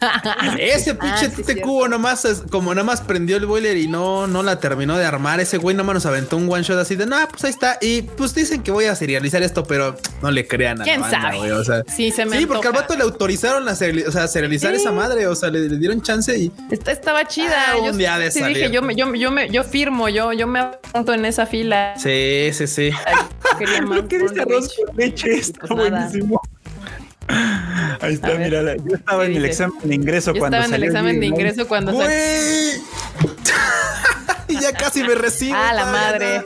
[SPEAKER 5] [LAUGHS]
[SPEAKER 3] Ese
[SPEAKER 5] Ah,
[SPEAKER 3] pinche
[SPEAKER 5] sí, cierto.
[SPEAKER 3] cubo nomás, es- como nada más prendió el boiler y no, no la terminó de armar. Ese güey nomás nos aventó un one shot así de, no, pues ahí está. Y pues dicen que voy a serializar esto, pero no le crean a la
[SPEAKER 5] ¿Quién
[SPEAKER 3] banda,
[SPEAKER 5] sabe?
[SPEAKER 3] güey, o sea,
[SPEAKER 5] Sí, se me
[SPEAKER 3] sí, porque al vato le autorizaron a seriali- o sea, serializar
[SPEAKER 5] Sí.
[SPEAKER 3] esa madre, o sea, le, le dieron chance y
[SPEAKER 5] Esta estaba chida.
[SPEAKER 3] Ah,
[SPEAKER 5] yo
[SPEAKER 3] un día de
[SPEAKER 5] sí
[SPEAKER 3] salir.
[SPEAKER 5] dije, yo, me- yo, yo, me, yo firmo, yo, yo me apunto en esa fila.
[SPEAKER 3] sí, sí, sí. [LAUGHS]
[SPEAKER 1] Está
[SPEAKER 5] pues nada.
[SPEAKER 1] buenísimo. Ahí está, mira, yo estaba
[SPEAKER 5] ¿qué
[SPEAKER 1] en el examen de ingreso
[SPEAKER 5] Yo
[SPEAKER 1] cuando
[SPEAKER 5] estaba en el examen de ingreso cuando [LAUGHS]
[SPEAKER 3] ya [LAUGHS] casi me recibo.
[SPEAKER 5] Ah, la madre.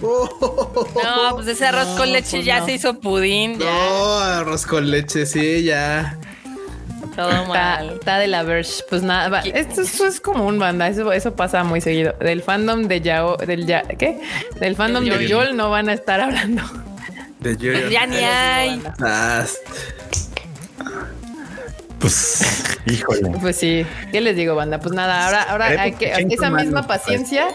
[SPEAKER 3] no. Oh.
[SPEAKER 2] No, pues ese arroz con leche
[SPEAKER 5] pues
[SPEAKER 2] ya
[SPEAKER 5] no.
[SPEAKER 2] se hizo pudín, ya.
[SPEAKER 3] No, arroz con leche, sí, ya.
[SPEAKER 2] Todo mal.
[SPEAKER 5] está de la Verge. Pues nada, esto, eso es común, banda. Eso, eso pasa muy seguido. Del fandom de Yao, del ya, ¿qué? Del fandom
[SPEAKER 2] Del
[SPEAKER 5] de
[SPEAKER 2] Yol.
[SPEAKER 5] Yol no van a estar hablando.
[SPEAKER 3] De Yuri.
[SPEAKER 2] Ya ni hay.
[SPEAKER 3] Ah,
[SPEAKER 1] Pues, [LAUGHS] híjole.
[SPEAKER 5] Pues sí, ¿qué les digo, banda? Pues nada, ahora, ahora hay que, esa misma
[SPEAKER 1] nos
[SPEAKER 5] paciencia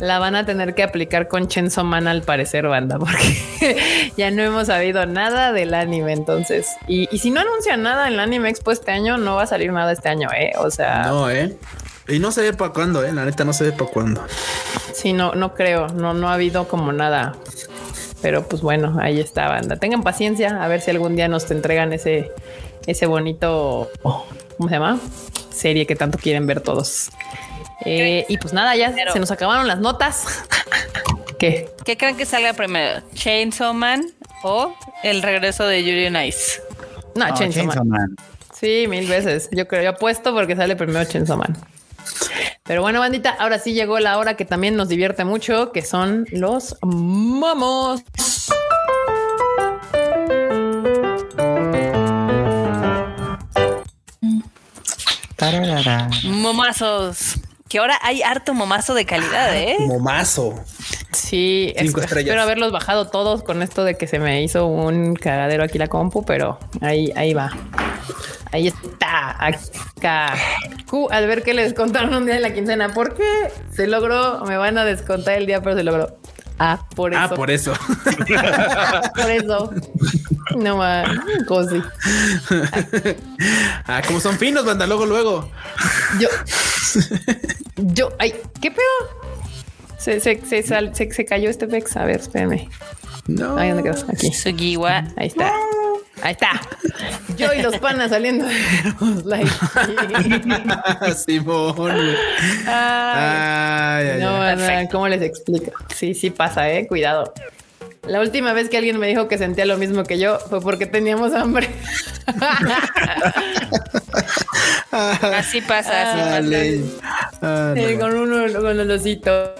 [SPEAKER 5] la van a tener que aplicar con Chainsaw Man al parecer, banda, porque [LAUGHS] ya no hemos sabido nada del anime, entonces. Y, y si no anuncian nada en el Anime Expo este año, no va a salir nada este año, ¿eh? O sea,
[SPEAKER 3] No, eh. Y no se ve para cuándo, eh. La neta no se ve para cuándo.
[SPEAKER 5] Sí, no, no creo, no, no ha habido como nada. Pero pues bueno, ahí está, banda. Tengan paciencia, a ver si algún día nos entregan ese, ese bonito, ¿cómo se llama? Serie que tanto quieren ver todos. Eh, y pues nada, ya se nos acabaron las notas. [LAUGHS] ¿Qué?
[SPEAKER 2] ¿Qué creen que salga primero? ¿Chainsaw Man o el regreso de Yuri on Ice?
[SPEAKER 5] No, Chainsaw Man.
[SPEAKER 1] Chainsaw Man.
[SPEAKER 5] Sí, mil veces. Yo creo, yo apuesto porque sale primero Chainsaw Man. Pero bueno, bandita, ahora sí llegó la hora que también nos divierte mucho, que son los momos.
[SPEAKER 1] Tararara.
[SPEAKER 2] Momazos. Que ahora hay harto momazo de calidad, ¿eh?
[SPEAKER 3] Momazo.
[SPEAKER 5] Sí,
[SPEAKER 3] Cinco
[SPEAKER 5] esp-
[SPEAKER 3] estrellas.
[SPEAKER 5] espero haberlos bajado todos con esto de que se me hizo un cagadero aquí la compu, pero ahí, ahí va. Ahí está, acá. Q, al ver que le descontaron un día en la quincena, ¿por qué se logró? Me van a descontar el día, pero se logró. Ah, por eso.
[SPEAKER 3] Ah, por eso.
[SPEAKER 5] por eso. [LAUGHS] No más, cosi.
[SPEAKER 3] ah, como son finos, banda, luego, luego.
[SPEAKER 5] Yo, yo, ay, ¿qué pedo? Se, se, se, sal- se, se cayó este Vex. A ver, espérenme.
[SPEAKER 3] No.
[SPEAKER 5] Ay, ¿dónde quedó? Aquí.
[SPEAKER 2] Sugiwa.
[SPEAKER 5] Ahí está. Ahí está. Yo y los panas saliendo de los likes. [LAUGHS]
[SPEAKER 3] Simón.
[SPEAKER 5] Ay,
[SPEAKER 3] Ay, ay,
[SPEAKER 5] no,
[SPEAKER 3] ay.
[SPEAKER 5] no, ¿cómo les explico? Sí, sí pasa, eh. Cuidado. La última vez que alguien me dijo que sentía lo mismo que yo fue porque teníamos hambre. [LAUGHS]
[SPEAKER 2] Así pasa, así pasa.
[SPEAKER 3] Ah,
[SPEAKER 5] Sí, con uno, con el osito.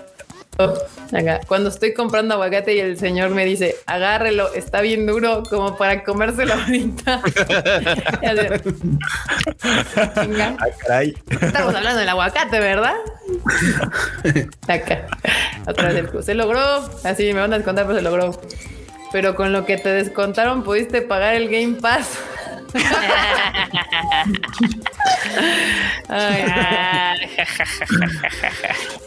[SPEAKER 5] Acá. Cuando estoy comprando aguacate y el señor me dice, agárrelo, está bien duro como para comérselo ahorita. [LAUGHS] Y así, Chinga.
[SPEAKER 1] Ah, caray.
[SPEAKER 5] Estamos hablando del aguacate, ¿verdad? Acá. Otra vez el Q. Se logró. Así me van a descontar, pero se logró. Pero con lo que te descontaron, pudiste pagar el Game Pass.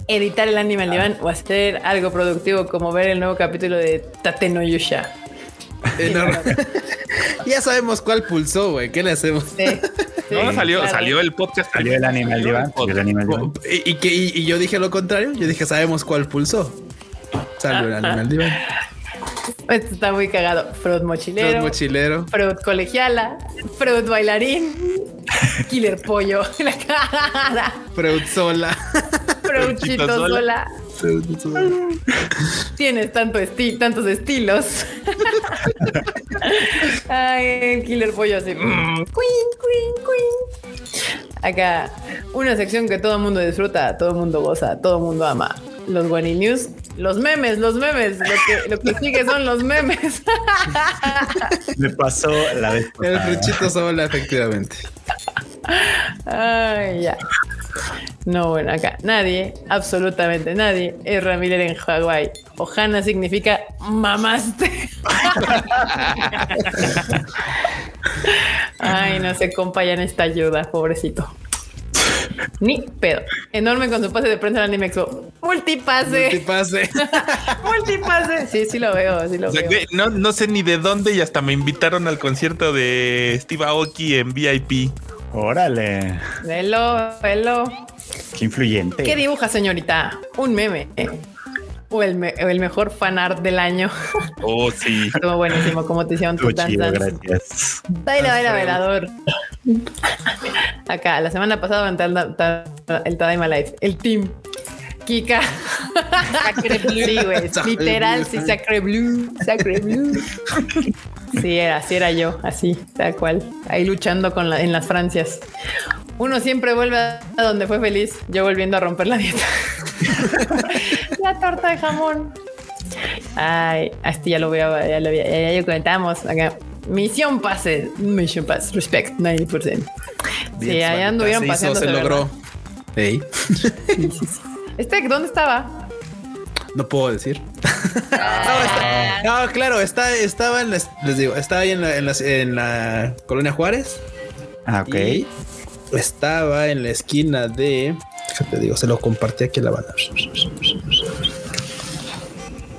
[SPEAKER 5] Editar el anime al diván o hacer algo productivo como ver el nuevo capítulo de Tate no Yusha.
[SPEAKER 3] Enorme. [LAUGHS] ya sabemos cuál pulsó, güey. ¿Qué le hacemos?
[SPEAKER 5] Sí, sí,
[SPEAKER 4] no, salió,
[SPEAKER 5] claro.
[SPEAKER 4] salió el podcast.
[SPEAKER 1] Salió el Animal Divan. salió el Animal Divan.
[SPEAKER 3] Y, y que, y, y yo dije lo contrario. Yo dije, sabemos cuál pulsó. Salió el animal diván.
[SPEAKER 5] Esto está muy cagado. Freud mochilero.
[SPEAKER 3] Freud mochilero.
[SPEAKER 5] Colegiala. Freud bailarín. [LAUGHS] Killer pollo. en La cara.
[SPEAKER 3] Sola.
[SPEAKER 4] Chito
[SPEAKER 5] chito
[SPEAKER 4] sola.
[SPEAKER 5] sola. [LAUGHS] Tienes tanto esti- tantos estilos. [LAUGHS] Ay, el killer pollo así. queen, queen, queen. Acá, una sección que todo el mundo disfruta, todo el mundo goza, todo el mundo ama. Los Guani News, los memes, los memes. Lo que, lo que sigue son los memes. [LAUGHS]
[SPEAKER 1] Me pasó la vez
[SPEAKER 3] El fruchito sola, efectivamente.
[SPEAKER 5] Ay, ya. No, bueno, acá nadie, absolutamente nadie, es Ramírez en Hawái. Ohana significa mamaste. [LAUGHS] Ay, no sé, compa, ya necesita ayuda, pobrecito. Ni pedo. Enorme con su pase de prensa al Anime Expo. Multipase.
[SPEAKER 3] Multipase. [LAUGHS]
[SPEAKER 5] Multipase. Sí, sí lo veo, sí lo
[SPEAKER 4] O sea,
[SPEAKER 5] veo.
[SPEAKER 4] no, no sé ni de dónde y hasta me invitaron al concierto de Steve Aoki en VIP.
[SPEAKER 1] Órale,
[SPEAKER 5] Velo, velo.
[SPEAKER 1] qué influyente.
[SPEAKER 5] ¿Qué dibuja, señorita? Un meme. eh. O el, me- o el mejor fan art del año. [LAUGHS]
[SPEAKER 4] Oh, sí.
[SPEAKER 5] Estuvo buenísimo como te hicieron tu dance.
[SPEAKER 1] gracias.
[SPEAKER 5] Baila, baila, velador. [LAUGHS] Acá, la semana pasada el Tadaima Life, el team. Kika. Sacre Blue. Sí, güey. Literal, sí, Sacre Blue. Sacre Blue. Sí, era, así era yo, así, tal cual. Ahí luchando con la- en las Francias. Uno siempre vuelve a donde fue feliz, yo volviendo a romper la dieta. [LAUGHS] la torta de jamón. Ay, este ya lo veo, ya lo veo, ya, ya lo comentamos acá. Misión pase, Mission Pass, respect, 90%. Sí, allá anduvieron
[SPEAKER 3] se hizo,
[SPEAKER 5] paseando.
[SPEAKER 3] se logró. Ey,
[SPEAKER 5] Este, ¿dónde estaba?
[SPEAKER 3] no puedo decir. [LAUGHS] no, está- no, claro, está, estaba en la, les digo, estaba ahí en la, en la, en la colonia Juárez.
[SPEAKER 1] Ah, ok.
[SPEAKER 3] Y estaba en la esquina de. Te digo, se lo compartí aquí a la banda.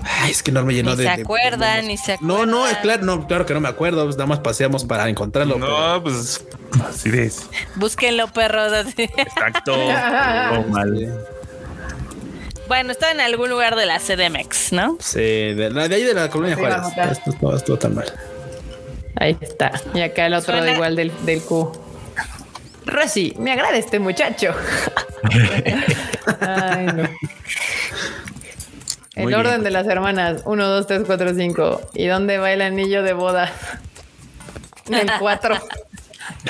[SPEAKER 3] Ay, es que no me llenó
[SPEAKER 2] Ni
[SPEAKER 3] de.
[SPEAKER 2] se
[SPEAKER 3] de-
[SPEAKER 2] acuerdan,
[SPEAKER 3] de-
[SPEAKER 2] ni se
[SPEAKER 3] No, no,
[SPEAKER 2] acuerdan.
[SPEAKER 3] claro, no, claro que no me acuerdo. pues nada más paseamos para encontrarlo. pero-
[SPEAKER 4] No, pues así es.
[SPEAKER 2] Búsquenlo, perros.
[SPEAKER 4] Exacto. [LAUGHS]
[SPEAKER 1] Oh, mal.
[SPEAKER 2] Bueno, está en algún lugar de la CDMX, ¿no?
[SPEAKER 3] Sí, de, la, de ahí de la colonia
[SPEAKER 5] Sí,
[SPEAKER 3] Juárez. Esto no estuvo tan mal.
[SPEAKER 5] Ahí está. Y acá el otro
[SPEAKER 2] Suena-
[SPEAKER 5] igual del, del Q. Rosy, me agrada este muchacho. [LAUGHS] Ay, no. El
[SPEAKER 1] Muy
[SPEAKER 5] orden
[SPEAKER 1] bien.
[SPEAKER 5] de las hermanas. 1, 2, 3, 4, 5. ¿Y dónde va el anillo de boda? En el 4.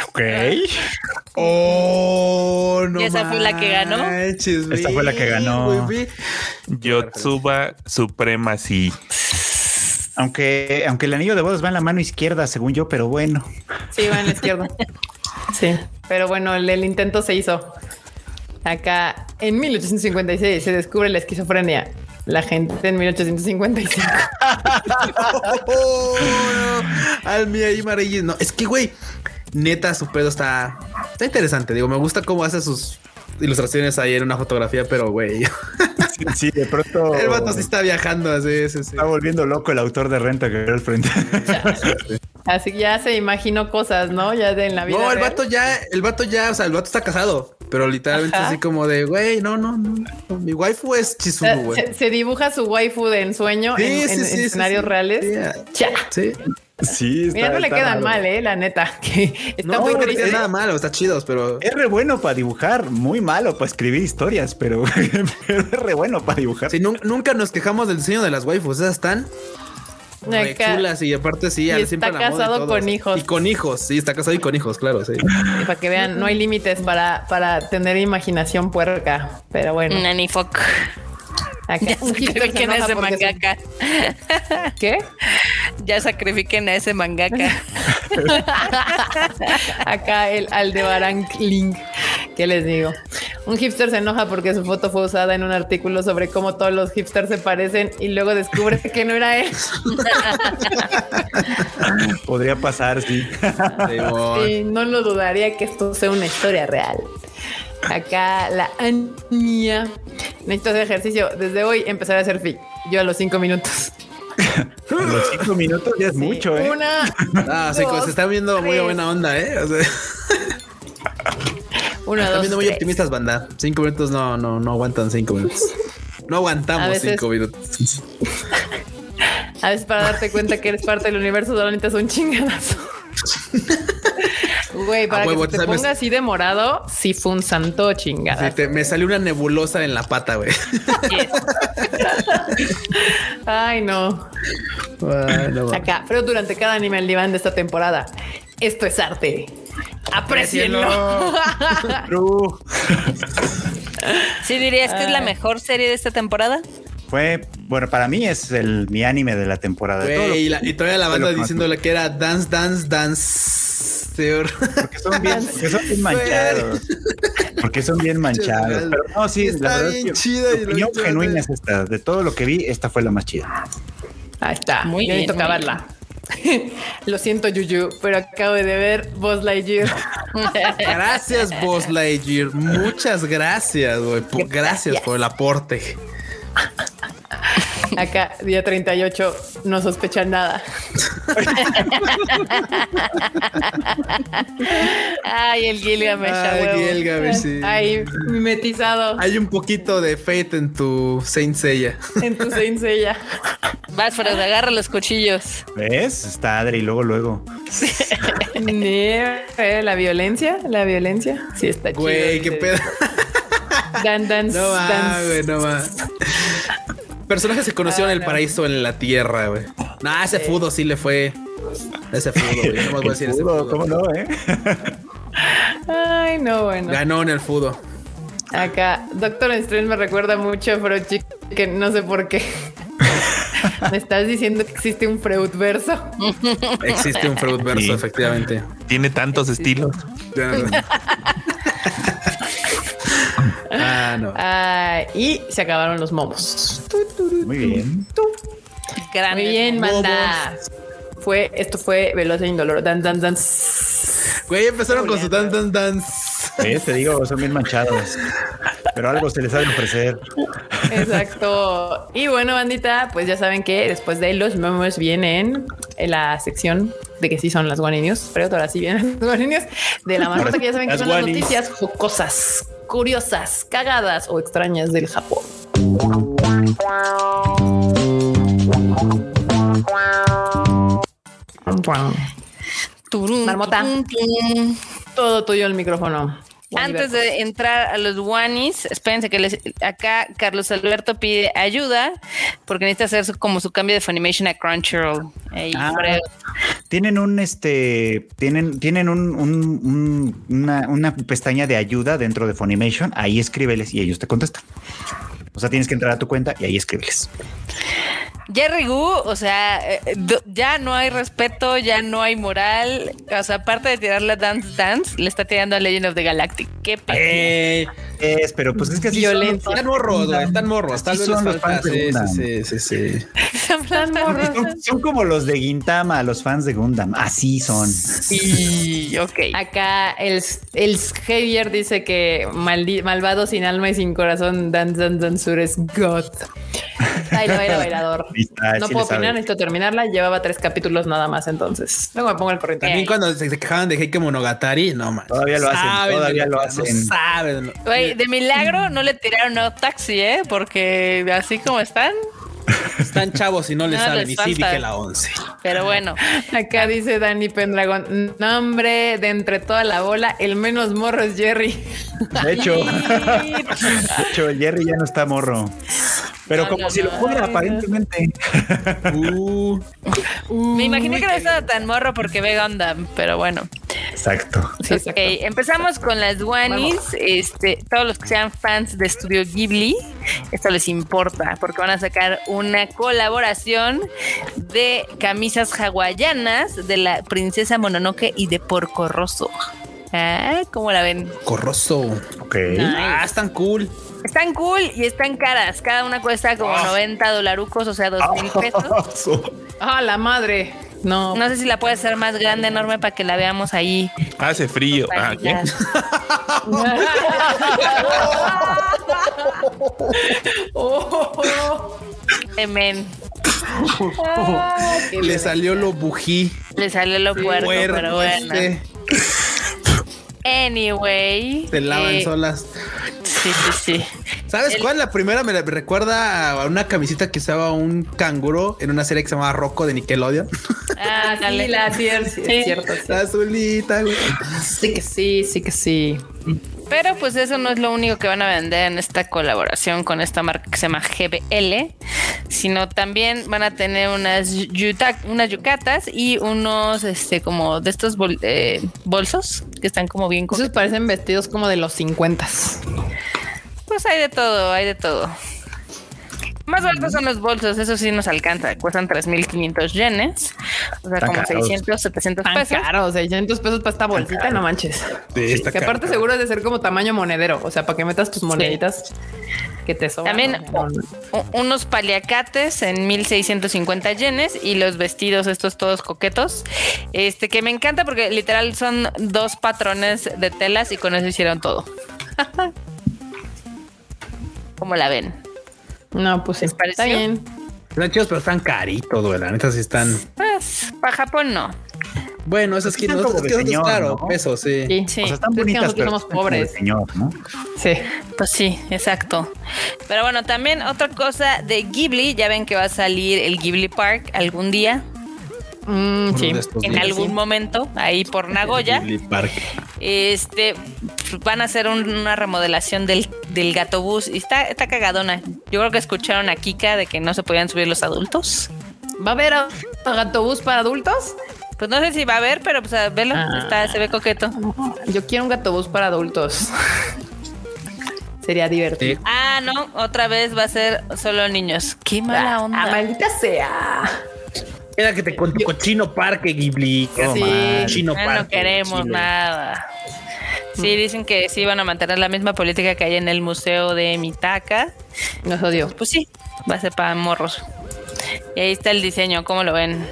[SPEAKER 1] Ok. [LAUGHS]
[SPEAKER 3] Oh, no.
[SPEAKER 2] ¿Y esa fue la que ganó?
[SPEAKER 3] manches,
[SPEAKER 1] Esta fue la que ganó.
[SPEAKER 4] Yotsuba Supremacy.
[SPEAKER 1] Aunque, aunque el anillo de bodas va en la mano izquierda, según yo, pero bueno.
[SPEAKER 5] Sí, va en la izquierda. [LAUGHS] Sí. Pero bueno, el, el intento se hizo. Acá, en 1856, se descubre la esquizofrenia. La gente en 1855. [LAUGHS]
[SPEAKER 3] Oh, no. Al mí ahí Marillín. No, es que, güey, neta, su pedo está, está interesante. Digo, me gusta cómo hace sus ilustraciones ahí en una fotografía, pero, güey, [LAUGHS]
[SPEAKER 1] Sí, de pronto.
[SPEAKER 3] el vato sí está viajando así, sí, sí.
[SPEAKER 1] Está volviendo loco el autor de renta que veo al frente.
[SPEAKER 5] Así que ya se imaginó cosas, ¿no? Ya de en la vida.
[SPEAKER 3] No, el
[SPEAKER 5] real.
[SPEAKER 3] vato ya, el vato ya, o sea, el vato está casado, pero literalmente
[SPEAKER 5] Ajá.
[SPEAKER 3] así como de, güey, no, no, no, no, mi waifu es Chizuru, güey.
[SPEAKER 5] se, se dibuja su waifu de ensueño en, en- en escenarios reales.
[SPEAKER 3] Sí,
[SPEAKER 5] Ya.
[SPEAKER 3] sí.
[SPEAKER 1] Sí, está-
[SPEAKER 5] Mira, no le
[SPEAKER 1] está
[SPEAKER 5] quedan
[SPEAKER 1] raro.
[SPEAKER 5] mal, eh, la neta. [LAUGHS] Que está
[SPEAKER 3] No,
[SPEAKER 5] muy
[SPEAKER 3] no tiene nada malo, está chidos, pero
[SPEAKER 1] Es re bueno para dibujar, muy malo para escribir historias, pero, [LAUGHS] pero es re bueno para dibujar.
[SPEAKER 3] sí, nun- nunca nos quejamos del diseño de las waifus, esas están chulas y aparte sí,
[SPEAKER 5] Y está
[SPEAKER 3] siempre la moda y
[SPEAKER 5] casado con hijos.
[SPEAKER 3] Y con hijos, sí, está casado y con hijos, claro, sí.
[SPEAKER 5] Y para que vean, no hay límites para, para tener imaginación puerca. Pero bueno,
[SPEAKER 2] Nanny fuck.
[SPEAKER 5] Acá
[SPEAKER 2] Ya sacrifiquen [LAUGHS] a ese mangaka.
[SPEAKER 5] ¿Qué?
[SPEAKER 2] Ya sacrifiquen a ese mangaka. [LAUGHS]
[SPEAKER 5] Acá el Aldebarán Link. ¿Qué les digo? Un hipster se enoja porque su foto fue usada en un artículo sobre cómo todos los hipsters se parecen y luego descubre que no era él. [LAUGHS]
[SPEAKER 1] Podría pasar, sí.
[SPEAKER 5] Sí, no lo dudaría que esto sea una historia real. Acá la Ania. Necesito hacer ejercicio. Desde hoy empezaré a hacer fit. Yo a los cinco minutos.
[SPEAKER 1] Los cinco minutos ya es mucho, ¿eh?
[SPEAKER 5] Una,
[SPEAKER 3] Ah, sí,
[SPEAKER 5] dos,
[SPEAKER 3] se está viendo muy buena onda, ¿eh? O sea, [LAUGHS]
[SPEAKER 5] Una,
[SPEAKER 3] están
[SPEAKER 5] dos,
[SPEAKER 3] viendo muy
[SPEAKER 5] tres.
[SPEAKER 3] optimistas, banda. Cinco minutos no, no, no aguantan cinco minutos. No aguantamos
[SPEAKER 5] veces-
[SPEAKER 3] cinco minutos. [LAUGHS]
[SPEAKER 5] A veces para darte cuenta que eres parte del universo, solo necesitas un chingadazo. [LAUGHS] Güey, para
[SPEAKER 3] huevo,
[SPEAKER 5] que se te ponga así de morado, sí fue un santo chingada.
[SPEAKER 3] Sí, te- me salió una nebulosa en la pata, güey. [LAUGHS]
[SPEAKER 5] Ay, no.
[SPEAKER 3] Ay, no, va.
[SPEAKER 5] Acá, pero durante cada Animal Divan de esta temporada, esto es arte. Aprecienlo. [LAUGHS]
[SPEAKER 2] ¿Sí dirías que es la mejor serie de esta temporada?
[SPEAKER 1] Fue, bueno, para mí es el mi anime de la temporada. Lo-
[SPEAKER 3] Güey, y, la- y todavía la banda diciéndole que era dance, dance, dance. señor.
[SPEAKER 1] porque son bien, [LAUGHS] porque son bien manchados. Porque son bien manchados. Pero no, sí,
[SPEAKER 3] Está
[SPEAKER 1] la verdad
[SPEAKER 3] bien
[SPEAKER 1] es que
[SPEAKER 3] chida y
[SPEAKER 1] opinión
[SPEAKER 3] hizo
[SPEAKER 1] genuina
[SPEAKER 3] de-
[SPEAKER 1] es esta. De todo lo que vi, esta fue la más chida.
[SPEAKER 5] Ahí está.
[SPEAKER 2] Muy
[SPEAKER 5] Yo
[SPEAKER 2] bien,
[SPEAKER 5] necesito acabarla. [LAUGHS] Lo siento, Yuyu, pero acabo de ver Buzz Lightyear. [LAUGHS]
[SPEAKER 3] Gracias, Boss Lightyear. Muchas gracias, güey. Gracias por el aporte. [LAUGHS]
[SPEAKER 5] Acá, día 38, no sospechan nada. [LAUGHS]
[SPEAKER 2] Ay, el Gilgamesh.
[SPEAKER 3] Ay. Gilgamesh, sí.
[SPEAKER 5] Ahí, mimetizado
[SPEAKER 3] Hay un poquito de fate en tu Saint Seiya.
[SPEAKER 5] en tu Saint Seiya.
[SPEAKER 2] Vas, Fred, agarra los cuchillos.
[SPEAKER 1] ¿Ves? Está Adri, luego, luego.
[SPEAKER 5] Eh, La violencia, la violencia. Sí, está chido.
[SPEAKER 3] Güey, qué pedo.
[SPEAKER 5] Dan, dance,
[SPEAKER 3] No va,
[SPEAKER 5] dance.
[SPEAKER 3] güey, no va. Personajes se conocieron en el paraíso en la tierra, güey. Nah, ese fudo sí le fue. Ese fudo, güey. No más voy a decir ese
[SPEAKER 1] fudo. ¿Cómo no, eh?
[SPEAKER 5] Ay, no, bueno.
[SPEAKER 3] Ganó en el fudo.
[SPEAKER 5] Acá, Doctor Strange me recuerda mucho a Freud Chick, que no sé por qué. [LAUGHS] me estás diciendo que existe un Freud verso.
[SPEAKER 3] Existe un Freud verso,
[SPEAKER 1] Sí.
[SPEAKER 3] efectivamente.
[SPEAKER 4] Tiene tantos estilos.
[SPEAKER 3] Ah, no.
[SPEAKER 5] Ah, y se acabaron los momos.
[SPEAKER 1] Muy bien.
[SPEAKER 5] Muy bien, manda. Fue, esto fue Veloz e Indoloro. Dan, dan, dan.
[SPEAKER 3] Güey, empezaron con su dan, dan, dance.
[SPEAKER 1] ¿Ves? Te digo, son bien manchados. Pero algo se les ha de ofrecer.
[SPEAKER 5] Exacto. Y bueno, bandita, pues ya saben que después de los momos vienen en la sección de que sí son las guaninios, pero ahora sí vienen las guaninios de la marmota que ya saben que
[SPEAKER 1] Las
[SPEAKER 5] son las noticias jocosas, curiosas, cagadas o extrañas del Japón. Marmota. Todo tuyo el micrófono.
[SPEAKER 2] Antes de entrar a los Wanis, espérense que les, acá Carlos Alberto pide ayuda porque necesita hacer su- como su cambio de Funimation a Crunchyroll.
[SPEAKER 1] Ah. Tienen un este, tienen, tienen un, un- un- una, una pestaña de ayuda dentro de Funimation. Ahí escríbeles y ellos te contestan. O sea, tienes que entrar a tu cuenta y ahí escríbeles.
[SPEAKER 2] Jerry Gu, o sea, eh, do- ya no hay respeto, ya no hay moral. O sea, aparte de tirarle a Dance Dance, le está tirando a Legend of the Galactic. Qué
[SPEAKER 3] Eh,
[SPEAKER 1] Es, pero pues es que así
[SPEAKER 5] Violencia.
[SPEAKER 3] están morros, güey. Están morros. Tal vez
[SPEAKER 1] son los fans de
[SPEAKER 3] Sí,
[SPEAKER 1] Gundam.
[SPEAKER 3] sí, sí, sí, sí. [LAUGHS]
[SPEAKER 1] Son, son como los de Gintama, los fans de Gundam. Así son.
[SPEAKER 2] Y, ok.
[SPEAKER 5] Acá el, el Javier dice que maldi- malvado sin alma y sin corazón, Dan Dan Dan Sur es God. Baila, baila, bailador. [LAUGHS] No
[SPEAKER 1] sí
[SPEAKER 5] puedo opinar, necesito terminarla. Llevaba tres capítulos nada más, entonces. Luego me pongo el corriente.
[SPEAKER 3] También cuando se, quejaban de Heike Monogatari, no man.
[SPEAKER 1] Todavía lo hacen, todavía lo
[SPEAKER 3] No
[SPEAKER 1] hacen.
[SPEAKER 3] saben.
[SPEAKER 2] Güey, de milagro no le tiraron a taxi, ¿eh? Porque así como están.
[SPEAKER 3] Están chavos y no les
[SPEAKER 2] No
[SPEAKER 3] saben.
[SPEAKER 2] les
[SPEAKER 3] Y sí dije la 11.
[SPEAKER 2] Pero bueno,
[SPEAKER 5] Acá dice Dani Pendragon, nombre de entre toda la bola, el menos morro es Jerry.
[SPEAKER 1] De hecho, [LAUGHS] de hecho, el Jerry ya no está morro. Pero
[SPEAKER 2] No,
[SPEAKER 1] como
[SPEAKER 2] no,
[SPEAKER 1] si lo
[SPEAKER 2] no.
[SPEAKER 1] fuera, aparentemente. [LAUGHS]
[SPEAKER 3] Uh,
[SPEAKER 2] me imaginé que no estaba tan morro porque ve Gundam, pero bueno.
[SPEAKER 1] Exacto.
[SPEAKER 5] Sí,
[SPEAKER 2] empezamos con las Wanis. Este, todos los que sean fans de Estudio Ghibli, esto les importa porque van a sacar una colaboración de camisas hawaianas de la princesa Mononoke y de Porco Rosso. Ah, ¿cómo la ven?
[SPEAKER 3] corroso.
[SPEAKER 1] Ok.
[SPEAKER 3] Ah, están cool.
[SPEAKER 2] Están cool y están caras. Cada una cuesta como 90 dolarucos, o sea, dos mil pesos. [LAUGHS]
[SPEAKER 5] Ah, la madre. No,
[SPEAKER 2] No sé si la puede hacer más grande, enorme, para que la veamos ahí.
[SPEAKER 4] Hace frío. Ah, ¿qué?
[SPEAKER 5] Oh, [LAUGHS]
[SPEAKER 2] Amen.
[SPEAKER 3] Le salió lo bují.
[SPEAKER 2] Le sale lo puerco pero bueno. [LAUGHS] Anyway.
[SPEAKER 3] Se lavan
[SPEAKER 2] eh,
[SPEAKER 3] solas.
[SPEAKER 2] Sí, sí, sí.
[SPEAKER 3] ¿Sabes
[SPEAKER 2] El-
[SPEAKER 3] cuál? La primera me recuerda a una camiseta que usaba un canguro en una serie que se llamaba Rocco de Nickelodeon.
[SPEAKER 2] Ah,
[SPEAKER 5] Sí,
[SPEAKER 2] dale.
[SPEAKER 5] la sí, es
[SPEAKER 2] Sí.
[SPEAKER 5] cierto. sí.
[SPEAKER 3] La azulita, güey.
[SPEAKER 5] Sí que sí, sí que sí.
[SPEAKER 2] Pero pues eso no es lo único que van a vender en esta colaboración con esta marca que se llama GBL, sino también van a tener unas, yuta- unas yucatas y unos, este, como de estos bol- eh, bolsos que están como bien...
[SPEAKER 5] Esos parecen vestidos como de los 50.
[SPEAKER 2] Pues hay de todo, hay de todo. Más baratos son los bolsos, eso sí nos alcanza, cuestan 3.500 yenes, o sea, como
[SPEAKER 1] caros.
[SPEAKER 2] 600, 700
[SPEAKER 5] Tan
[SPEAKER 2] pesos.
[SPEAKER 5] caro, 600 pesos para esta bolsita, no manches.
[SPEAKER 3] Sí, está
[SPEAKER 5] Que aparte
[SPEAKER 3] caro.
[SPEAKER 5] seguro es de ser como tamaño monedero, o sea, para que metas tus moneditas que te sobran.
[SPEAKER 2] También
[SPEAKER 5] No,
[SPEAKER 2] unos paliacates en 1650 yenes y los vestidos estos todos coquetos. Este que me encanta porque literal son dos patrones de telas y con eso hicieron todo. [LAUGHS] ¿Cómo la ven?
[SPEAKER 5] No, pues sí. Está bien.
[SPEAKER 3] Están chidos, pero están caritos, güey. La neta sí están.
[SPEAKER 2] Pues para Japón no.
[SPEAKER 3] Bueno, eso es que nosotros, que
[SPEAKER 1] señor,
[SPEAKER 3] claro,
[SPEAKER 1] ¿no?
[SPEAKER 3] peso, sí.
[SPEAKER 5] Sí.
[SPEAKER 2] Sí,
[SPEAKER 1] O sea, están
[SPEAKER 5] Es que
[SPEAKER 1] bonitas,
[SPEAKER 5] nosotros
[SPEAKER 1] pero
[SPEAKER 5] somos
[SPEAKER 1] están como de
[SPEAKER 5] pobres.
[SPEAKER 1] señor, ¿no?
[SPEAKER 5] Sí.
[SPEAKER 2] pues sí, exacto. Pero bueno, también otra cosa de Ghibli, ya ven que va a salir el Ghibli Park algún día,
[SPEAKER 5] Mm, sí.
[SPEAKER 2] en
[SPEAKER 3] días,
[SPEAKER 2] algún
[SPEAKER 3] sí.
[SPEAKER 2] momento, ahí por Nagoya. Este van a hacer un- una remodelación del, del gato bus y está, está cagadona. Yo creo que escucharon a Kika de que no se podían subir los adultos.
[SPEAKER 5] ¿Va a haber a- gatobús para adultos?
[SPEAKER 2] Pues no sé si va a haber, pero pues a verlo,
[SPEAKER 5] Ah.
[SPEAKER 2] está, se ve coqueto.
[SPEAKER 5] Yo quiero un gatobús para adultos. [LAUGHS] Sería divertido.
[SPEAKER 2] Ah, no, otra vez va a ser solo niños. Qué mala onda.
[SPEAKER 5] Ah, maldita sea.
[SPEAKER 3] Era que te con tu cochino parque, Ghibli.
[SPEAKER 5] Sí.
[SPEAKER 3] Cochino
[SPEAKER 2] Ya
[SPEAKER 3] parque.
[SPEAKER 2] no queremos
[SPEAKER 3] Chile.
[SPEAKER 2] nada. Sí, dicen que sí van a mantener la misma política que hay en el museo de Mitaka.
[SPEAKER 5] Nos odio.
[SPEAKER 2] Pues sí, va a ser para morros. Y ahí está el diseño, ¿cómo lo ven?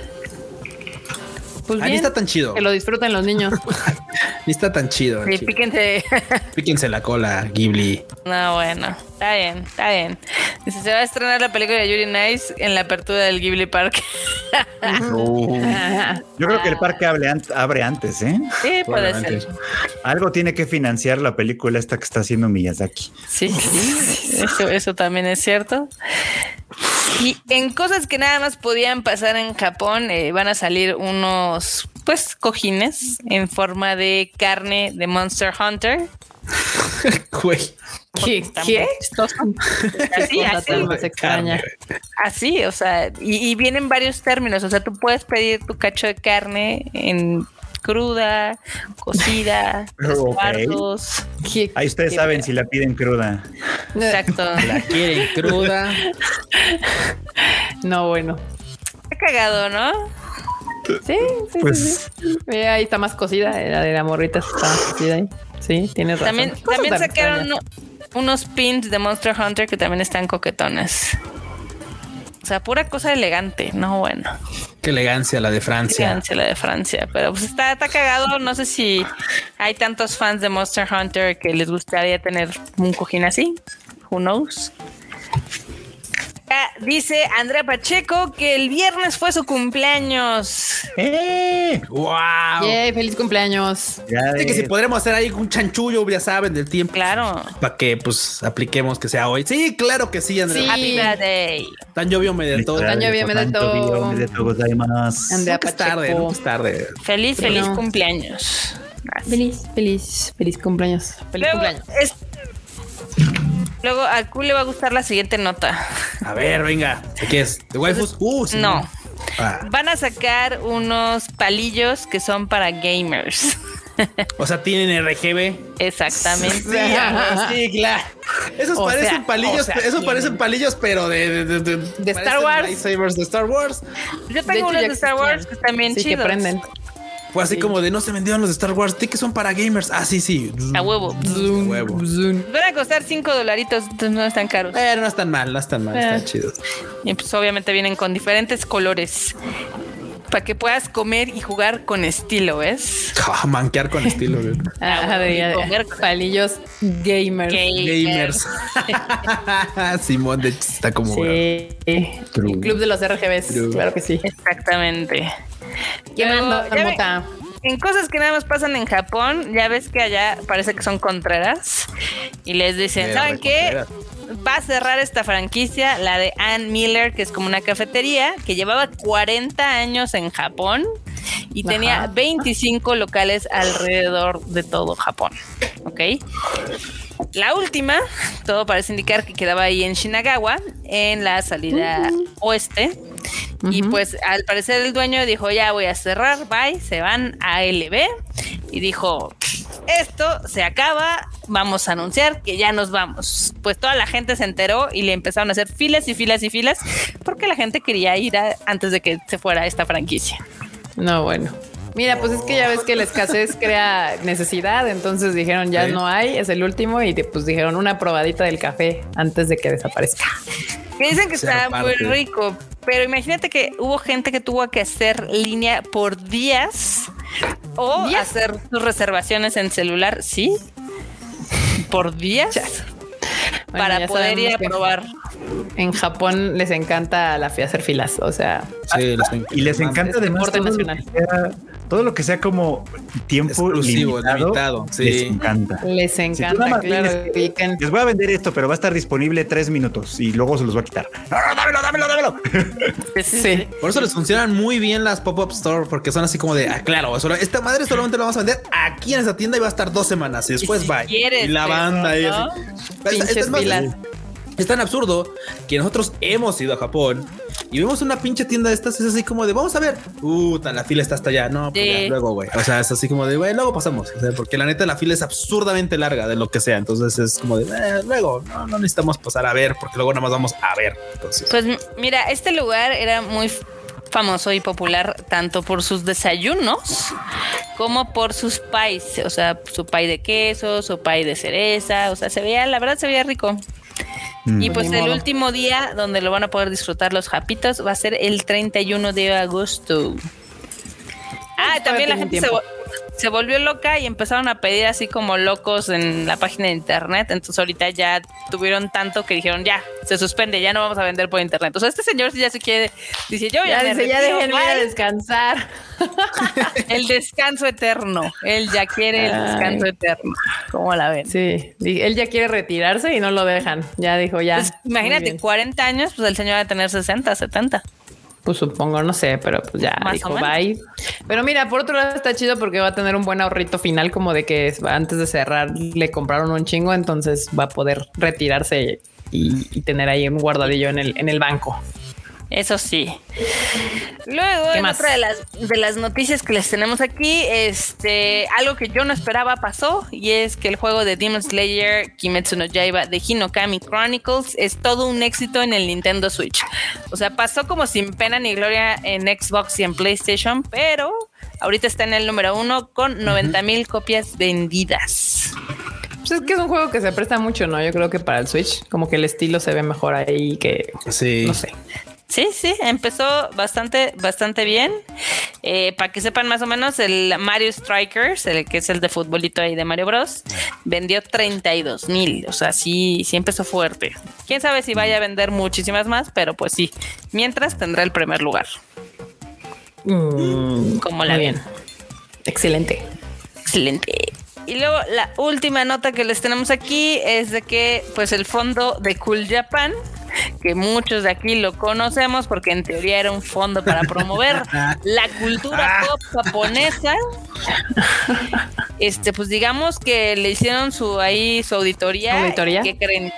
[SPEAKER 5] Pues
[SPEAKER 3] Ah, ni está tan chido.
[SPEAKER 5] que lo disfruten los niños. [LAUGHS]
[SPEAKER 3] Ni está tan chido.
[SPEAKER 2] Sí,
[SPEAKER 3] chido.
[SPEAKER 2] píquense. [LAUGHS]
[SPEAKER 3] Píquense la cola, Ghibli.
[SPEAKER 2] No, bueno, está bien, está bien. Dice, se va a estrenar la película de Yuri Nice en la apertura del Ghibli Park. [LAUGHS]
[SPEAKER 1] Yo creo que el parque abre, an- abre antes, ¿eh?
[SPEAKER 2] sí, puede ser.
[SPEAKER 1] Algo tiene que financiar la película esta que está haciendo Miyazaki.
[SPEAKER 2] Sí, sí, eso, eso también es cierto. Y en cosas que nada más podían pasar en Japón, eh, van a salir unos, pues, cojines en forma de carne de Monster Hunter. [LAUGHS]
[SPEAKER 3] Güey.
[SPEAKER 5] ¿Qué? ¿Qué? [LAUGHS]
[SPEAKER 2] Así, así,
[SPEAKER 5] extraña.
[SPEAKER 2] así, o sea, y, y vienen varios términos. O sea, tú puedes pedir tu cacho de carne en cruda, cocida, [LAUGHS] cuartos.
[SPEAKER 5] ¿Qué-
[SPEAKER 1] Ahí ustedes
[SPEAKER 5] qué
[SPEAKER 1] saben si la piden cruda.
[SPEAKER 2] Exacto. [LAUGHS]
[SPEAKER 3] La quieren cruda.
[SPEAKER 5] No, bueno.
[SPEAKER 2] Está cagado, ¿no?
[SPEAKER 5] Sí, sí, sí,
[SPEAKER 1] Pues
[SPEAKER 5] sí. Eh, ahí está más cocida. eh, La de la morrita está más cocida ahí. Sí, tienes razón.
[SPEAKER 2] También, también sacaron unos pins de Monster Hunter que también están coquetones. O sea, pura cosa elegante, no bueno.
[SPEAKER 3] Qué elegancia la de Francia.
[SPEAKER 2] Fíjense la de Francia, pero pues está, está cagado. No sé si hay tantos fans de Monster Hunter que les gustaría tener un cojín así. Who knows? Dice Andrea Pacheco que el viernes fue su cumpleaños.
[SPEAKER 1] ¡Eh!
[SPEAKER 3] ¡Wow!
[SPEAKER 5] Yay, feliz cumpleaños.
[SPEAKER 1] Ya
[SPEAKER 3] que
[SPEAKER 1] de-
[SPEAKER 3] si podremos hacer ahí un chanchullo, ya saben, del tiempo.
[SPEAKER 2] Claro.
[SPEAKER 3] Para que pues apliquemos que sea hoy. Sí, claro que sí, Andrea.
[SPEAKER 5] Sí.
[SPEAKER 2] Happy birthday.
[SPEAKER 3] Tan llovió me de todo.
[SPEAKER 5] Daño bien, me da todo. Andrea
[SPEAKER 3] tarde,
[SPEAKER 5] Pacheco.
[SPEAKER 3] es tarde.
[SPEAKER 2] Feliz,
[SPEAKER 5] Pero
[SPEAKER 2] feliz
[SPEAKER 5] no.
[SPEAKER 2] cumpleaños. Así.
[SPEAKER 5] Feliz, feliz, feliz cumpleaños. Feliz
[SPEAKER 2] Luego,
[SPEAKER 5] cumpleaños.
[SPEAKER 2] es- Luego a Q le va a gustar la siguiente nota.
[SPEAKER 3] A ver, venga. ¿De qué es? ¿De waifus? Uh, sí.
[SPEAKER 2] No.
[SPEAKER 3] Ah,
[SPEAKER 2] Van a sacar unos palillos que son para gamers. [LAUGHS]
[SPEAKER 3] o sea, tienen RGB.
[SPEAKER 2] Exactamente.
[SPEAKER 3] Sí, sí, claro. Esos
[SPEAKER 5] O
[SPEAKER 3] parecen
[SPEAKER 5] sea,
[SPEAKER 3] palillos,
[SPEAKER 5] o sea,
[SPEAKER 3] esos
[SPEAKER 5] tienen.
[SPEAKER 3] parecen palillos, pero de, de, de,
[SPEAKER 5] De Star Wars.
[SPEAKER 3] de Star Wars.
[SPEAKER 2] Yo
[SPEAKER 5] De
[SPEAKER 2] tengo
[SPEAKER 5] hecho,
[SPEAKER 2] unos de Star Wars que están bien
[SPEAKER 5] Sí, que
[SPEAKER 2] chidos.
[SPEAKER 5] prenden.
[SPEAKER 3] Fue así como de no se vendieron los de Star Wars. ¿De que son para gamers? Ah, sí, sí.
[SPEAKER 2] A huevo.
[SPEAKER 3] A huevo.
[SPEAKER 2] Van a costar 5 dolaritos, entonces no están caros.
[SPEAKER 3] Pero no están mal, no están mal,
[SPEAKER 5] Eh.
[SPEAKER 3] están chidos.
[SPEAKER 2] Y pues obviamente vienen con diferentes colores. para que puedas comer y jugar con estilo, ¿ves? [LAUGHS]
[SPEAKER 3] Ah, manquear con estilo. güey.
[SPEAKER 5] Ah, de-
[SPEAKER 2] comer.
[SPEAKER 5] palillos gamers.
[SPEAKER 3] Gamers. [LAUGHS] Simón de hecho, está como.
[SPEAKER 5] Sí. El club de los RGBs,
[SPEAKER 3] True.
[SPEAKER 5] claro que sí.
[SPEAKER 2] Exactamente.
[SPEAKER 5] ¿Qué
[SPEAKER 2] Luego,
[SPEAKER 5] más,
[SPEAKER 2] ya ve-
[SPEAKER 5] Marmota?
[SPEAKER 2] En cosas que nada más pasan en Japón, ya ves que allá parece que son contreras y les dicen,
[SPEAKER 3] Eh,
[SPEAKER 2] ¿saben qué? Va a cerrar esta franquicia, la de Ann Miller, que es como una cafetería que llevaba 40 años en Japón y tenía
[SPEAKER 5] Ajá.
[SPEAKER 2] 25 locales alrededor de todo Japón. ¿Ok? La última, todo parece indicar que quedaba ahí en Shinagawa, en la salida oeste. Y pues al parecer el dueño dijo, ya voy a cerrar, bye, se van a LB. Y dijo, esto se acaba, vamos a anunciar que ya nos vamos. Pues toda la gente se enteró y le empezaron a hacer filas y filas y filas porque la gente quería ir a- antes de que se fuera esta franquicia.
[SPEAKER 5] No, bueno. Mira, pues es que ya ves que la escasez [LAUGHS] crea necesidad, entonces dijeron ya
[SPEAKER 3] Sí.
[SPEAKER 5] no hay, es el último y pues dijeron una probadita del café antes de que desaparezca.
[SPEAKER 2] Que dicen que
[SPEAKER 3] Se
[SPEAKER 2] está
[SPEAKER 3] reparte.
[SPEAKER 2] muy rico, pero imagínate que hubo gente que tuvo que hacer línea por días o
[SPEAKER 5] ¿Días?
[SPEAKER 2] hacer sus reservaciones en celular, ¿sí? Por días
[SPEAKER 5] Bueno,
[SPEAKER 2] para poder ir a probar.
[SPEAKER 5] En Japón les encanta la fi- hacer filas, o sea,
[SPEAKER 3] Sí, les encanta.
[SPEAKER 1] Y les encanta además
[SPEAKER 5] deporte
[SPEAKER 1] todo lo, que
[SPEAKER 5] nacional.
[SPEAKER 1] sea, todo lo que sea como tiempo
[SPEAKER 3] Exclusivo,
[SPEAKER 1] limitado,
[SPEAKER 3] limitado, sí.
[SPEAKER 1] Les encanta.
[SPEAKER 5] les
[SPEAKER 1] Si
[SPEAKER 5] encanta,
[SPEAKER 1] más
[SPEAKER 5] claro.
[SPEAKER 1] tienes
[SPEAKER 5] que-
[SPEAKER 1] Les voy a vender esto, pero va a estar disponible tres minutos y luego se los voy a quitar. [LAUGHS] ¡Ah, dámelo, dámelo, dámelo!
[SPEAKER 5] Sí.
[SPEAKER 3] Por eso les funcionan muy bien las pop-up store, porque son así como de, ah, claro, solo- esta madre solamente la vamos a vender aquí en esta tienda y va a estar dos semanas y después
[SPEAKER 2] si
[SPEAKER 3] bye.
[SPEAKER 2] quieres,
[SPEAKER 3] y la banda ahí
[SPEAKER 2] ¿no?
[SPEAKER 3] así. Esta-
[SPEAKER 5] Pinches
[SPEAKER 3] esta es más-. Es tan absurdo que nosotros hemos ido a Japón y vemos una pinche tienda de estas. Es así como de vamos a ver. Puta, la fila está hasta allá. No, pues
[SPEAKER 2] Sí.
[SPEAKER 3] ya, luego, güey. O sea, es así como de güey, luego pasamos. O sea, porque la neta, la fila es absurdamente larga de lo que sea. Entonces es como de eh, luego no, no necesitamos pasar a ver porque luego nada más vamos a ver. Entonces,
[SPEAKER 2] Pues mira, este lugar era muy famoso y popular tanto por sus desayunos como por sus pies, o sea, su pie de queso, su pie de cereza, o sea, se veía, la verdad se veía rico. Y pues
[SPEAKER 5] Ni
[SPEAKER 2] el último día donde lo van a poder disfrutar los japitos va a ser el 31 de agosto. Ah, también la gente se,
[SPEAKER 5] tiempo.
[SPEAKER 2] Se volvió loca y empezaron a pedir así como locos en la página de internet. Entonces ahorita ya tuvieron tanto que dijeron ya, se suspende, ya no vamos a vender por internet. O sea, este señor ya se quiere, dice yo ya,
[SPEAKER 5] dice, ya déjenme ir a
[SPEAKER 2] bye".
[SPEAKER 5] descansar. [LAUGHS]
[SPEAKER 2] el descanso eterno. Él ya quiere el
[SPEAKER 5] Ay.
[SPEAKER 2] descanso eterno. ¿Cómo la ven?
[SPEAKER 5] Sí, él ya quiere retirarse y no lo dejan. Ya dijo, ya.
[SPEAKER 2] Pues, imagínate,
[SPEAKER 5] bien.
[SPEAKER 2] 40 años, pues el señor va a tener 60, 70.
[SPEAKER 5] Pues supongo, no sé, pero pues ya
[SPEAKER 2] Más
[SPEAKER 5] dijo bye. Pero mira, por otro lado está chido porque va a tener un buen ahorrito final, como de que antes de cerrar le compraron un chingo, entonces va a poder retirarse y, y tener ahí un guardadillo en el, en el banco.
[SPEAKER 2] Eso sí. Luego,
[SPEAKER 5] ¿Qué
[SPEAKER 2] en otra de las, de las noticias que les tenemos aquí, este, algo que yo no esperaba pasó, y es que el juego de Demon Slayer Kimetsu no Yaiba de Hinokami Chronicles es todo un éxito en el Nintendo Switch. O sea, pasó como sin pena ni gloria en Xbox y en PlayStation, pero ahorita está en el número uno con 90 mil copias vendidas.
[SPEAKER 5] Pues es que es un juego que se presta mucho, ¿no? Yo creo que para el Switch, como que el estilo se ve mejor ahí que
[SPEAKER 3] sí.
[SPEAKER 5] no sé.
[SPEAKER 2] Sí, sí, empezó bastante, bastante bien. Eh, para que sepan más o menos, el Mario Strikers, el que es el de futbolito ahí de Mario Bros, vendió 32 mil. O sea, sí, sí empezó fuerte. Quién sabe si vaya a vender muchísimas más, pero pues sí. Mientras tendrá el primer lugar.
[SPEAKER 5] Mm,
[SPEAKER 2] Como la
[SPEAKER 5] bien. Excelente.
[SPEAKER 2] Excelente. Y luego la última nota que les tenemos aquí es de que pues el fondo de Cool Japan, que muchos de aquí lo conocemos porque en teoría era un fondo para promover [LAUGHS] la cultura pop japonesa. Este, pues digamos que le hicieron su ahí su auditoría.
[SPEAKER 5] ¿Auditoría?
[SPEAKER 2] ¿Qué creen?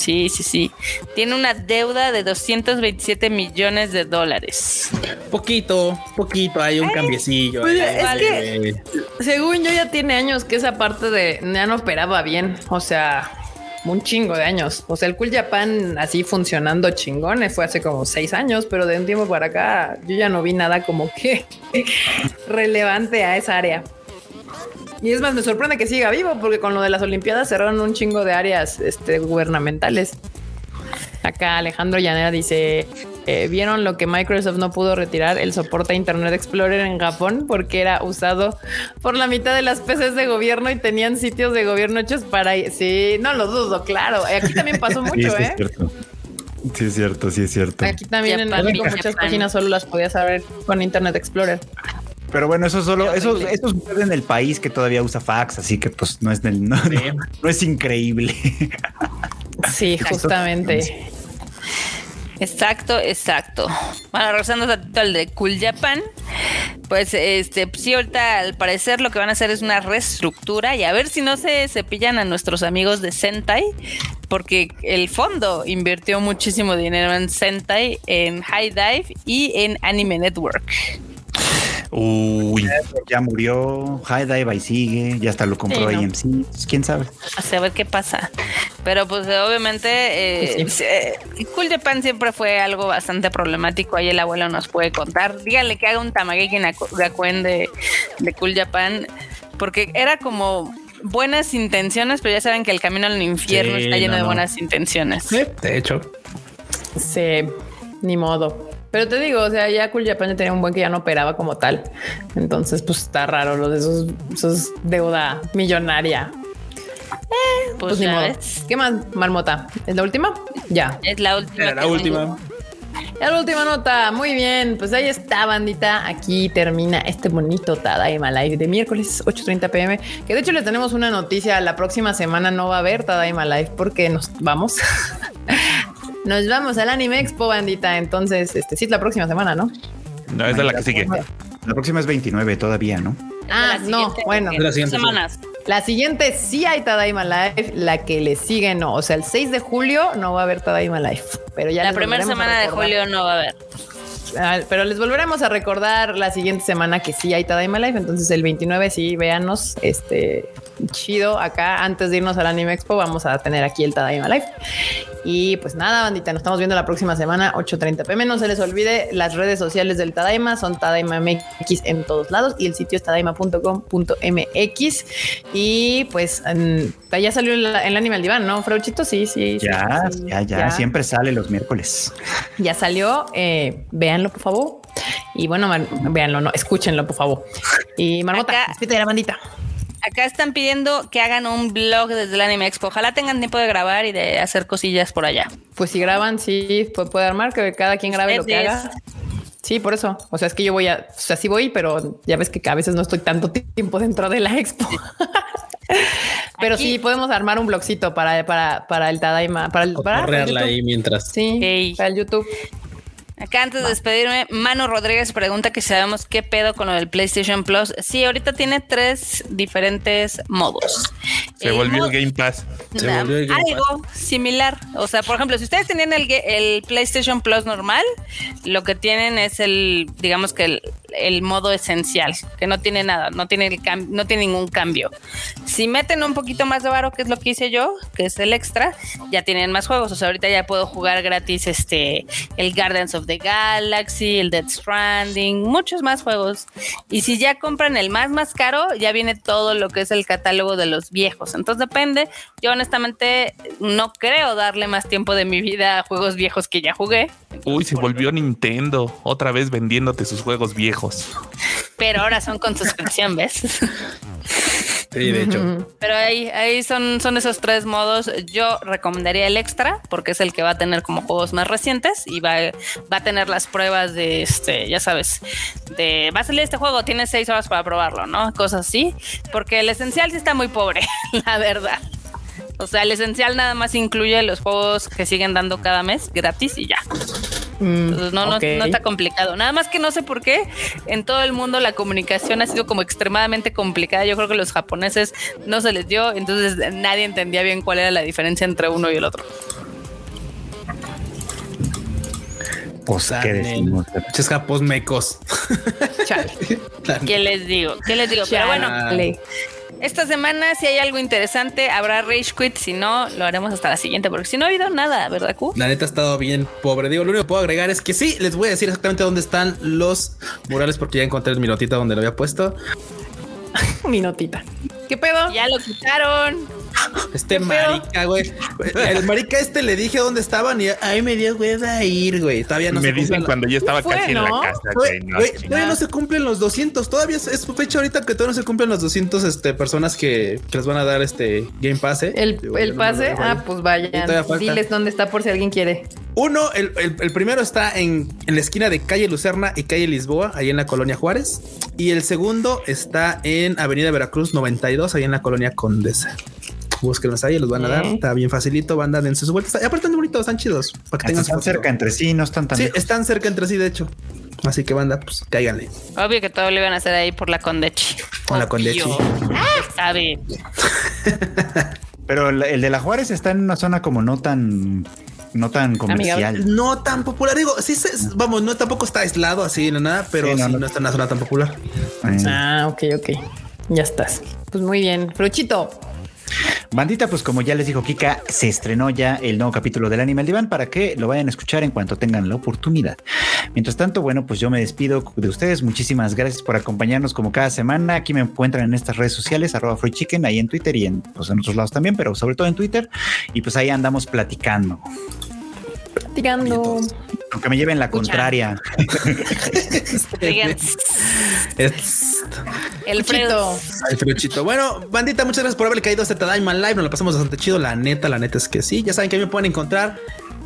[SPEAKER 2] Sí, sí, sí. Tiene una deuda de 227 millones de dólares.
[SPEAKER 3] Poquito, poquito, hay un cambiecillo.
[SPEAKER 5] pues,
[SPEAKER 3] ahí,
[SPEAKER 5] es
[SPEAKER 3] vale.
[SPEAKER 5] Según yo ya tiene años que esa parte de ya no operaba bien, o sea, un chingo de años. O sea, el Cool Japan así funcionando chingón eh, fue hace como seis años, pero de un tiempo para acá yo ya no vi nada como que [LAUGHS] relevante a esa área. Y es más, me sorprende que siga vivo porque con lo de las Olimpiadas cerraron un chingo de áreas este, gubernamentales. Acá Alejandro Llanera dice, eh, vieron lo que Microsoft no pudo retirar, el soporte a Internet Explorer en Japón, porque era usado por la mitad de las PCs de gobierno y tenían sitios de gobierno hechos para... Sí, no lo dudo, claro. Aquí también pasó mucho,
[SPEAKER 1] Sí, sí,
[SPEAKER 5] ¿eh?
[SPEAKER 1] es cierto. Sí, es cierto, sí, es cierto.
[SPEAKER 5] Aquí también en México muchas páginas solo las podías abrir con Internet Explorer.
[SPEAKER 1] Pero bueno, eso solo, eso, eso sucede en el país que todavía usa fax, así que pues no es del, no, no- no es increíble.
[SPEAKER 5] Sí, [LAUGHS] justamente.
[SPEAKER 2] Exacto, exacto. Bueno, regresando un ratito al de Cool Japan, pues este, pues, sí, ahorita al parecer lo que van a hacer es una reestructura y a ver si no se cepillan a nuestros amigos de Sentai, porque el fondo invirtió muchísimo dinero en Sentai, en High Dive y en Anime Network.
[SPEAKER 4] Uy,
[SPEAKER 1] ya murió, High Dive ahí sigue, ya hasta lo compró
[SPEAKER 5] Sí, no.
[SPEAKER 1] AMC, pues, quién sabe.
[SPEAKER 2] Así a ver qué pasa. Pero pues obviamente eh,
[SPEAKER 5] Sí.
[SPEAKER 2] eh, Cool Japan siempre fue algo bastante problemático. Ahí el abuelo nos puede contar. Dígale que haga un Tamageki Gakuen de, de Cool Japan. Porque era como buenas intenciones, pero ya saben que el camino al infierno
[SPEAKER 3] Sí,
[SPEAKER 2] está lleno
[SPEAKER 3] no,
[SPEAKER 2] de buenas intenciones.
[SPEAKER 3] Sí, de hecho.
[SPEAKER 5] Sí, ni modo. Pero te digo, o sea, ya Cool Japan ya tenía un buen que ya no operaba como tal. Entonces, pues está raro lo de esos, esos deuda millonaria.
[SPEAKER 2] Pues,
[SPEAKER 5] Pues, ni
[SPEAKER 2] ya
[SPEAKER 5] modo.
[SPEAKER 2] ves.
[SPEAKER 5] ¿Qué más, Marmota? ¿Es la última? Ya.
[SPEAKER 2] Es la última.
[SPEAKER 3] Era la última.
[SPEAKER 5] Ya la última nota. Muy bien. Pues ahí está, bandita. Aquí termina este bonito Tadaima Live de miércoles 8:30 pm. Que de hecho le tenemos una noticia. La próxima semana no va a haber Tadaima Live porque nos vamos. [LAUGHS] nos vamos al Anime Expo, bandita. Entonces, este sí es la próxima semana, ¿no?
[SPEAKER 4] no, es la que sigue.
[SPEAKER 1] La próxima es 29 todavía, ¿no?
[SPEAKER 5] Ah, no, bueno.
[SPEAKER 3] De la siguiente
[SPEAKER 2] semanas.
[SPEAKER 5] La siguiente sí hay Tadaima Live, la que le sigue no. O sea, el 6 de julio no va a haber Tadaima Live. Pero ya
[SPEAKER 2] La primera semana de julio no va a haber.
[SPEAKER 5] Ah, pero les volveremos a recordar la siguiente semana que sí hay Tadaima Live. Entonces el 29 sí, véanos. Este chido acá. Antes de irnos al Anime Expo vamos a tener aquí el Tadaima Live. Y pues nada, bandita, nos estamos viendo la próxima semana, 8.30 pm. No se les olvide las redes sociales del Tadaima. Son Tadaima MX en todos lados y el sitio es tadaima.com.mx. Y pues ya salió el, el anime al diván, ¿no, Frauchito? Sí, sí. sí,
[SPEAKER 1] Ya,
[SPEAKER 5] sí,
[SPEAKER 1] ya, ya, siempre sale los miércoles.
[SPEAKER 5] ya salió. Eh, véanlo, por favor. Y bueno, véanlo, no, escúchenlo, por favor. Y Marmota, despídete de la bandita.
[SPEAKER 2] Acá están pidiendo que hagan un blog desde el Anime Expo. Ojalá tengan tiempo de grabar y de hacer cosillas por allá.
[SPEAKER 5] Pues si graban, sí, pues puede armar que cada quien grabe lo que haga. Sí, por eso. O sea, es que yo voy a, o sea, sí voy, pero ya ves que a veces no estoy tanto tiempo dentro de la expo. [LAUGHS] pero
[SPEAKER 2] Aquí-
[SPEAKER 5] sí podemos armar un blogcito para, para, para el Tadaima, para el, para, para el
[SPEAKER 3] Correrla
[SPEAKER 5] YouTube.
[SPEAKER 3] ahí mientras.
[SPEAKER 5] Sí, para el YouTube.
[SPEAKER 2] Acá antes de despedirme, Mano Rodríguez pregunta que si sabemos qué pedo con lo del PlayStation Plus. Sí, ahorita tiene tres diferentes modos.
[SPEAKER 4] Se
[SPEAKER 2] El
[SPEAKER 4] volvió
[SPEAKER 2] mod-
[SPEAKER 4] el Game Pass.
[SPEAKER 3] Se volvió el Game
[SPEAKER 2] algo similar. O sea, por ejemplo, si ustedes tenían el PlayStation Plus normal, lo que tienen es el, digamos que el, el modo esencial, que no tiene nada, no tiene, el cam- no tiene ningún cambio. Si meten un poquito más de varo, que es lo que hice yo, que es el extra, ya tienen más juegos. O sea, ahorita ya puedo jugar gratis este el Gardens of the Galaxy, el Dead Stranding, muchos más juegos. Y si ya compran el más más caro, ya viene todo lo que es el catálogo de los viejos. Entonces depende. Yo honestamente no creo darle más tiempo de mi vida a juegos viejos que ya jugué.
[SPEAKER 4] Uy, se volvió Nintendo. Otra vez vendiéndote sus juegos viejos.
[SPEAKER 2] Pero ahora son con suscripción, [LAUGHS] ¿ves?
[SPEAKER 3] Sí, de hecho.
[SPEAKER 2] Pero ahí, ahí son, son esos tres modos. Yo recomendaría el extra porque es el que va a tener como juegos más recientes y va, va a tener las pruebas de este, ya sabes, de va a salir este juego, tienes seis horas para probarlo, ¿no? Cosas así. Porque el esencial sí está muy pobre, [LAUGHS] la verdad. O sea, el esencial nada más incluye los juegos que siguen dando cada mes gratis y ya. Entonces, no, no-
[SPEAKER 5] ok.
[SPEAKER 2] no, está complicado. Nada más que no sé por qué en todo el mundo la comunicación ha sido como extremadamente complicada. Yo creo que los japoneses no se les dio, entonces nadie entendía bien cuál era la diferencia entre uno y el otro.
[SPEAKER 1] Pues, ¿qué decimos?
[SPEAKER 3] Muchos japos mecos.
[SPEAKER 5] Chale. [LAUGHS]
[SPEAKER 2] ¿Qué les digo? ¿Qué les digo? Pero bueno. Esta semana si hay algo interesante habrá Rage Quit, si no lo haremos hasta la siguiente, porque si no ha habido nada, ¿verdad, Q?
[SPEAKER 3] La neta ha estado bien pobre. Digo, lo único que puedo agregar es que sí, les voy a decir exactamente dónde están los murales porque ya encontré mi notita donde lo había puesto. [LAUGHS]
[SPEAKER 5] Mi notita. ¿Qué pedo?
[SPEAKER 2] Ya lo quitaron.
[SPEAKER 3] Este marica, güey. El marica este le dije dónde estaban y ahí me dio hueva ir, güey. Todavía no
[SPEAKER 4] me
[SPEAKER 3] se
[SPEAKER 4] dicen cuando ya estaba
[SPEAKER 5] Fue,
[SPEAKER 4] casi en
[SPEAKER 5] ¿no?
[SPEAKER 4] la casa.
[SPEAKER 3] Güey,
[SPEAKER 4] no,
[SPEAKER 3] todavía no se cumplen los 200. Todavía es, fecha ahorita que todavía no se cumplen los 200 este, personas que, que les van a dar este Game Pass. ¿eh?
[SPEAKER 5] El,
[SPEAKER 3] Digo,
[SPEAKER 5] el
[SPEAKER 3] yo no
[SPEAKER 5] pase, ah, pues vayan. Diles dónde está por si alguien quiere.
[SPEAKER 3] Uno, el, el- el primero está en, en la esquina de calle Lucerna y calle Lisboa, ahí en la colonia Juárez. Y el segundo está en Avenida Veracruz 92, ahí en la colonia Condesa. Búsquenlos ahí, los van a dar. Está bien facilito, banda, dense su vuelta. Y aparte están bonitos, están chidos. Para que tengan
[SPEAKER 1] están cerca entre sí, no están tan
[SPEAKER 3] Sí,
[SPEAKER 1] lejos.
[SPEAKER 3] están cerca entre sí, de hecho. Así que banda, pues cáiganle.
[SPEAKER 2] Obvio que todo lo iban a hacer ahí por la Condechi.
[SPEAKER 3] Con la Condechi.
[SPEAKER 2] Obvio. Sabe. [LAUGHS]
[SPEAKER 1] Pero el, de la Juárez está en una zona como no tan, no tan comercial.
[SPEAKER 3] No tan popular, digo, sí, se- vamos, no tampoco está aislado así, no nada, pero
[SPEAKER 1] Sí,
[SPEAKER 3] sí,
[SPEAKER 1] no,
[SPEAKER 3] no, está en una zona tan popular.
[SPEAKER 5] Ah, ok, ok. Ya estás. Pues muy bien. Fruchito.
[SPEAKER 1] Bandita, pues como ya les dijo Kika, se estrenó ya el nuevo capítulo del Animal Diván para que lo vayan a escuchar en cuanto tengan la oportunidad. Mientras tanto, bueno, pues yo me despido de ustedes. Muchísimas gracias por acompañarnos como cada semana. Aquí me encuentran en estas redes sociales, arroba Free Chicken, ahí en Twitter y en, pues, en otros lados también, pero sobre todo en Twitter. Y pues ahí andamos platicando.
[SPEAKER 5] Tirando.
[SPEAKER 1] Aunque me lleven la
[SPEAKER 2] Escucha.
[SPEAKER 1] contraria.
[SPEAKER 2] El Fredo.
[SPEAKER 3] Ay, Fruchito. Bueno, bandita, muchas gracias por haberle caído a este Tadaima Live. Nos lo pasamos bastante chido. La neta, la neta es que sí. Ya saben que me pueden encontrar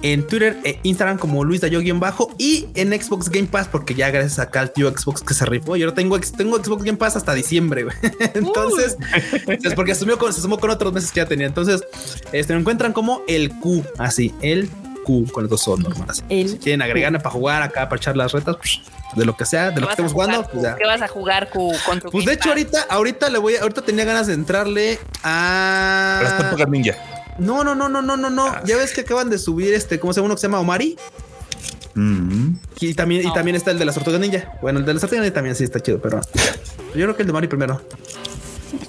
[SPEAKER 3] en Twitter e Instagram como Luis Dayo-bajo y en Xbox Game Pass, porque ya gracias a al tío Xbox que se rifó. Yo ahora tengo, tengo Xbox Game Pass hasta diciembre, güey. [LAUGHS] Entonces, es porque asumió con, se sumó con otros meses que ya tenía. Entonces, este, me encuentran como el Q, así, el Q, con los dos son normales.
[SPEAKER 5] El
[SPEAKER 3] Si quieren agregarme para jugar acá, para echar las retas, pues, de lo que sea, de
[SPEAKER 2] ¿Qué
[SPEAKER 3] lo que estemos
[SPEAKER 2] jugar,
[SPEAKER 3] jugando, pues ya.
[SPEAKER 2] ¿Qué vas a jugar Q, con tu
[SPEAKER 3] Pues de hecho ahorita, ahorita le voy a, ahorita tenía ganas de entrarle a
[SPEAKER 4] Las tortugas ninja.
[SPEAKER 3] No, no, no, no, no, no, no.
[SPEAKER 4] Ah.
[SPEAKER 3] Ya ves que acaban de subir este, ¿cómo se llama uno que se llama Omari?
[SPEAKER 1] Mm.
[SPEAKER 3] Y también, y
[SPEAKER 2] No.
[SPEAKER 3] también está el de las tortugas ninja. Bueno, el de las tortugas ninja también sí está chido, pero yo creo que el de Omari primero.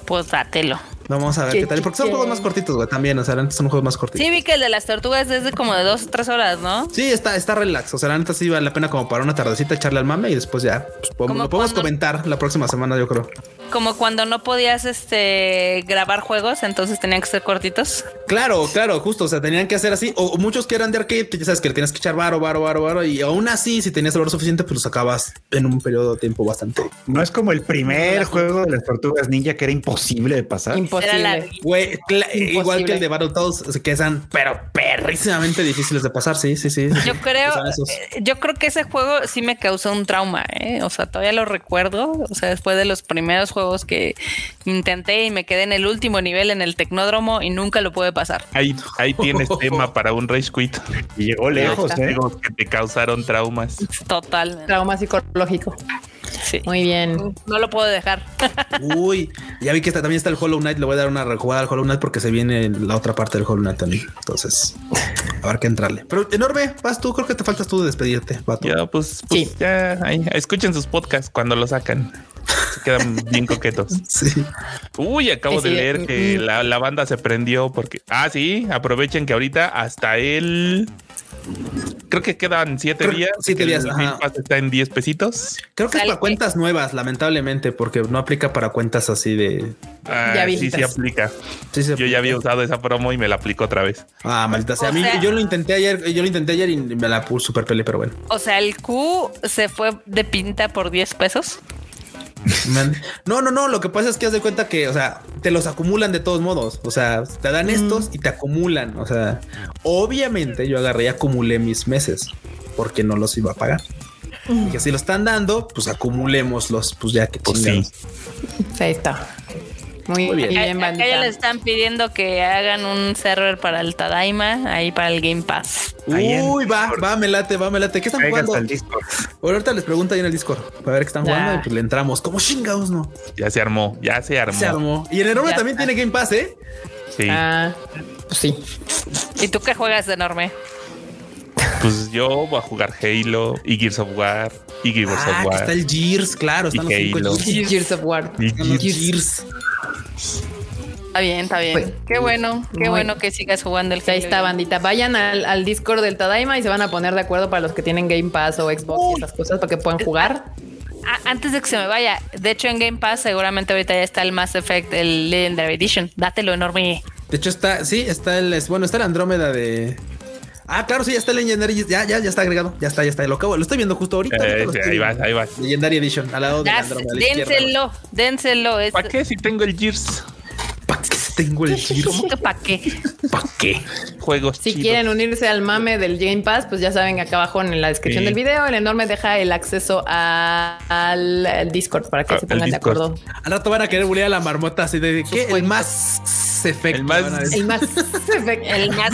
[SPEAKER 2] Pues dátelo.
[SPEAKER 3] Vamos a ver
[SPEAKER 5] ¿Qué-
[SPEAKER 3] qué tal. Porque son
[SPEAKER 5] qué?
[SPEAKER 3] juegos más cortitos, güey. También, o sea, neta son juegos más cortitos.
[SPEAKER 2] Sí, vi que el de las tortugas es de como de dos o tres horas, ¿no?
[SPEAKER 3] Sí, está, está relax. O sea, la neta sí vale la pena como para una tardecita echarle al mame y después ya pues, podemos, lo podemos
[SPEAKER 2] cuando-
[SPEAKER 3] comentar la próxima semana, yo creo.
[SPEAKER 2] Como cuando no podías este grabar juegos, entonces tenían que ser cortitos.
[SPEAKER 3] Claro, claro, justo. O sea, tenían que hacer así. O, o muchos que eran de arcade, que ya sabes que le tienes que echar varo, varo, varo, varo. Y aún así, si tenías el oro suficiente, pues lo sacabas en un periodo de tiempo bastante.
[SPEAKER 1] No es como el primer juego de las tortugas ninja que era imposible de pasar.
[SPEAKER 2] Era
[SPEAKER 5] Imposible.
[SPEAKER 3] Güey, igual que el de Battletoads, que eran, pero perrísimamente difíciles de pasar. Sí, sí, sí.
[SPEAKER 2] Yo creo, eh, yo creo que ese juego sí me causó un trauma, ¿eh? O sea, todavía lo recuerdo. O sea, después de los primeros juegos que intenté y me quedé en el último nivel en el tecnódromo y nunca lo pude pasar.
[SPEAKER 4] Ahí, ahí tienes [LAUGHS] tema para un Rage Quit.
[SPEAKER 1] Y llegó lejos. ¿eh?
[SPEAKER 4] Juegos que te causaron traumas.
[SPEAKER 2] Total.
[SPEAKER 5] Trauma psicológico.
[SPEAKER 2] Sí.
[SPEAKER 5] Muy bien.
[SPEAKER 2] No lo puedo dejar.
[SPEAKER 3] Uy, ya vi que está- también está el Hollow Knight. Le voy a dar una rejugada al Hollow Knight porque se viene la otra parte del Hollow Knight también. Entonces, a ver qué entrarle. Pero enorme, vas tú. Creo que te faltas tú de despedirte. vato.
[SPEAKER 4] Ya, pues, pues
[SPEAKER 5] Sí.
[SPEAKER 4] ya, ahí, escuchen sus podcasts cuando lo sacan. Se quedan bien [LAUGHS] coquetos.
[SPEAKER 3] Sí.
[SPEAKER 4] Uy, acabo
[SPEAKER 5] Sí,
[SPEAKER 4] de leer que
[SPEAKER 5] Mm.
[SPEAKER 4] la, la banda se prendió porque. Ah, sí, aprovechen que ahorita hasta el. Creo que quedan siete
[SPEAKER 3] Creo-
[SPEAKER 4] días.
[SPEAKER 3] siete días,
[SPEAKER 4] El
[SPEAKER 3] ajá.
[SPEAKER 4] Está en 10 pesitos.
[SPEAKER 3] Creo que es para cuentas nuevas, lamentablemente, porque no aplica para cuentas así de.
[SPEAKER 4] Ah,
[SPEAKER 5] Ya
[SPEAKER 4] sí, sí aplica.
[SPEAKER 3] Sí, se
[SPEAKER 4] Yo ya había usado esa promo y me la aplicó otra vez.
[SPEAKER 3] Ah, maldita sea. A mí,
[SPEAKER 2] sea-
[SPEAKER 3] yo lo intenté ayer, yo lo intenté ayer y me la puse super pele, pero bueno.
[SPEAKER 2] O sea, el Q se fue de pinta por 10 pesos.
[SPEAKER 3] No, no, no. Lo que pasa es que haz de cuenta que, o sea, te los acumulan de todos modos. O sea, te dan estos y te acumulan. O sea, obviamente yo agarré y acumulé mis meses porque no los iba a pagar. Y que si lo están dando, pues acumulémoslos, pues ya que
[SPEAKER 4] Pues
[SPEAKER 3] chingados.
[SPEAKER 5] Ahí está. Muy,
[SPEAKER 3] Muy bien.
[SPEAKER 5] bien,
[SPEAKER 2] Acá ya les están pidiendo que hagan un server para el Tadaima, ahí para el Game Pass.
[SPEAKER 3] Uy, va, va, me late, va, me late. ¿Qué están jugando?
[SPEAKER 1] al Discord.
[SPEAKER 3] Bueno, ahorita les pregunto ahí en el Discord para ver qué están jugando
[SPEAKER 5] Ya.
[SPEAKER 3] y pues le entramos. Como chingados, ¿no?
[SPEAKER 4] Ya se armó, ya se armó.
[SPEAKER 3] Se armó. Y en enorme
[SPEAKER 2] Ya
[SPEAKER 3] también
[SPEAKER 2] está.
[SPEAKER 3] tiene Game Pass, ¿eh?
[SPEAKER 4] Sí.
[SPEAKER 5] Ah, pues sí.
[SPEAKER 2] ¿Y tú qué juegas de enorme?
[SPEAKER 4] Pues yo voy a jugar Halo y Gears of War y Gears
[SPEAKER 3] Ah,
[SPEAKER 4] of War.
[SPEAKER 3] está el Gears, claro.
[SPEAKER 4] Y
[SPEAKER 3] Están los cinco
[SPEAKER 4] Halo.
[SPEAKER 3] Gears.
[SPEAKER 5] Gears of War.
[SPEAKER 4] Y
[SPEAKER 3] los
[SPEAKER 4] Gears.
[SPEAKER 3] Gears.
[SPEAKER 2] Está bien, está bien.
[SPEAKER 5] Pues,
[SPEAKER 2] qué bueno, qué bueno que sigas jugando el
[SPEAKER 5] Ahí está, bandita. Vayan al, al Discord del Tadaima y se van a poner de acuerdo para los que tienen Game Pass o Xbox y esas cosas para que puedan jugar.
[SPEAKER 2] Ah, antes de que se me vaya, de hecho en Game Pass seguramente ahorita ya está el Mass Effect, el Legendary Edition. Dátelo enorme.
[SPEAKER 3] De hecho, está, sí, está el, es- bueno, está el Andrómeda de. Ah, claro, sí, ya está el Legendary. Ya, ya, ya está agregado. Ya está, ya está. Lo acabo, lo estoy viendo justo ahorita.
[SPEAKER 4] Eh, sí, ahí vas, ahí vas.
[SPEAKER 3] Legendary Edition, al lado del
[SPEAKER 2] Ya,
[SPEAKER 3] Andrómeda. a la izquierda.
[SPEAKER 2] dénselo, dénselo.
[SPEAKER 4] ¿Para qué si tengo el Gears?
[SPEAKER 3] ¿Para qué tengo el
[SPEAKER 2] que para qué?
[SPEAKER 3] ¿Para qué?
[SPEAKER 4] Juegos
[SPEAKER 5] Si
[SPEAKER 4] chidos.
[SPEAKER 5] quieren unirse al mame del Game Pass, pues ya saben, acá abajo en la descripción
[SPEAKER 4] Sí.
[SPEAKER 5] del video, el enorme deja el acceso a- al, al Discord para que
[SPEAKER 4] Ah,
[SPEAKER 5] se pongan de acuerdo.
[SPEAKER 3] Al rato van a querer bullear a la marmota así de ¿qué? El más efecto.
[SPEAKER 4] El más-
[SPEAKER 3] decir. [LAUGHS]
[SPEAKER 5] El más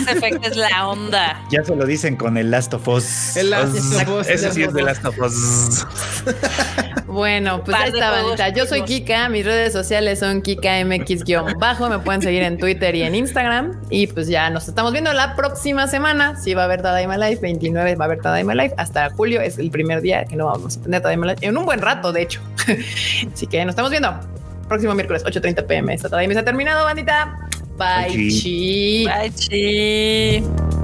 [SPEAKER 5] efecto.
[SPEAKER 2] El es la onda.
[SPEAKER 1] Ya se lo dicen con el Last of Us.
[SPEAKER 3] El Last of Us.
[SPEAKER 4] Ese sí es de Last of Us. [LAUGHS]
[SPEAKER 5] Bueno, pues ahí está, bandita. Yo soy. Kika, mis redes sociales son KikaMX-bajo, me pueden seguir en Twitter y en Instagram. Y pues ya nos estamos viendo la próxima semana. Sí va a haber Tadaima Live, 29 va a haber Tadaima Live. Hasta julio es el primer día que no vamos a tener Tadaima Live, en un buen rato, de hecho. [LAUGHS] Así que nos estamos viendo. Próximo miércoles, 8.30 pm. Esta Tadaima se ha terminado, bandita. Bye,
[SPEAKER 1] Bye.
[SPEAKER 5] chi.
[SPEAKER 2] Bye, chi.